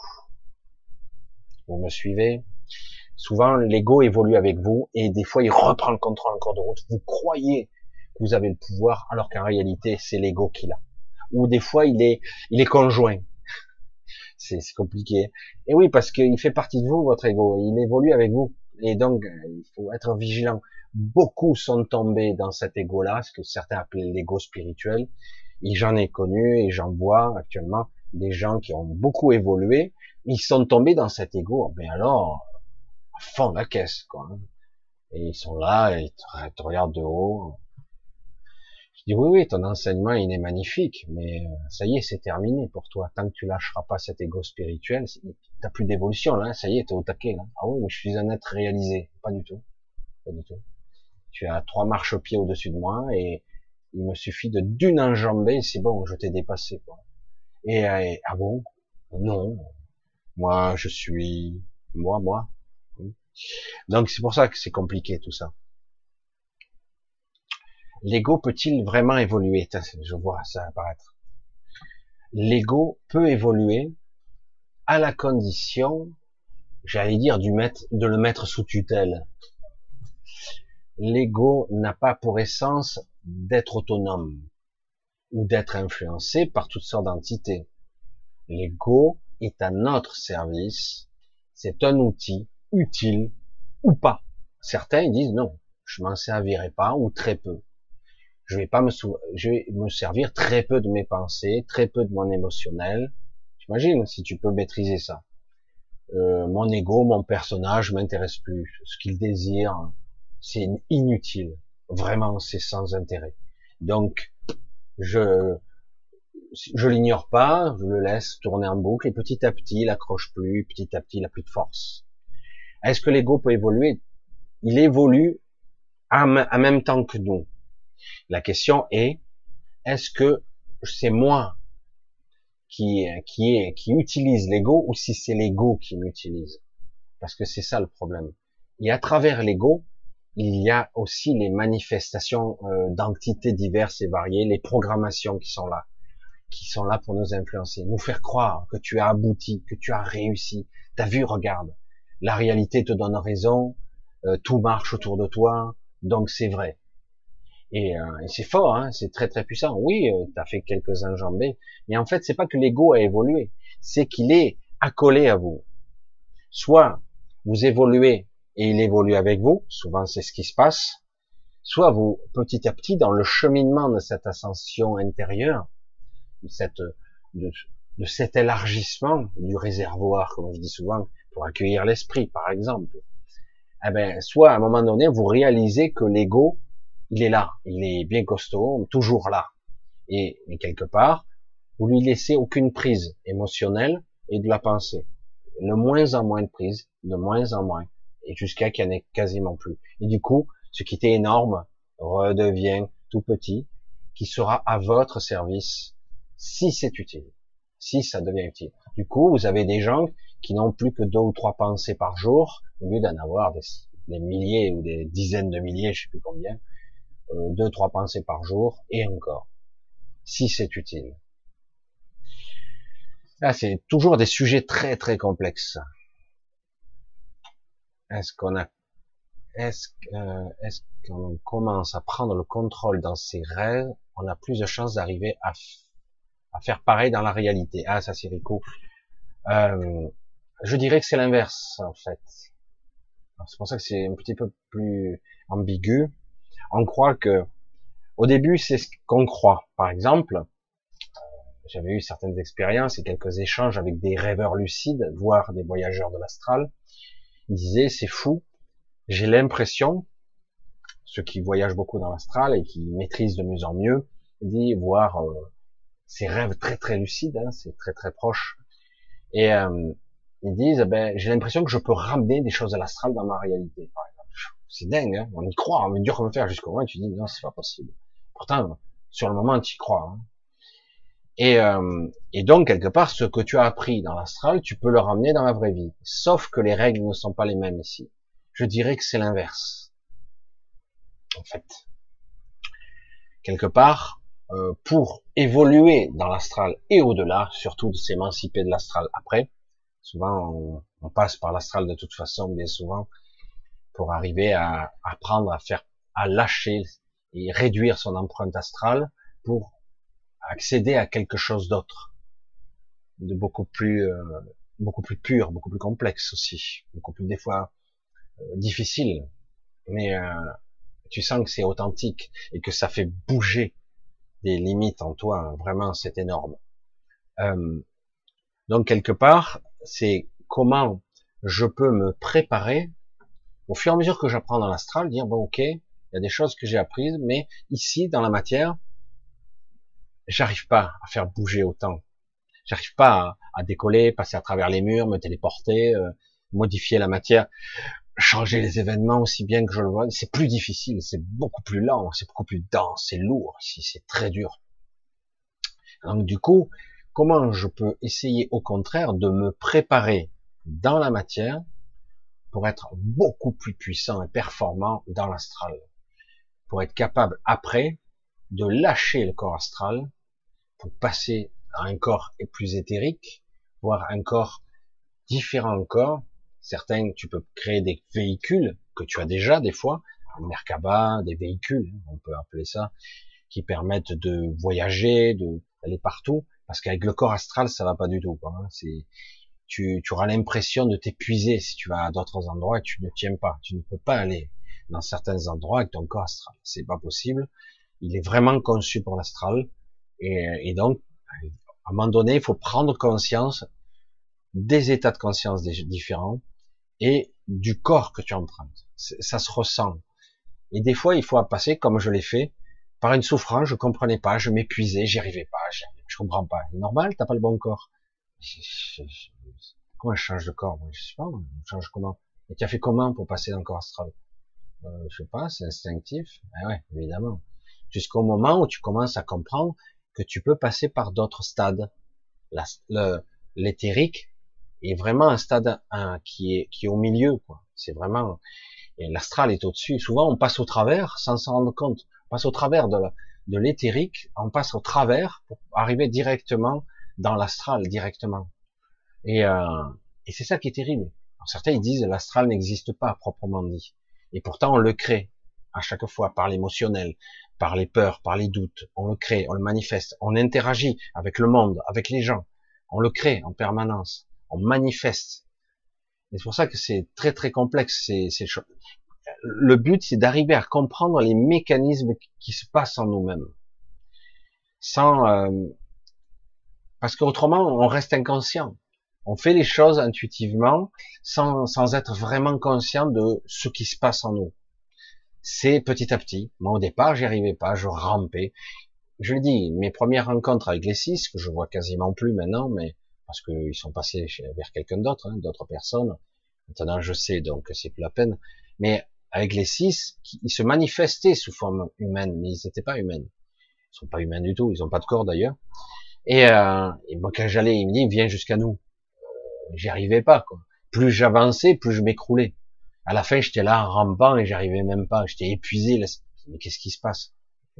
Vous me suivez? Souvent, l'ego évolue avec vous et des fois, il reprend le contrôle en cours de route. Vous croyez que vous avez le pouvoir alors qu'en réalité, c'est l'ego qui l'a. Ou des fois, il est, il est conjoint. C'est compliqué. Et oui, parce qu'il fait partie de vous, votre ego. Il évolue avec vous. Et donc, il faut être vigilant. Beaucoup sont tombés dans cet ego-là, ce que certains appellent l'ego spirituel. Et j'en ai connu et j'en vois actuellement des gens qui ont beaucoup évolué. Ils sont tombés dans cet ego. Mais alors, à fond la caisse, quoi. Et ils sont là, et ils te, regardent de haut. Je dis oui, oui, ton enseignement il est magnifique, mais euh, ça y est, c'est terminé pour toi. Tant que tu lâcheras pas cet ego spirituel, t'as plus d'évolution là. Ça y est, t'es au taquet là. Ah oui, mais je suis un être réalisé. Pas du tout, pas du tout. Tu as trois marches-pieds au-dessus de moi et il me suffit de d'une enjambée, c'est bon, je t'ai dépassé quoi. Et, et ah bon, non, moi je suis moi, moi, donc c'est pour ça que c'est compliqué tout ça. L'ego peut-il vraiment évoluer? Je vois ça apparaître. L'ego peut évoluer à la condition, j'allais dire, du mettre, de le mettre sous tutelle. L'ego n'a pas pour essence d'être autonome ou d'être influencé par toutes sortes d'entités. L'ego est à notre service, c'est un outil utile ou pas. Certains disent non, je m'en servirai pas ou très peu. Je vais pas me je vais me servir très peu de mes pensées, très peu de mon émotionnel. J'imagine si tu peux maîtriser ça. Euh, mon ego, mon personnage m'intéresse plus. Ce qu'il désire, c'est inutile. Vraiment, c'est sans intérêt. Donc, je je l'ignore pas, je le laisse tourner en boucle et petit à petit, il accroche plus, petit à petit, il a plus de force. Est-ce que l'ego peut évoluer? Il évolue en même temps que nous. La question est, est-ce que c'est moi qui, qui, qui utilise l'ego ou si c'est l'ego qui m'utilise? Parce que c'est ça le problème. Et à travers l'ego, il y a aussi les manifestations euh, d'entités diverses et variées, les programmations qui sont là, qui sont là pour nous influencer, nous faire croire que tu as abouti, que tu as réussi. T'as vu, regarde, la réalité te donne raison, euh, tout marche autour de toi, donc c'est vrai. Et, euh, c'est fort, hein, c'est très très puissant. Oui, euh, tu as fait quelques enjambées, mais en fait c'est pas que l'ego a évolué, c'est qu'il est accolé à vous. Soit vous évoluez et il évolue avec vous, souvent c'est ce qui se passe, soit vous petit à petit dans le cheminement de cette ascension intérieure, de, cette, de, cet élargissement du réservoir, comme je dis souvent, pour accueillir l'esprit, par exemple. Eh ben, soit à un moment donné, vous réalisez que l'ego, il est là, il est bien costaud, toujours là. Et, quelque part, vous lui laissez aucune prise émotionnelle et de la pensée. De moins en moins de prise, de moins en moins, et jusqu'à qu'il n'y en ait quasiment plus. Et du coup, ce qui était énorme redevient tout petit, qui sera à votre service si c'est utile, si ça devient utile. Du coup, vous avez des gens qui n'ont plus que deux ou trois pensées par jour, au lieu d'en avoir des, milliers ou des dizaines de milliers, je sais plus combien, euh, deux, trois pensées par jour, et encore, si c'est utile. Là, c'est toujours des sujets très très complexes. Est-ce qu'on a, est-ce, euh, est-ce qu'on commence à prendre le contrôle dans ses rêves, on a plus de chances d'arriver à, à faire pareil dans la réalité. Ah, ça c'est Rico. Euh, je dirais que c'est l'inverse, en fait. C'est pour ça que c'est un petit peu plus ambigu. On croit que, au début, c'est ce qu'on croit. Par exemple, euh, j'avais eu certaines expériences et quelques échanges avec des rêveurs lucides, voire des voyageurs de l'astral. Ils disaient, c'est fou, j'ai l'impression, ceux qui voyagent beaucoup dans l'astral et qui maîtrisent de mieux en mieux, dit voir euh, ces rêves très très lucides, hein, c'est très très proche. Et euh, ils disent, ben, j'ai l'impression que je peux ramener des choses à l'astral dans ma réalité, par exemple. C'est dingue, hein on y croit, mais dur comme faire jusqu'au moment où tu dis, non, c'est pas possible. Pourtant, sur le moment, tu y crois. Hein. Et, euh, et donc, quelque part, ce que tu as appris dans l'astral, tu peux le ramener dans la vraie vie. Sauf que les règles ne sont pas les mêmes ici. Je dirais que c'est l'inverse. En fait. Quelque part, euh, pour évoluer dans l'astral et au-delà, surtout de s'émanciper de l'astral après, Souvent, On passe par l'astral de toute façon, bien souvent, pour arriver à apprendre à faire, à lâcher et réduire son empreinte astrale pour accéder à quelque chose d'autre, de beaucoup plus, euh, beaucoup plus pur, beaucoup plus complexe aussi, beaucoup plus des fois euh, difficile, mais euh, tu sens que c'est authentique et que ça fait bouger des limites en toi. Vraiment, c'est énorme. Euh, donc quelque part, c'est comment je peux me préparer au fur et à mesure que j'apprends dans l'astral, dire bon ok, il y a des choses que j'ai apprises, mais ici dans la matière, j'arrive pas à faire bouger autant. J'arrive pas à, décoller, passer à travers les murs, me téléporter, euh, modifier la matière, changer les événements aussi bien que je le vois. C'est plus difficile, c'est beaucoup plus lent, c'est beaucoup plus dense, c'est lourd ici, c'est très dur. Donc du coup, comment je peux essayer au contraire de me préparer dans la matière pour être beaucoup plus puissant et performant dans l'astral, pour être capable après de lâcher le corps astral pour passer à un corps plus éthérique, voire un corps différent encore. Certains, tu peux créer des véhicules que tu as déjà des fois, un Merkaba, des véhicules, on peut appeler ça, qui permettent de voyager, d'aller partout. Parce qu'avec le corps astral, ça va pas du tout. Hein. C'est, tu, tu auras l'impression de t'épuiser si tu vas à d'autres endroits et tu ne tiens pas. Tu ne peux pas aller dans certains endroits avec ton corps astral. C'est pas possible. Il est vraiment conçu pour l'astral. Et, et, donc, à un moment donné, il faut prendre conscience des états de conscience différents et du corps que tu empruntes. Ça se ressent. Et des fois, il faut passer, comme je l'ai fait, par une souffrance, je comprenais pas, je m'épuisais, j'y arrivais pas, je comprends pas. Normal, t'as pas le bon corps. Comment je change de corps Je sais pas, je change comment? Et tu as fait comment pour passer dans le corps astral? Euh, Je sais pas, c'est instinctif. Eh ouais, évidemment. Jusqu'au moment où tu commences à comprendre que tu peux passer par d'autres stades. L'éthérique est vraiment un stade qui est qui est au milieu. C'est vraiment l'astral est au-dessus. Souvent, on passe au travers sans s'en rendre compte. On passe au travers de l'éthérique, on passe au travers pour arriver directement dans l'astral, directement. Et, euh, et c'est ça qui est terrible. certains ils disent l'astral n'existe pas proprement dit, et pourtant on le crée à chaque fois par l'émotionnel, par les peurs, par les doutes. On le crée, on le manifeste, on interagit avec le monde, avec les gens. On le crée en permanence, on manifeste. c'est pour ça que c'est très très complexe ces, ces le but, c'est d'arriver à comprendre les mécanismes qui se passent en nous-mêmes. Sans, euh, parce qu'autrement, on reste inconscient. On fait les choses intuitivement, sans, sans être vraiment conscient de ce qui se passe en nous. C'est petit à petit. Moi, au départ, j'y arrivais pas, je rampais. Je le dis, mes premières rencontres avec les six, que je vois quasiment plus maintenant, mais parce qu'ils sont passés vers quelqu'un d'autre, hein, d'autres personnes. Maintenant, je sais, donc c'est plus la peine. Mais avec les six, ils se manifestaient sous forme humaine, mais ils n'étaient pas humains. Ils sont pas humains du tout, ils ont pas de corps d'ailleurs. Et, euh, et moi, quand j'allais, il me dit, viens jusqu'à nous. J'y arrivais pas, quoi. Plus j'avançais, plus je m'écroulais. À la fin, j'étais là rampant et j'arrivais même pas. J'étais épuisé. Mais qu'est-ce qui se passe?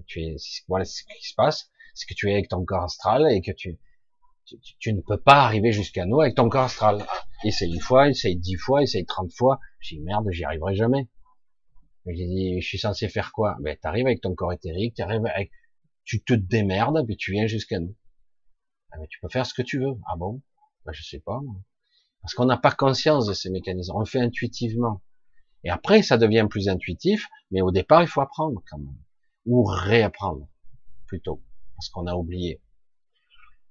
Tu es, Voilà ce qui se passe. C'est que tu es avec ton corps astral et que tu, tu, tu ne peux pas arriver jusqu'à nous avec ton corps astral. Essaye une fois, essaye dix fois, essaye trente fois. J'ai dit merde, j'y arriverai jamais. J'ai dit, je suis censé faire quoi? Ben, t'arrives avec ton corps éthérique, t'arrives avec, tu te démerdes, puis tu viens jusqu'à nous. Ah, mais tu peux faire ce que tu veux. Ah bon? Ben, Je sais pas. Parce qu'on n'a pas conscience de ces mécanismes. On le fait intuitivement. Et après, ça devient plus intuitif, mais au départ, il faut apprendre quand même. Ou réapprendre, plutôt. Parce qu'on a oublié.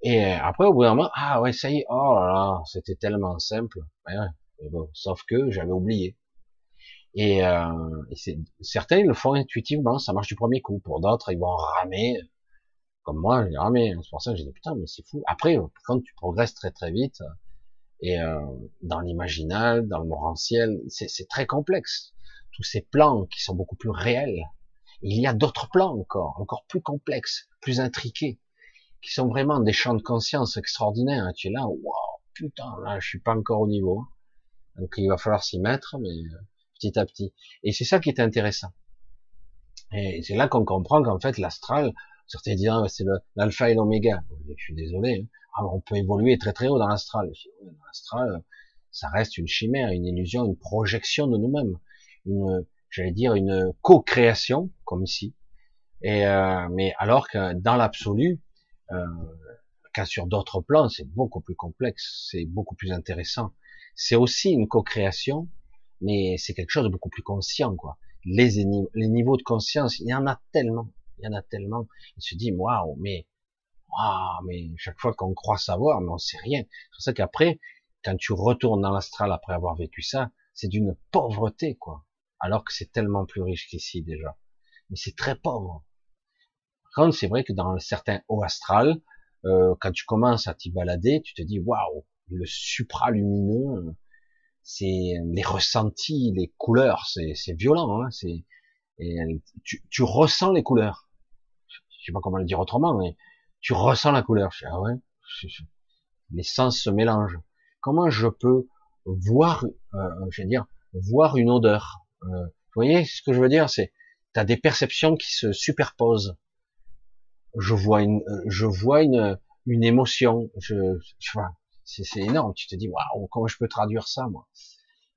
Et après, au bout d'un moment, ah ouais, ça y est, oh là là, c'était tellement simple. Ben ouais, bon, sauf que j'avais oublié. Et, euh, certains le font intuitivement, ça marche du premier coup. Pour d'autres, ils vont ramer, comme moi, j'ai ramé. C'est pour ça que j'ai dit putain, mais c'est fou. Après, quand tu progresses très très vite, et euh, dans l'imaginal, dans le morantiel, c'est très complexe. Tous ces plans qui sont beaucoup plus réels. Il y a d'autres plans encore, encore plus complexes, plus intriqués, qui sont vraiment des champs de conscience extraordinaires. Tu es là, waouh, putain, là, je suis pas encore au niveau. Donc il va falloir s'y mettre, mais euh, petit à petit. Et c'est ça qui est intéressant. Et c'est là qu'on comprend qu'en fait l'astral, certains disent ah, c'est l'alpha et l'oméga. Je suis désolé, hein. On peut évoluer très très haut dans l'astral. Dans l'astral, ça reste une chimère, une illusion, une projection de nous-mêmes, une, j'allais dire, une co-création, comme ici. Et euh, mais alors que dans l'absolu, euh, sur d'autres plans, c'est beaucoup plus complexe, c'est beaucoup plus intéressant. C'est aussi une co-création, mais c'est quelque chose de beaucoup plus conscient, quoi. Les, les niveaux de conscience, il y en a tellement, il y en a tellement. Il se dit, waouh, mais, waouh, mais chaque fois qu'on croit savoir, mais on sait rien. C'est pour ça qu'après, quand tu retournes dans l'astral après avoir vécu ça, c'est d'une pauvreté, quoi. Alors que c'est tellement plus riche qu'ici déjà. Mais c'est très pauvre. Par contre, c'est vrai que dans certains hauts astral, euh, quand tu commences à t'y balader, tu te dis waouh, le supralumineux, c'est les ressentis, les couleurs, c'est violent, hein, c'est tu, tu, ressens les couleurs. Je sais pas comment le dire autrement, mais tu ressens la couleur. Je ah ouais, les sens se mélangent. Comment je peux voir, euh, je veux dire, voir une odeur? Euh, Vous voyez ce que je veux dire? C'est, tu as des perceptions qui se superposent je vois une, euh, je vois une, une émotion. Je, je c'est énorme. Tu te dis, waouh, comment je peux traduire ça, moi?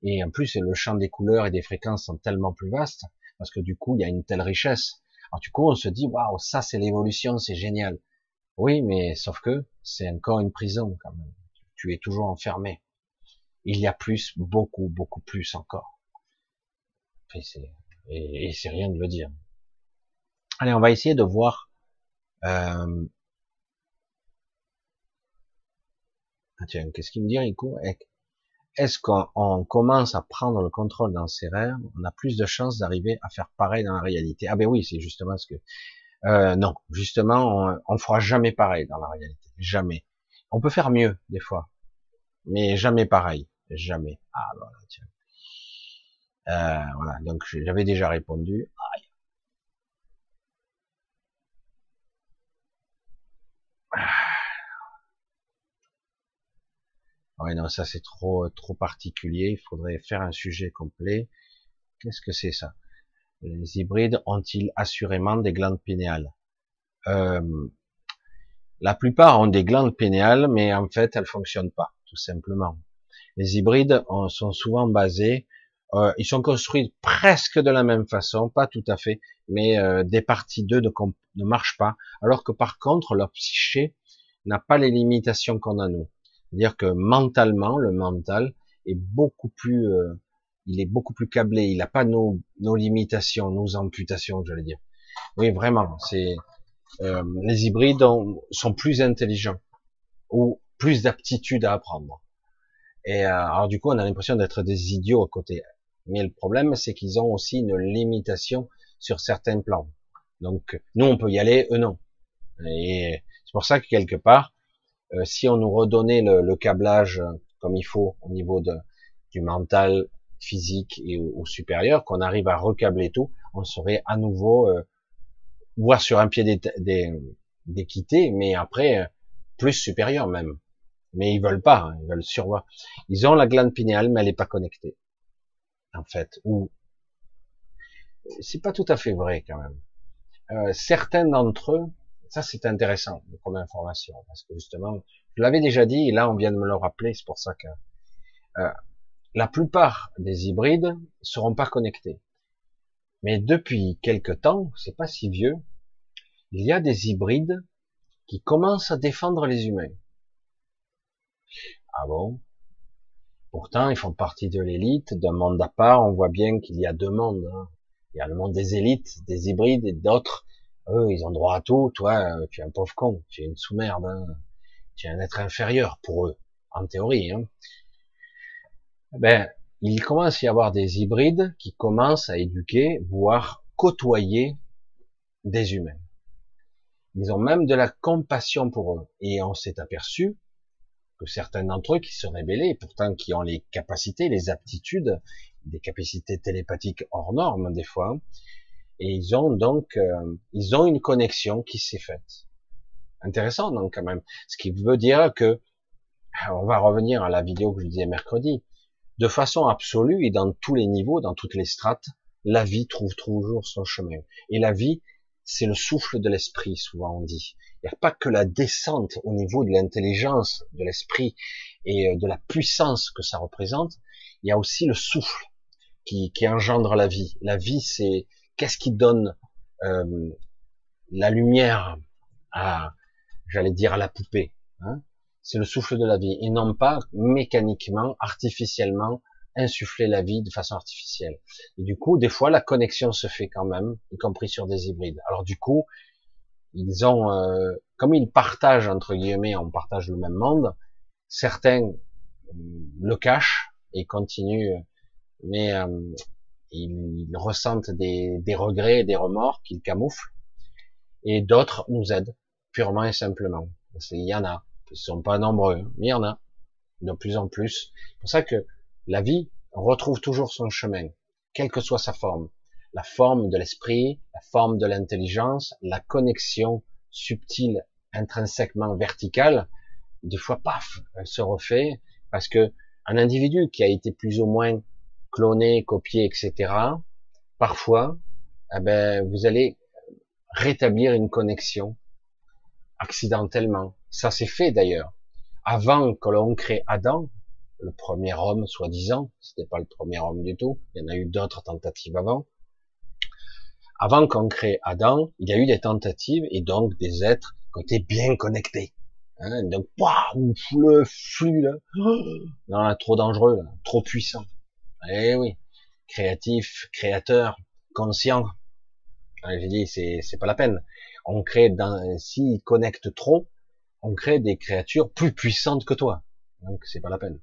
Et en plus, le champ des couleurs et des fréquences sont tellement plus vastes parce que du coup, il y a une telle richesse. Alors du coup, on se dit, waouh, ça c'est l'évolution, c'est génial. Oui, mais sauf que c'est encore une prison quand même. Tu es toujours enfermé. Il y a plus, beaucoup, beaucoup plus encore. Et c'est rien de le dire. Allez, on va essayer de voir euh... Ah tiens, qu'est-ce qu'il me dit, Rico? Est-ce qu'on commence à prendre le contrôle dans ses rêves? On a plus de chances d'arriver à faire pareil dans la réalité. Ah ben oui, c'est justement ce que... Euh, non, justement, on, on fera jamais pareil dans la réalité. Jamais. On peut faire mieux, des fois. Mais jamais pareil. Jamais. Ah, voilà, tiens. Euh, voilà, donc j'avais déjà répondu. Aïe. Ouais, non, ça c'est trop trop particulier. Il faudrait faire un sujet complet. Qu'est-ce que c'est ça? Les hybrides ont-ils assurément des glandes pinéales? Euh, La plupart ont des glandes pinéales, mais en fait elles fonctionnent pas, tout simplement. Les hybrides sont souvent basés, euh, ils sont construits presque de la même façon, pas tout à fait, mais euh, des parties d'eux ne, marchent pas, alors que par contre leur psyché n'a pas les limitations qu'on a nous. C'est-à-dire que mentalement, le mental est beaucoup plus, euh, il est beaucoup plus câblé. Il n'a pas nos, nos limitations, nos amputations, j'allais dire. Oui, vraiment. C'est euh, les hybrides sont plus intelligents ou plus d'aptitude à apprendre. Et euh, alors du coup, on a l'impression d'être des idiots à côté. Mais le problème, c'est qu'ils ont aussi une limitation sur certains plans. Donc, nous, on peut y aller, eux non. Et c'est pour ça que quelque part, euh, si on nous redonnait le, câblage comme il faut au niveau de, du mental, physique et au, supérieur, qu'on arrive à recabler tout, on serait à nouveau, euh, voire sur un pied d'équité, mais après, euh, plus supérieur même. Mais ils veulent pas, hein, ils veulent survoir. Ils ont la glande pinéale, mais elle n'est pas connectée. En fait, ou c'est pas tout à fait vrai quand même. Euh, certains d'entre eux ça, c'est intéressant comme information, parce que justement, je l'avais déjà dit, et là, on vient de me le rappeler, c'est pour ça que euh, la plupart des hybrides seront pas connectés. Mais depuis quelque temps, c'est pas si vieux, il y a des hybrides qui commencent à défendre les humains. Ah bon? Pourtant, ils font partie de l'élite, d'un monde à part. On voit bien qu'il y a deux mondes. Hein. Il y a le monde des élites, des hybrides, et d'autres eux, ils ont droit à tout. Toi, euh, tu es un pauvre con, tu es une sous-merde, hein. tu es un être inférieur pour eux, en théorie. Hein. Ben, il commence à y avoir des hybrides qui commencent à éduquer, voire côtoyer des humains. Ils ont même de la compassion pour eux. Et on s'est aperçu que certains d'entre eux qui se rébellaient, pourtant qui ont les capacités, les aptitudes, des capacités télépathiques hors normes des fois, et ils ont donc, euh, ils ont une connexion qui s'est faite. Intéressant donc quand même. Ce qui veut dire que, on va revenir à la vidéo que je disais mercredi, de façon absolue et dans tous les niveaux, dans toutes les strates, la vie trouve toujours son chemin. Et la vie, c'est le souffle de l'esprit, souvent on dit. Il n'y a pas que la descente au niveau de l'intelligence, de l'esprit et euh, de la puissance que ça représente, il y a aussi le souffle qui, engendre la vie. La vie, c'est qu'est-ce qui donne euh, la lumière à, j'allais dire, à la poupée. Hein c'est le souffle de la vie, et non pas mécaniquement, artificiellement, insuffler la vie de façon artificielle. Et du coup, des fois, la connexion se fait quand même, y compris sur des hybrides. Alors du coup, ils ont, euh, comme ils partagent entre guillemets, on partage le même monde. Certains euh, le cachent et continuent, mais euh, ils, ressentent des, des regrets, et des remords qu'ils camouflent. Et d'autres nous aident purement et simplement. Il y en a, ils sont pas nombreux, hein, mais il y en a de plus en plus. C'est pour ça que la vie retrouve toujours son chemin, quelle que soit sa forme. La forme de l'esprit, la forme de l'intelligence, la connexion subtile, intrinsèquement verticale, des fois, paf, elle se refait, parce que un individu qui a été plus ou moins cloné, copié, etc., parfois, eh ben, vous allez rétablir une connexion accidentellement. Ça s'est fait d'ailleurs. Avant que l'on crée Adam, le premier homme, soi-disant, c'était pas le premier homme du tout, il y en a eu d'autres tentatives avant. Avant qu'on crée Adam, il y a eu des tentatives et donc des êtres qui étaient bien connectés. Hein, donc, waouh, le flux là, non, trop dangereux, trop puissant. Eh oui, créatif, créateur, conscient. J'ai dit, c'est c'est pas la peine. On crée, dans, s'ils connectent trop, on crée des créatures plus puissantes que toi. Donc c'est pas la peine.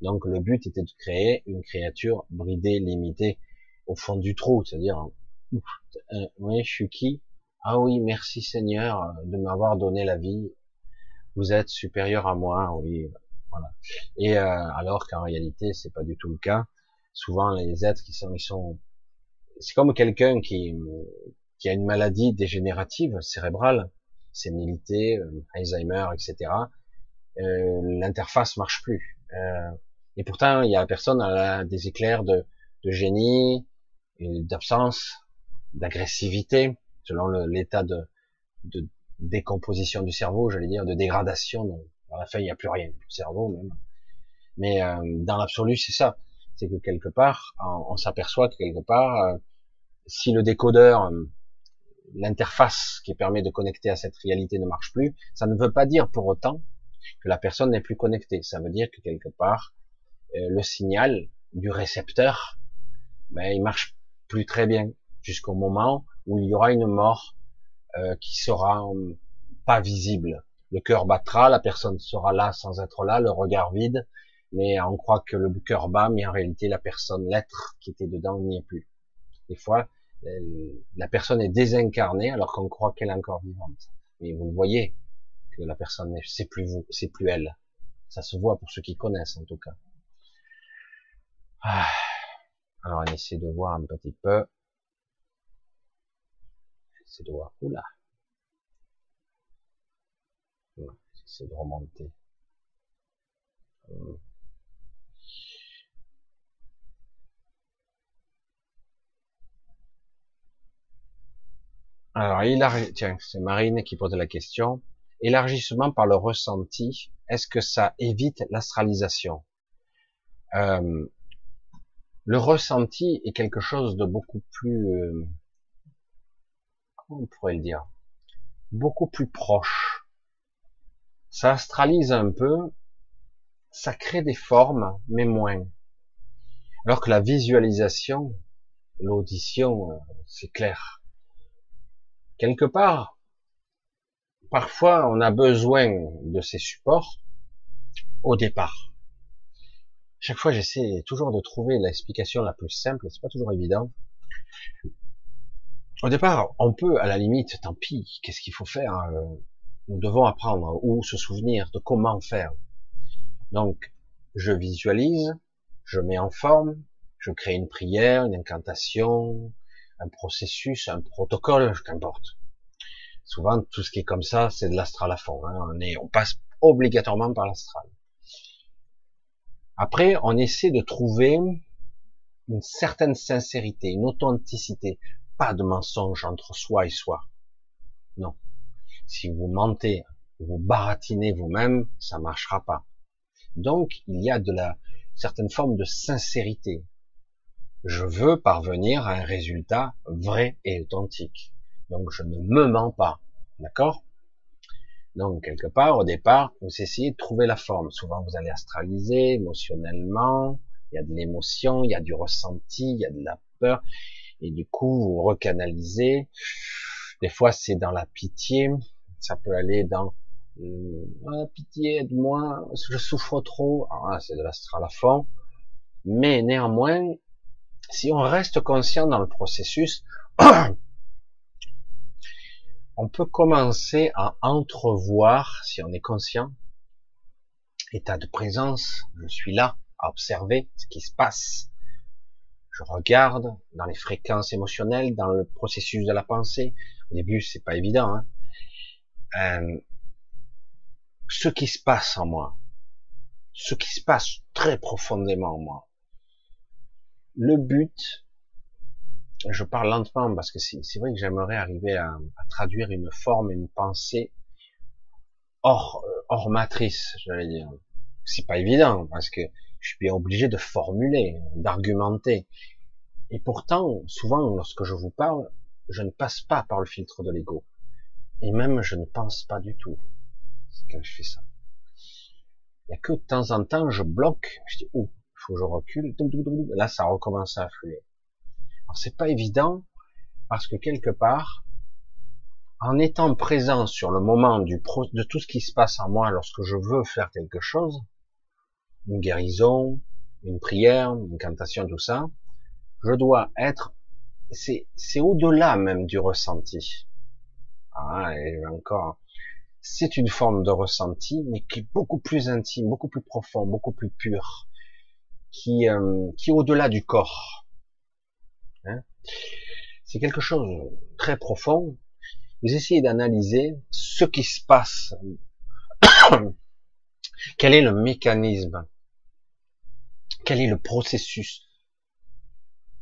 Donc le but était de créer une créature bridée, limitée, au fond du trou, c'est-à-dire, euh, oui, je suis qui? Ah oui, merci Seigneur de m'avoir donné la vie. Vous êtes supérieur à moi, oui, voilà. Et euh, alors qu'en réalité, c'est pas du tout le cas. Souvent, les êtres qui sont, ils sont, c'est comme quelqu'un qui qui a une maladie dégénérative cérébrale, sénilité, euh, Alzheimer, etc. Euh, l'interface marche plus. Euh, et pourtant, il y a personne a des éclairs de, de génie, d'absence, d'agressivité, selon l'état de, de, décomposition du cerveau, j'allais dire, de dégradation. Dans la fin, il n'y a plus rien, du cerveau même. Mais euh, dans l'absolu, c'est ça. C'est que quelque part, on, on s'aperçoit que quelque part, euh, si le décodeur, l'interface qui permet de connecter à cette réalité ne marche plus, ça ne veut pas dire pour autant que la personne n'est plus connectée. Ça veut dire que quelque part, euh, le signal du récepteur, ben, il marche plus très bien jusqu'au moment où il y aura une mort euh, qui sera hum, pas visible. Le cœur battra, la personne sera là sans être là, le regard vide, mais on croit que le cœur bat, mais en réalité la personne, l'être qui était dedans n'y est plus. Des fois, la personne est désincarnée alors qu'on croit qu'elle est encore vivante. Mais vous le voyez que la personne, c'est plus vous, c'est plus elle. Ça se voit pour ceux qui connaissent en tout cas. Ah. Alors on essaie de voir un petit peu. C'est de voir. Oula. C'est de remonter. Hum. Alors, il tiens, c'est Marine qui pose la question. Élargissement par le ressenti, est-ce que ça évite l'astralisation? Euh, Le ressenti est quelque chose de beaucoup plus, euh, comment on pourrait le dire, beaucoup plus proche. Ça astralise un peu, ça crée des formes, mais moins. Alors que la visualisation, l'audition, euh, c'est clair quelque part, parfois on a besoin de ces supports au départ. Chaque fois, j'essaie toujours de trouver l'explication la plus simple, c'est pas toujours évident. Au départ, on peut, à la limite, tant pis, qu'est-ce qu'il faut faire euh, Nous devons apprendre ou se souvenir de comment faire. Donc, je visualise, je mets en forme, je crée une prière, une incantation, un processus, un protocole, qu'importe. Souvent, tout ce qui est comme ça, c'est de l'astral à fond. Hein. On, passe obligatoirement par l'astral. Après, on essaie de trouver une certaine sincérité, une authenticité. pas de mensonge entre soi et soi. Non. Si vous mentez, vous baratinez vous-même, ça marchera pas. Donc, il y a de la certaine forme de sincérité. Je veux parvenir à un résultat vrai et authentique. Donc, je ne me mens pas. D'accord? Donc, quelque part, au départ, vous essayez de trouver la forme. Souvent, vous allez astraliser émotionnellement. Il y a de l'émotion, il y a du ressenti, il y a de la peur. Et du coup, vous recanalisez. Des fois, c'est dans la pitié. Ça peut aller dans ah, pitié, aide-moi, je souffre trop. Ah, c'est de l'astral à fond. Mais néanmoins, si on reste conscient dans le processus, on peut commencer à entrevoir, si on est conscient, état de présence, je suis là, à observer ce qui se passe. Je regarde dans les fréquences émotionnelles, dans le processus de la pensée. Au début, c'est pas évident. Hein. Euh, ce qui se passe en moi, ce qui se passe très profondément en moi. Le but, je parle lentement parce que c'est vrai que j'aimerais arriver à, traduire une forme, une pensée hors, hors matrice, j'allais dire. C'est pas évident parce que je suis obligé de formuler, d'argumenter. Et pourtant, souvent, lorsque je vous parle, je ne passe pas par le filtre de l'ego. Et même, je ne pense pas du tout quand je fais ça. Il y a que de temps en temps, je bloque, je dis, il faut que je recule, là, ça recommence à affluer. Alors, c'est pas évident, parce que quelque part, en étant présent sur le moment de tout ce qui se passe en moi lorsque je veux faire quelque chose, une guérison, une prière, une incantation, tout ça, je dois être, c'est, c'est au-delà même du ressenti. Ah, et encore, c'est une forme de ressenti, mais qui est beaucoup plus intime, beaucoup plus profond, beaucoup plus pur, qui, euh, qui est au-delà du corps. Hein c'est quelque chose de très profond. Vous essayez d'analyser ce qui se passe. Quel est le mécanisme? Quel est le processus?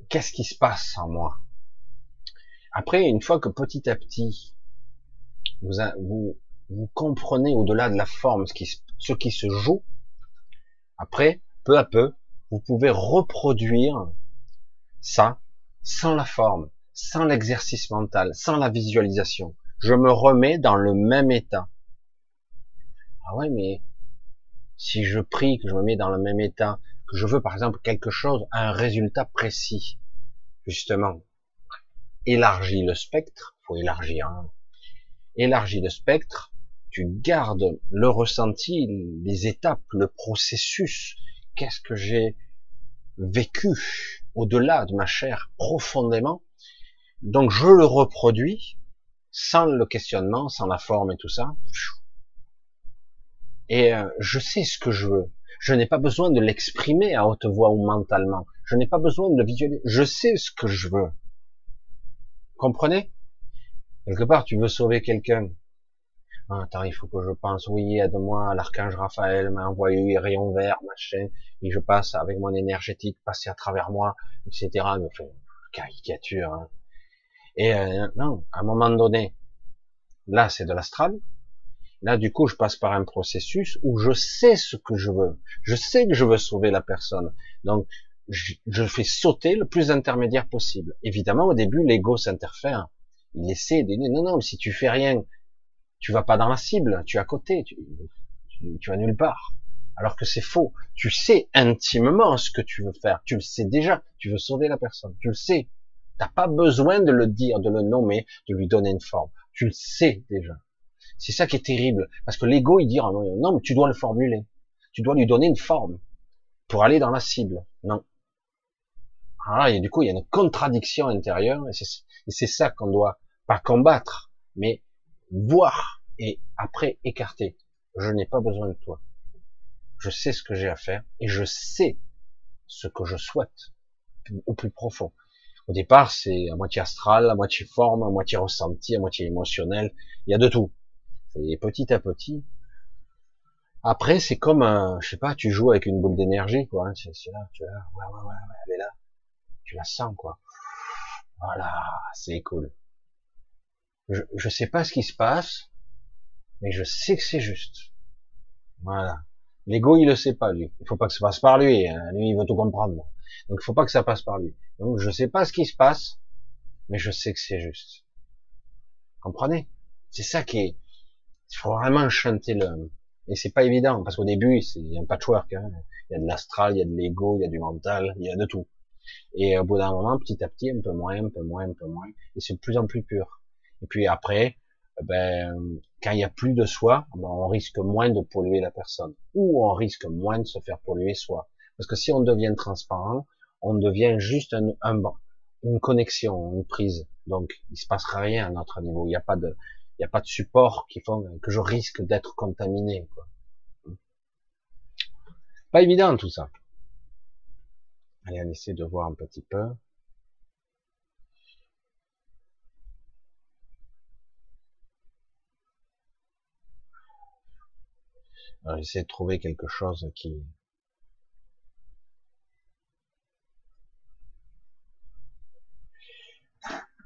Qu'est-ce qui se passe en moi? Après, une fois que petit à petit, vous, vous vous comprenez au-delà de la forme ce qui, ce qui se joue, après, peu à peu, vous pouvez reproduire ça sans la forme, sans l'exercice mental, sans la visualisation. Je me remets dans le même état. Ah ouais, mais si je prie, que je me mets dans le même état, que je veux par exemple quelque chose, un résultat précis, justement, élargis le spectre, faut élargir, hein, élargis le spectre, tu gardes le ressenti, les étapes, le processus, qu'est-ce que j'ai vécu au-delà de ma chair profondément. Donc je le reproduis sans le questionnement, sans la forme et tout ça. Et euh, je sais ce que je veux. Je n'ai pas besoin de l'exprimer à haute voix ou mentalement. Je n'ai pas besoin de le visualiser. Je sais ce que je veux. Comprenez? Quelque part, tu veux sauver quelqu'un. Attends, il faut que je pense, oui, aide-moi, l'archange Raphaël m'a envoyé un rayon vert, machin, et je passe avec mon énergétique, passer à travers moi, etc. Me fait caricature. Hein. Et euh, non, à un moment donné, là c'est de l'astral. Là, du coup, je passe par un processus où je sais ce que je veux. Je sais que je veux sauver la personne. Donc, je, je fais sauter le plus intermédiaire possible. Évidemment, au début, l'ego s'interfère. Il essaie de dire, non, non, mais si tu fais rien, tu vas pas dans la cible, tu es à côté, tu, tu, vas nulle part. Alors que c'est faux. Tu sais intimement ce que tu veux faire. Tu le sais déjà. Tu veux sauver la personne. Tu le sais. T'as pas besoin de le dire, de le nommer, de lui donner une forme. Tu le sais déjà. C'est ça qui est terrible. Parce que l'ego, il dit, ah non, mais tu dois le formuler. Tu dois lui donner une forme pour aller dans la cible. Non. Ah, et du coup, il y a une contradiction intérieure, et c'est ça qu'on doit pas combattre, mais voir et après écarter. Je n'ai pas besoin de toi. Je sais ce que j'ai à faire et je sais ce que je souhaite au plus profond. Au départ, c'est à moitié astral, à moitié forme, à moitié ressenti, à moitié émotionnel. Il y a de tout. Et petit à petit. Après, c'est comme un, je sais pas, tu joues avec une boule d'énergie, quoi. C'est là, tu ouais, ouais, ouais, elle est là. Tu la sens, quoi. Voilà, c'est cool. Je, je sais pas ce qui se passe, mais je sais que c'est juste. Voilà. L'ego, il le sait pas, lui. Il faut pas que ça passe par lui. Hein. Lui, il veut tout comprendre. Donc, il faut pas que ça passe par lui. Donc, je sais pas ce qui se passe, mais je sais que c'est juste. Comprenez? C'est ça qui est, il faut vraiment chanter le, et c'est pas évident, parce qu'au début, il y a un patchwork, hein. Il y a de l'astral, il y a de l'ego, il y a du mental, il y a de tout. Et au bout d'un moment, petit à petit, un peu moins, un peu moins, un peu moins, et c'est de plus en plus pur. Et puis après, ben, quand il y a plus de soi, ben, on risque moins de polluer la personne, ou on risque moins de se faire polluer soi. Parce que si on devient transparent, on devient juste un, un une connexion, une prise. Donc, il se passera rien à notre niveau. Il n'y a pas de, il n'y a pas de support qui font que je risque d'être contaminé. Quoi. Pas évident tout ça. Allez, on essaie de voir un petit peu. J'essaie de trouver quelque chose qui...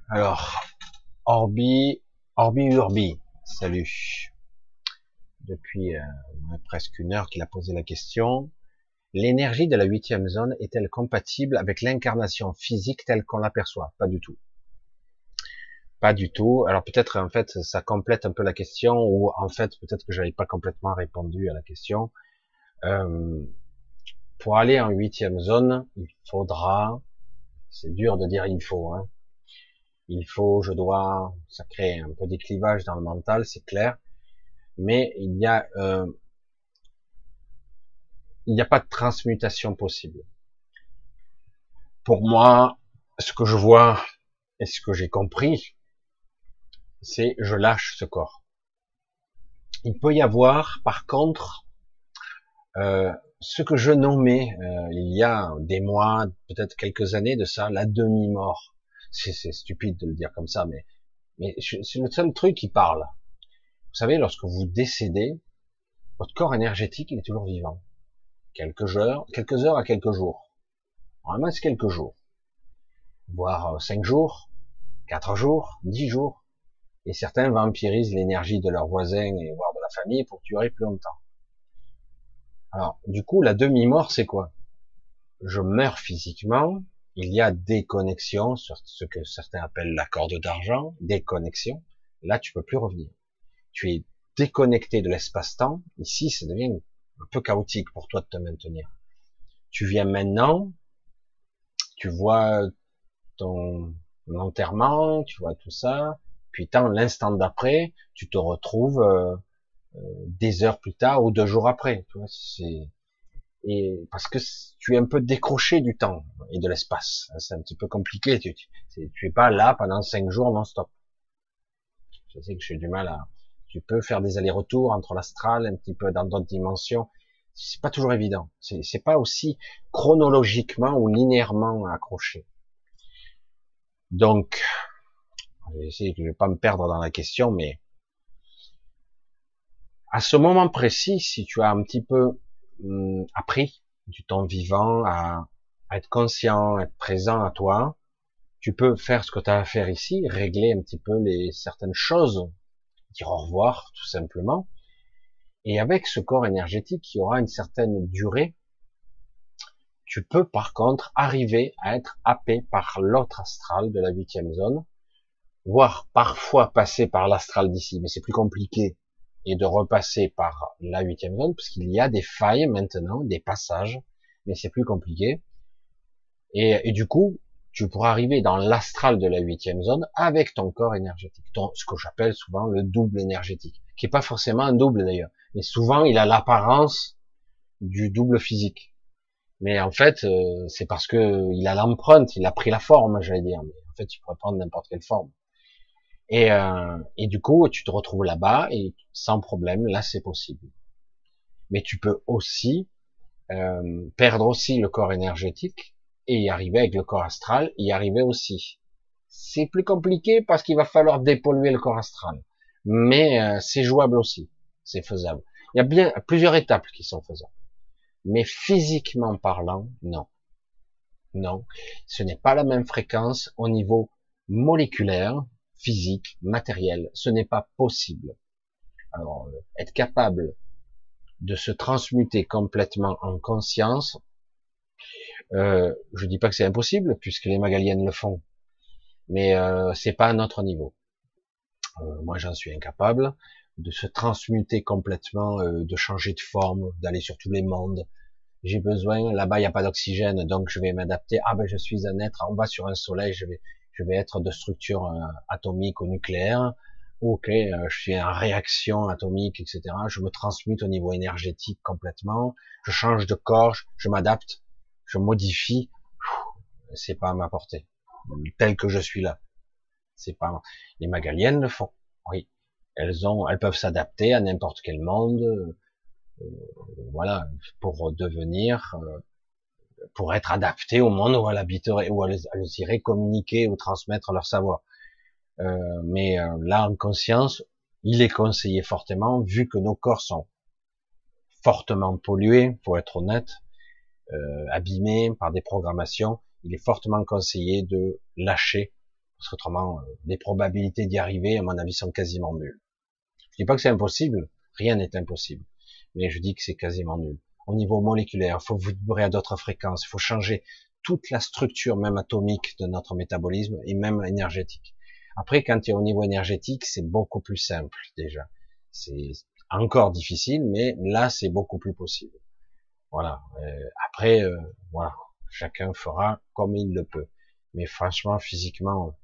Alors, Orbi, Orbi Urbi, salut. Depuis euh, presque une heure qu'il a posé la question. L'énergie de la huitième zone est-elle compatible avec l'incarnation physique telle qu'on l'aperçoit? Pas du tout. Pas du tout. Alors peut-être en fait ça complète un peu la question ou en fait peut-être que j'avais pas complètement répondu à la question. Euh, pour aller en huitième zone, il faudra, c'est dur de dire il faut, hein. il faut, je dois, ça crée un peu des clivages dans le mental, c'est clair, mais il y a, euh, il n'y a pas de transmutation possible. Pour moi, ce que je vois et ce que j'ai compris, c'est je lâche ce corps. Il peut y avoir, par contre, euh, ce que je nommais euh, il y a des mois, peut-être quelques années de ça, la demi-mort. C'est stupide de le dire comme ça, mais, c'est le seul truc qui parle. Vous savez, lorsque vous décédez, votre corps énergétique, il est toujours vivant. Quelques heures, quelques heures à quelques jours. Normalement, c'est quelques jours. Voire euh, cinq jours, quatre jours, dix jours. Et certains vampirisent l'énergie de leurs voisins et voire de la famille pour durer plus longtemps. Alors, du coup, la demi-mort, c'est quoi? Je meurs physiquement, il y a des connexions sur ce que certains appellent la corde d'argent, des connexions. Là, tu peux plus revenir. Tu es déconnecté de l'espace-temps. Ici, ça devient un peu chaotique pour toi de te maintenir. Tu viens maintenant, tu vois ton enterrement, tu vois tout ça, puis tant l'instant d'après, tu te retrouves euh, euh, des heures plus tard ou deux jours après. Tu vois, c'est et parce que tu es un peu décroché du temps et de l'espace. C'est un petit peu compliqué. Tu, tu es pas là pendant cinq jours non-stop. Je sais que j'ai du mal à. Tu peux faire des allers-retours entre l'astral, un petit peu dans d'autres dimensions. C'est pas toujours évident. C'est pas aussi chronologiquement ou linéairement accroché. Donc, je vais essayer que je vais pas me perdre dans la question, mais à ce moment précis, si tu as un petit peu hum, appris du temps vivant à, être conscient, être présent à toi, tu peux faire ce que tu as à faire ici, régler un petit peu les certaines choses, dire au revoir tout simplement. Et avec ce corps énergétique qui aura une certaine durée, tu peux par contre arriver à être happé par l'autre astral de la huitième zone, voire parfois passer par l'astral d'ici, mais c'est plus compliqué, et de repasser par la huitième zone, parce qu'il y a des failles maintenant, des passages, mais c'est plus compliqué. Et, du coup, tu pourras arriver dans l'astral de la huitième zone avec ton corps énergétique, ton, ce que j'appelle souvent le double énergétique, qui est pas forcément un double d'ailleurs, mais souvent il a l'apparence du double physique. Mais en fait, euh, c'est parce que il a l'empreinte, il a pris la forme, j'allais dire. Mais en fait, il pourrait prendre n'importe quelle forme. Et, euh, et du coup, tu te retrouves là-bas et sans problème, là c'est possible. Mais tu peux aussi euh, perdre aussi le corps énergétique et y arriver avec le corps astral, y arriver aussi. C'est plus compliqué parce qu'il va falloir dépolluer le corps astral, mais euh, c'est jouable aussi, c'est faisable. Il y a bien plusieurs étapes qui sont faisables, mais physiquement parlant, non, non, ce n'est pas la même fréquence au niveau moléculaire, physique, matériel. Ce n'est pas possible. Alors, euh, être capable de se transmuter complètement en conscience, euh, je dis pas que c'est impossible puisque les Magaliennes le font, mais euh, c'est pas à notre niveau. Euh, moi, j'en suis incapable de se transmuter complètement, euh, de changer de forme, d'aller sur tous les mondes. J'ai besoin, là-bas il n'y a pas d'oxygène, donc je vais m'adapter. Ah ben je suis un être, on va sur un soleil, je vais, je vais être de structure euh, atomique ou nucléaire. Ok, euh, je suis en réaction atomique, etc. Je me transmute au niveau énergétique complètement. Je change de corps, je m'adapte, je modifie. C'est pas à ma portée, tel que je suis là. C'est pas les Magaliennes le font. Oui, elles ont, elles peuvent s'adapter à n'importe quel monde, euh, voilà, pour devenir, euh, pour être adaptées au monde où elles habiteraient, où elles, iraient communiquer ou transmettre leur savoir. Euh, mais là, en conscience, il est conseillé fortement, vu que nos corps sont fortement pollués, faut être honnête, abîmés par des programmations, il est fortement conseillé de lâcher, parce qu'autrement, les probabilités d'y arriver, à mon avis, sont quasiment nulles. Je dis pas que c'est impossible, rien n'est impossible, mais je dis que c'est quasiment nul. Au niveau moléculaire, il faut vibrer à d'autres fréquences, il faut changer toute la structure, même atomique, de notre métabolisme et même énergétique. Après, quand tu es au niveau énergétique, c'est beaucoup plus simple déjà. C'est encore difficile, mais là, c'est beaucoup plus possible. Voilà. Euh, après, euh, voilà, chacun fera comme il le peut. Mais franchement, physiquement,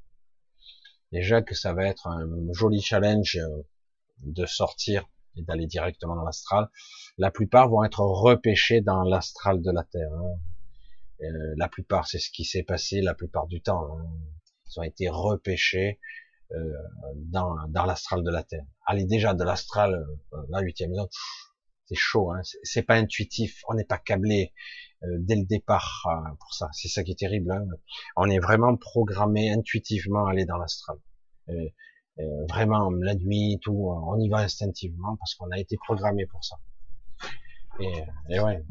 déjà que ça va être un joli challenge euh, de sortir d'aller directement dans l'astral. La plupart vont être repêchés dans l'astral de la Terre. Hein. Euh, la plupart, c'est ce qui s'est passé la plupart du temps. Hein. Ils ont été repêchés euh, dans, dans l'astral de la Terre. Allez déjà de l'astral, euh, la huitième zone, c'est chaud. Hein. C'est pas intuitif. On n'est pas câblé euh, dès le départ euh, pour ça. C'est ça qui est terrible. Hein. On est vraiment programmé intuitivement à aller dans l'astral. Euh, vraiment la nuit, tout, on y va instinctivement parce qu'on a été programmé pour ça. Et, et ouais,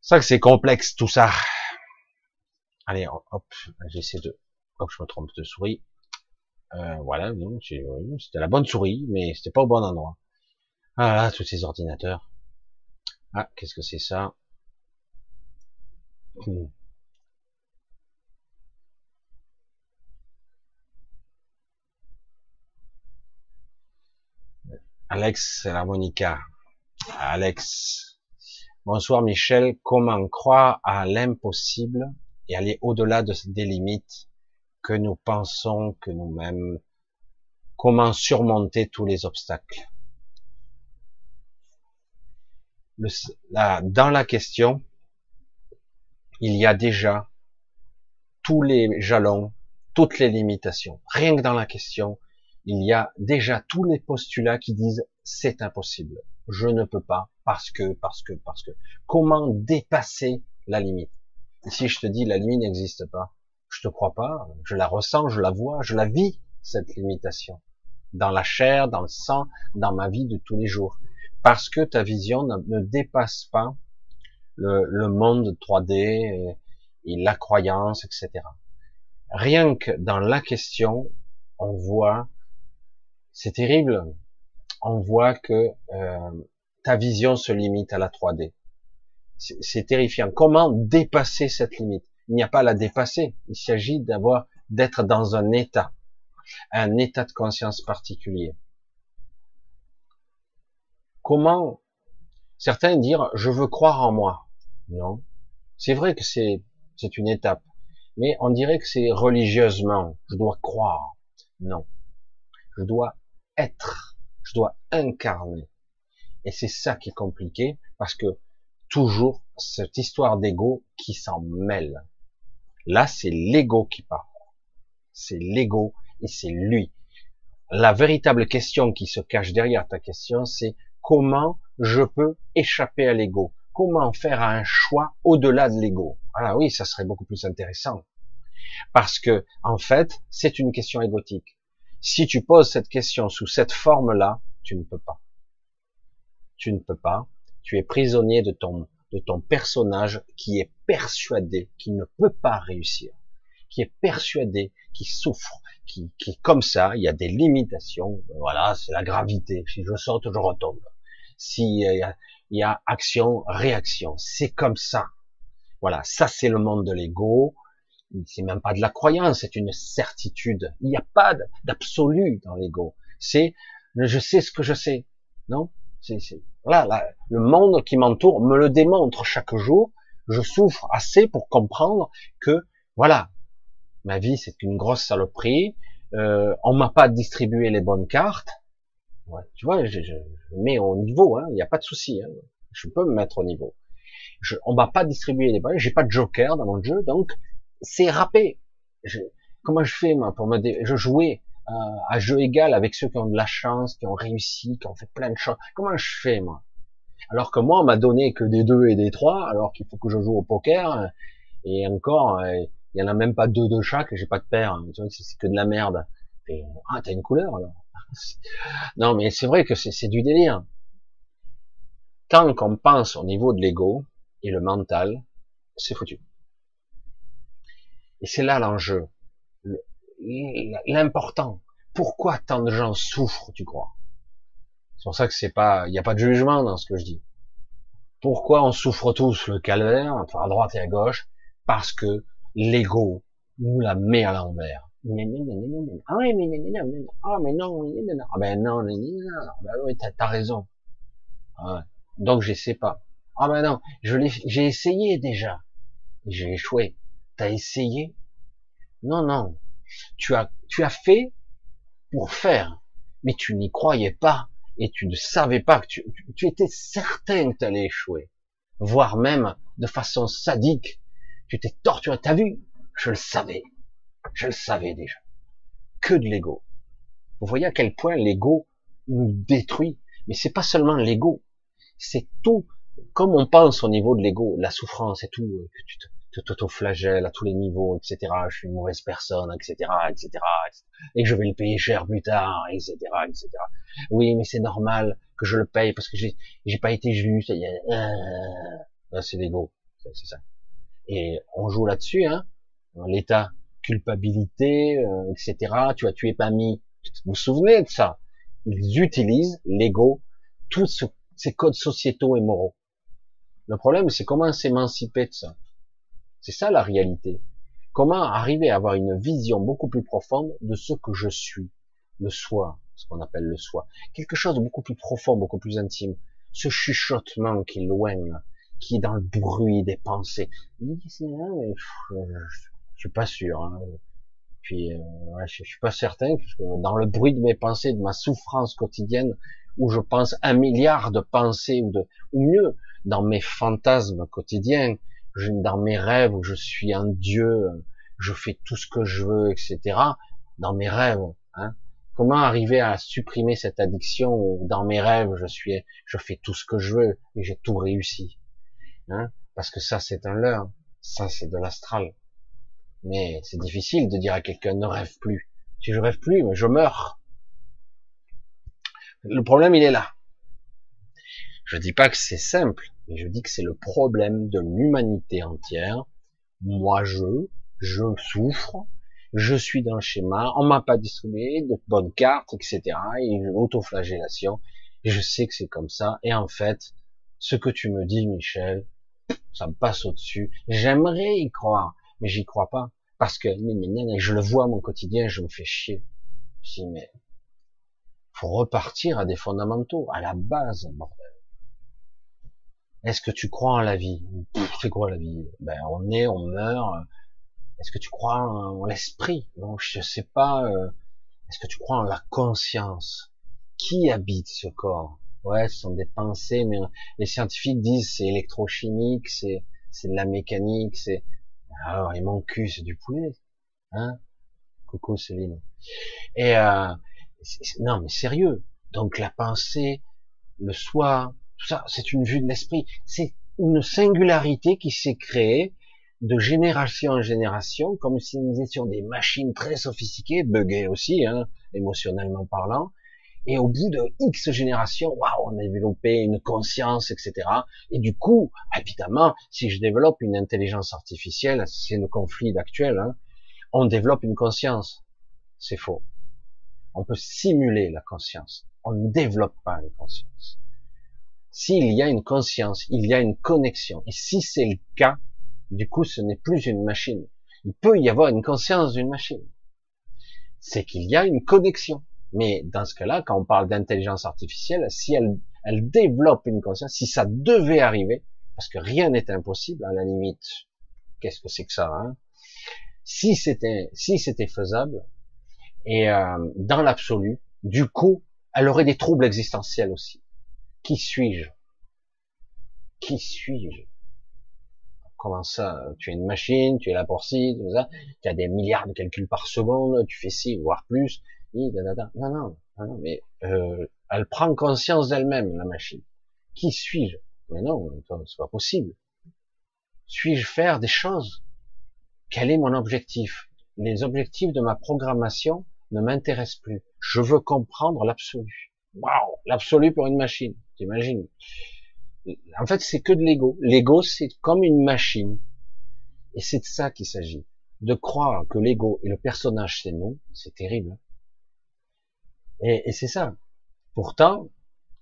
ça que c'est complexe tout ça. Allez, hop, j'essaie de, hop, je me trompe de souris. Euh, voilà, c'était la bonne souris, mais c'était pas au bon endroit. Ah tous ces ordinateurs. Ah, qu'est-ce que c'est ça? Hmm. Alex, c'est l'harmonica. Alex. Bonsoir Michel. Comment croire à l'impossible et aller au-delà de, des limites que nous pensons que nous-mêmes? Comment surmonter tous les obstacles? Dans la question, il y a déjà tous les jalons, toutes les limitations. Rien que dans la question, il y a déjà tous les postulats qui disent c'est impossible, je ne peux pas, parce que, parce que, parce que. Comment dépasser la limite? Si je te dis la limite n'existe pas, je te crois pas, je la ressens, je la vois, je la vis, cette limitation. Dans la chair, dans le sang, dans ma vie de tous les jours. Parce que ta vision ne dépasse pas le, monde 3D et, et la croyance, etc. Rien que dans la question, on voit c'est terrible. On voit que euh, ta vision se limite à la 3D. C'est terrifiant. Comment dépasser cette limite? Il n'y a pas à la dépasser. Il s'agit d'avoir, d'être dans un état, un état de conscience particulier. Comment certains dire je veux croire en moi Non. C'est vrai que c'est c'est une étape, mais on dirait que c'est religieusement. Je dois croire. Non. Je dois être, je dois incarner. Et c'est ça qui est compliqué, parce que toujours cette histoire d'ego qui s'en mêle. Là, c'est l'ego qui parle. C'est l'ego et c'est lui. La véritable question qui se cache derrière ta question, c'est comment je peux échapper à l'ego? Comment faire un choix au-delà de l'ego? Voilà, oui, ça serait beaucoup plus intéressant. Parce que, en fait, c'est une question égotique. Si tu poses cette question sous cette forme-là, tu ne peux pas. Tu ne peux pas. Tu es prisonnier de ton, de ton personnage qui est persuadé qu'il ne peut pas réussir, qui est persuadé, qui souffre, qui, qui comme ça, il y a des limitations, voilà, c'est la gravité. Si je saute, je retombe. S'il y a, il y a action, réaction, c'est comme ça. Voilà, ça c'est le monde de l'ego. C'est même pas de la croyance, c'est une certitude. Il n'y a pas d'absolu dans l'ego. C'est je sais ce que je sais. Non, c'est voilà, le monde qui m'entoure me le démontre chaque jour. Je souffre assez pour comprendre que voilà, ma vie c'est une grosse saloperie. Euh, on m'a pas distribué les bonnes cartes. Ouais, tu vois, je, je, mets au niveau, il hein, n'y a pas de souci. Hein, je peux me mettre au niveau. Je, on m'a pas distribué les bonnes, j'ai pas de joker dans mon jeu, donc c'est râpé. comment je fais moi pour me, dé, je jouais euh, à jeu égal avec ceux qui ont de la chance, qui ont réussi, qui ont fait plein de choses. Comment je fais moi? Alors que moi, on m'a donné que des deux et des trois, alors qu'il faut que je joue au poker. Et encore, euh, il y en a même pas deux de chaque. J'ai pas de paire. C'est que de la merde. Et, ah, t'as une couleur alors? Non, mais c'est vrai que c'est du délire. Tant qu'on pense au niveau de l'ego et le mental, c'est foutu. Et c'est là l'enjeu l'important. Pourquoi tant de gens souffrent, tu crois C'est pour ça que c'est pas, il n'y a pas de jugement dans ce que je dis. Pourquoi on souffre tous le calvaire, à droite et à gauche Parce que l'ego nous la met à l'envers. Ah mais ah mais non, ah ben non, ben t'as raison. Donc je sais pas. Ah ben non, j'ai essayé déjà, j'ai échoué. T'as essayé? Non non, tu as, tu as fait pour faire, mais tu n'y croyais pas et tu ne savais pas que tu, tu, étais certain que tu allais échouer, voire même de façon sadique. Tu t'es torturé. T'as vu? Je le savais. Je le savais déjà. Que de l'ego. Vous voyez à quel point l'ego nous détruit? Mais c'est pas seulement l'ego. C'est tout. Comme on pense au niveau de l'ego, la souffrance et tout, que tu te, t'auto-flagelle à tous les niveaux, etc. Je suis une mauvaise personne, etc., etc., et je vais le payer cher plus tard, etc., etc. Oui, mais c'est normal que je le paye parce que j'ai, j'ai pas été juste. Euh, c'est l'ego, c'est ça. Et on joue là-dessus, hein. L'état, culpabilité, euh, etc. Tu as tué mis. Vous vous souvenez de ça? Ils utilisent l'ego, tous ces codes sociétaux et moraux. Le problème, c'est comment s'émanciper de ça? C'est ça la réalité. Comment arriver à avoir une vision beaucoup plus profonde de ce que je suis, le soi, ce qu'on appelle le soi. Quelque chose de beaucoup plus profond, beaucoup plus intime. Ce chuchotement qui est loin, qui est dans le bruit des pensées. Je suis pas sûr. Hein. Puis, euh, je, suis pas certain, parce que dans le bruit de mes pensées, de ma souffrance quotidienne, où je pense un milliard de pensées, ou, de, ou mieux, dans mes fantasmes quotidiens, dans mes rêves où je suis un dieu, je fais tout ce que je veux, etc. Dans mes rêves, hein. Comment arriver à supprimer cette addiction où dans mes rêves je suis, je fais tout ce que je veux et j'ai tout réussi, hein Parce que ça c'est un leurre, ça c'est de l'astral. Mais c'est difficile de dire à quelqu'un ne rêve plus. Si je rêve plus, je meurs. Le problème il est là. Je dis pas que c'est simple, mais je dis que c'est le problème de l'humanité entière. Moi, je, je souffre, je suis dans le schéma, on m'a pas distribué de bonnes cartes, etc. Et l'autoflagellation, et je sais que c'est comme ça. Et en fait, ce que tu me dis, Michel, ça me passe au-dessus. J'aimerais y croire, mais j'y crois pas. Parce que je le vois mon quotidien, je me fais chier. Je dis, mais faut repartir à des fondamentaux, à la base, bordel. Est-ce que tu crois en la vie? C'est quoi la vie? Ben on est, on meurt. Est-ce que tu crois en l'esprit? Donc je sais pas. Euh, est-ce que tu crois en la conscience? Qui habite ce corps? Ouais, ce sont des pensées, mais les scientifiques disent c'est électrochimique, c'est c'est de la mécanique, c'est alors et mon cul c'est du poulet, hein? Coucou Céline. Et euh, non mais sérieux. Donc la pensée, le soi, c'est une vue de l'esprit. C'est une singularité qui s'est créée de génération en génération, comme si nous étions des machines très sophistiquées, buggées aussi, hein, émotionnellement parlant. Et au bout de X générations, waouh, on a développé une conscience, etc. Et du coup, évidemment, si je développe une intelligence artificielle, c'est le conflit actuel, hein, on développe une conscience. C'est faux. On peut simuler la conscience. On ne développe pas une conscience. S'il y a une conscience, il y a une connexion. Et si c'est le cas, du coup, ce n'est plus une machine. Il peut y avoir une conscience d'une machine. C'est qu'il y a une connexion. Mais dans ce cas-là, quand on parle d'intelligence artificielle, si elle, développe une conscience, si ça devait arriver, parce que rien n'est impossible, à la limite, qu'est-ce que c'est que ça hein? Si c'était si c'était faisable, et euh, dans l'absolu, du coup, elle aurait des troubles existentiels aussi. Qui suis-je? Qui suis-je? Comment ça Tu es une machine, tu es là pour ci, tout ça, tu as des milliards de calculs par seconde, tu fais ci, voire plus. Non, non, non, mais euh, elle prend conscience d'elle-même, la machine. Qui suis-je? Mais non, c'est pas possible. Suis-je faire des choses? Quel est mon objectif? Les objectifs de ma programmation ne m'intéressent plus. Je veux comprendre l'absolu. Waouh, l'absolu pour une machine. T'imagines? En fait, c'est que de l'ego. L'ego, c'est comme une machine. Et c'est de ça qu'il s'agit. De croire que l'ego et le personnage, c'est nous, c'est terrible. Et, et c'est ça. Pourtant,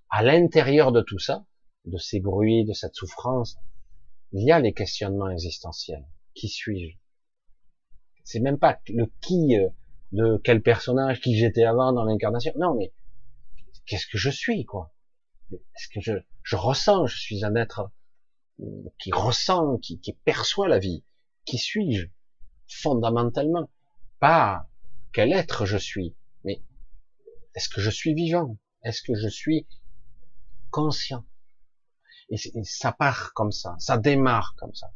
à l'intérieur de tout ça, de ces bruits, de cette souffrance, il y a les questionnements existentiels. Qui suis-je? C'est même pas le qui euh, de quel personnage, qui j'étais avant dans l'incarnation. Non, mais qu'est-ce que je suis, quoi? Est-ce que je, je ressens Je suis un être qui ressent, qui, qui perçoit la vie? Qui suis-je? Fondamentalement, pas quel être je suis, mais est-ce que je suis vivant? Est-ce que je suis conscient? Et, ça part comme ça, ça démarre comme ça.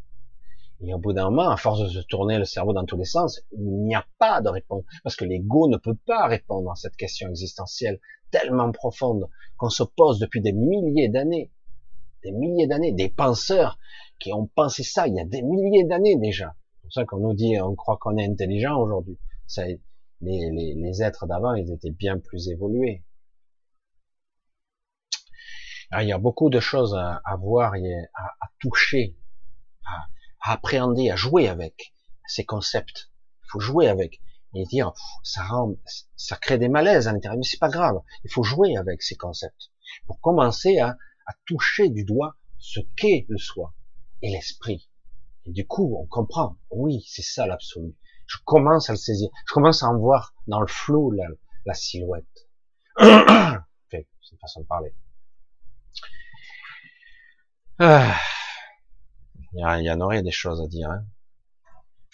Et au bout d'un moment, à force de se tourner le cerveau dans tous les sens, il n'y a pas de réponse. Parce que l'ego ne peut pas répondre à cette question existentielle tellement profonde qu'on se pose depuis des milliers d'années. Des milliers d'années. Des penseurs qui ont pensé ça il y a des milliers d'années déjà. C'est pour ça qu'on nous dit, on croit qu'on est intelligent aujourd'hui. Les, les, les êtres d'avant, ils étaient bien plus évolués. Alors, il y a beaucoup de choses à, à voir et à, à toucher, à, à, appréhender, à jouer avec ces concepts. Il faut jouer avec et dire ça rend, ça crée des malaises à l'intérieur, mais c'est pas grave. Il faut jouer avec ces concepts pour commencer à, à toucher du doigt ce qu'est le soi et l'esprit. Et du coup, on comprend. Oui, c'est ça l'absolu je commence à le saisir. Je commence à en voir dans le flou la, la silhouette. c'est une façon de parler. Ah. Il, y en aurait des choses à dire. Hein.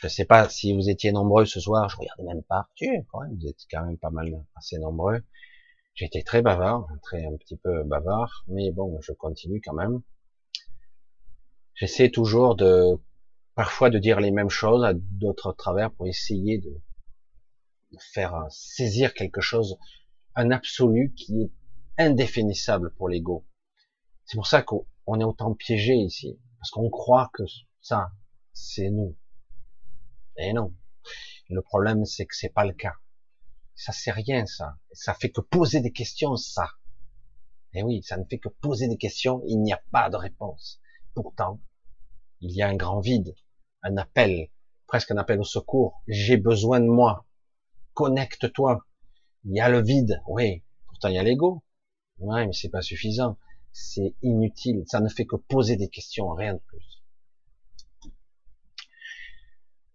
Je sais pas si vous étiez nombreux ce soir. Je regardais même pas. Tu, quand même, vous êtes quand même pas mal, assez nombreux. J'étais très bavard, très un petit peu bavard, mais bon, je continue quand même. J'essaie toujours de parfois de dire les mêmes choses à d'autres travers pour essayer de, faire saisir quelque chose, un absolu qui est indéfinissable pour l'ego. C'est pour ça qu'on est autant piégé ici, parce qu'on croit que ça, c'est nous. Et non. Le problème, c'est que c'est pas le cas. Ça c'est rien, ça. Ça fait que poser des questions, ça. Et oui, ça ne fait que poser des questions, il n'y a pas de réponse. Pourtant, il y a un grand vide, un appel, presque un appel au secours. J'ai besoin de moi. Connecte-toi. Il y a le vide, oui. Pourtant, il y a l'ego. Ouais, mais c'est pas suffisant. C'est inutile. Ça ne fait que poser des questions, rien de plus.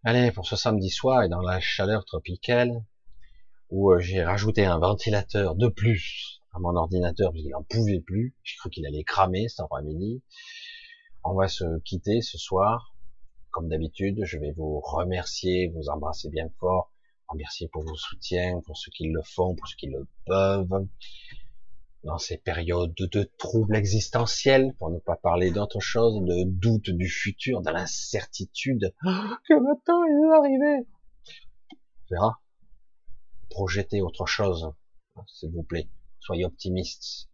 Allez, pour ce samedi soir et dans la chaleur tropicale, où euh, j'ai rajouté un ventilateur de plus à mon ordinateur parce qu'il en pouvait plus. J'ai cru qu'il allait cramer cet après-midi. On va se quitter ce soir. Comme d'habitude, je vais vous remercier, vous embrasser bien fort, remercier pour vos soutiens, pour ceux qui le font, pour ceux qui le peuvent. Dans ces périodes de troubles existentiels, pour ne pas parler d'autre chose, de doute du futur, de l'incertitude. que maintenant il est arrivé On verra. Projetez autre chose, s'il vous plaît. Soyez optimistes.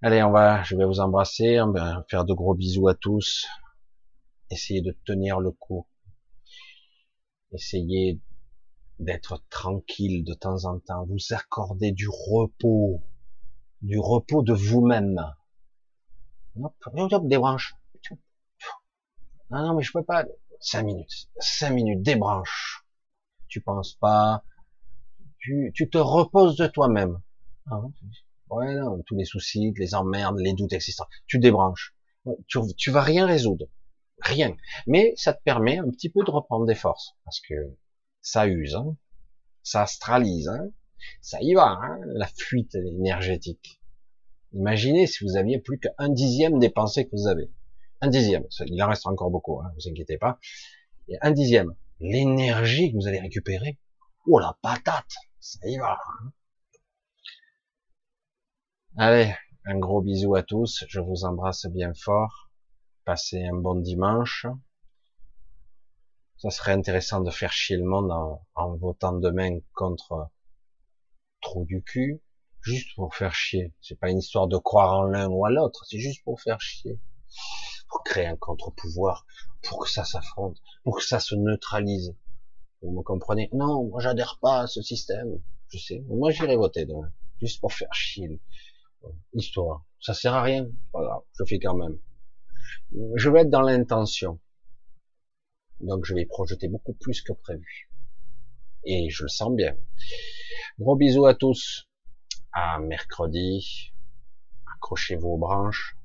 Allez, on va, je vais vous embrasser, on va faire de gros bisous à tous. Essayez de tenir le coup. Essayez d'être tranquille de temps en temps. Vous accorder du repos, du repos de vous-même. Hop, hop, des branches. Non, non, mais je peux pas. cinq minutes, cinq minutes, débranche. Tu penses pas, tu, tu te reposes de toi-même. Hein ouais, non, tous les soucis, les emmerdes, les doutes existants. Tu débranches. Tu, tu vas rien résoudre. Rien. Mais ça te permet un petit peu de reprendre des forces. Parce que ça use, ça astralise, hein. ça y va, hein, la fuite énergétique. Imaginez si vous aviez plus qu'un dixième des pensées que vous avez. Un dixième. Il en reste encore beaucoup, hein, vous inquiétez pas. Et un dixième. L'énergie que vous allez récupérer. Oh la patate, ça y va. Hein. Allez, un gros bisou à tous. Je vous embrasse bien fort. Passez un bon dimanche. Ça serait intéressant de faire chier le monde en, en votant demain contre trou du cul juste pour faire chier. C'est pas une histoire de croire en l'un ou à l'autre, c'est juste pour faire chier. Pour créer un contre-pouvoir, pour que ça s'affronte, pour que ça se neutralise. Vous me comprenez? Non, moi j'adhère pas à ce système. Je sais. Moi j'irai voter demain. Juste pour faire chier. Histoire. Ça sert à rien. Voilà, je fais quand même. Je vais être dans l'intention. Donc je vais projeter beaucoup plus que prévu. Et je le sens bien. Gros bisous à tous à mercredi. Accrochez-vous aux branches.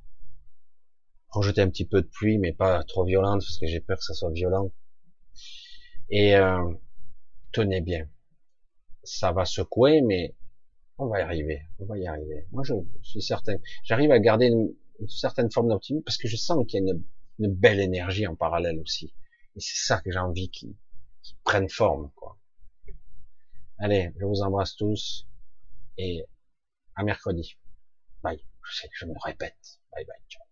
Rejetez un petit peu de pluie, mais pas trop violente, parce que j'ai peur que ça soit violent. Et euh, tenez bien. Ça va secouer, mais on va y arriver. On va y arriver. Moi, je suis certain. J'arrive à garder une, certaine forme d'optimisme parce que je sens qu'il y a une, belle énergie en parallèle aussi. Et c'est ça que j'ai envie qui, qui prenne forme, quoi. Allez, je vous embrasse tous et à mercredi. Bye. Je sais que je me répète. Bye bye. Ciao.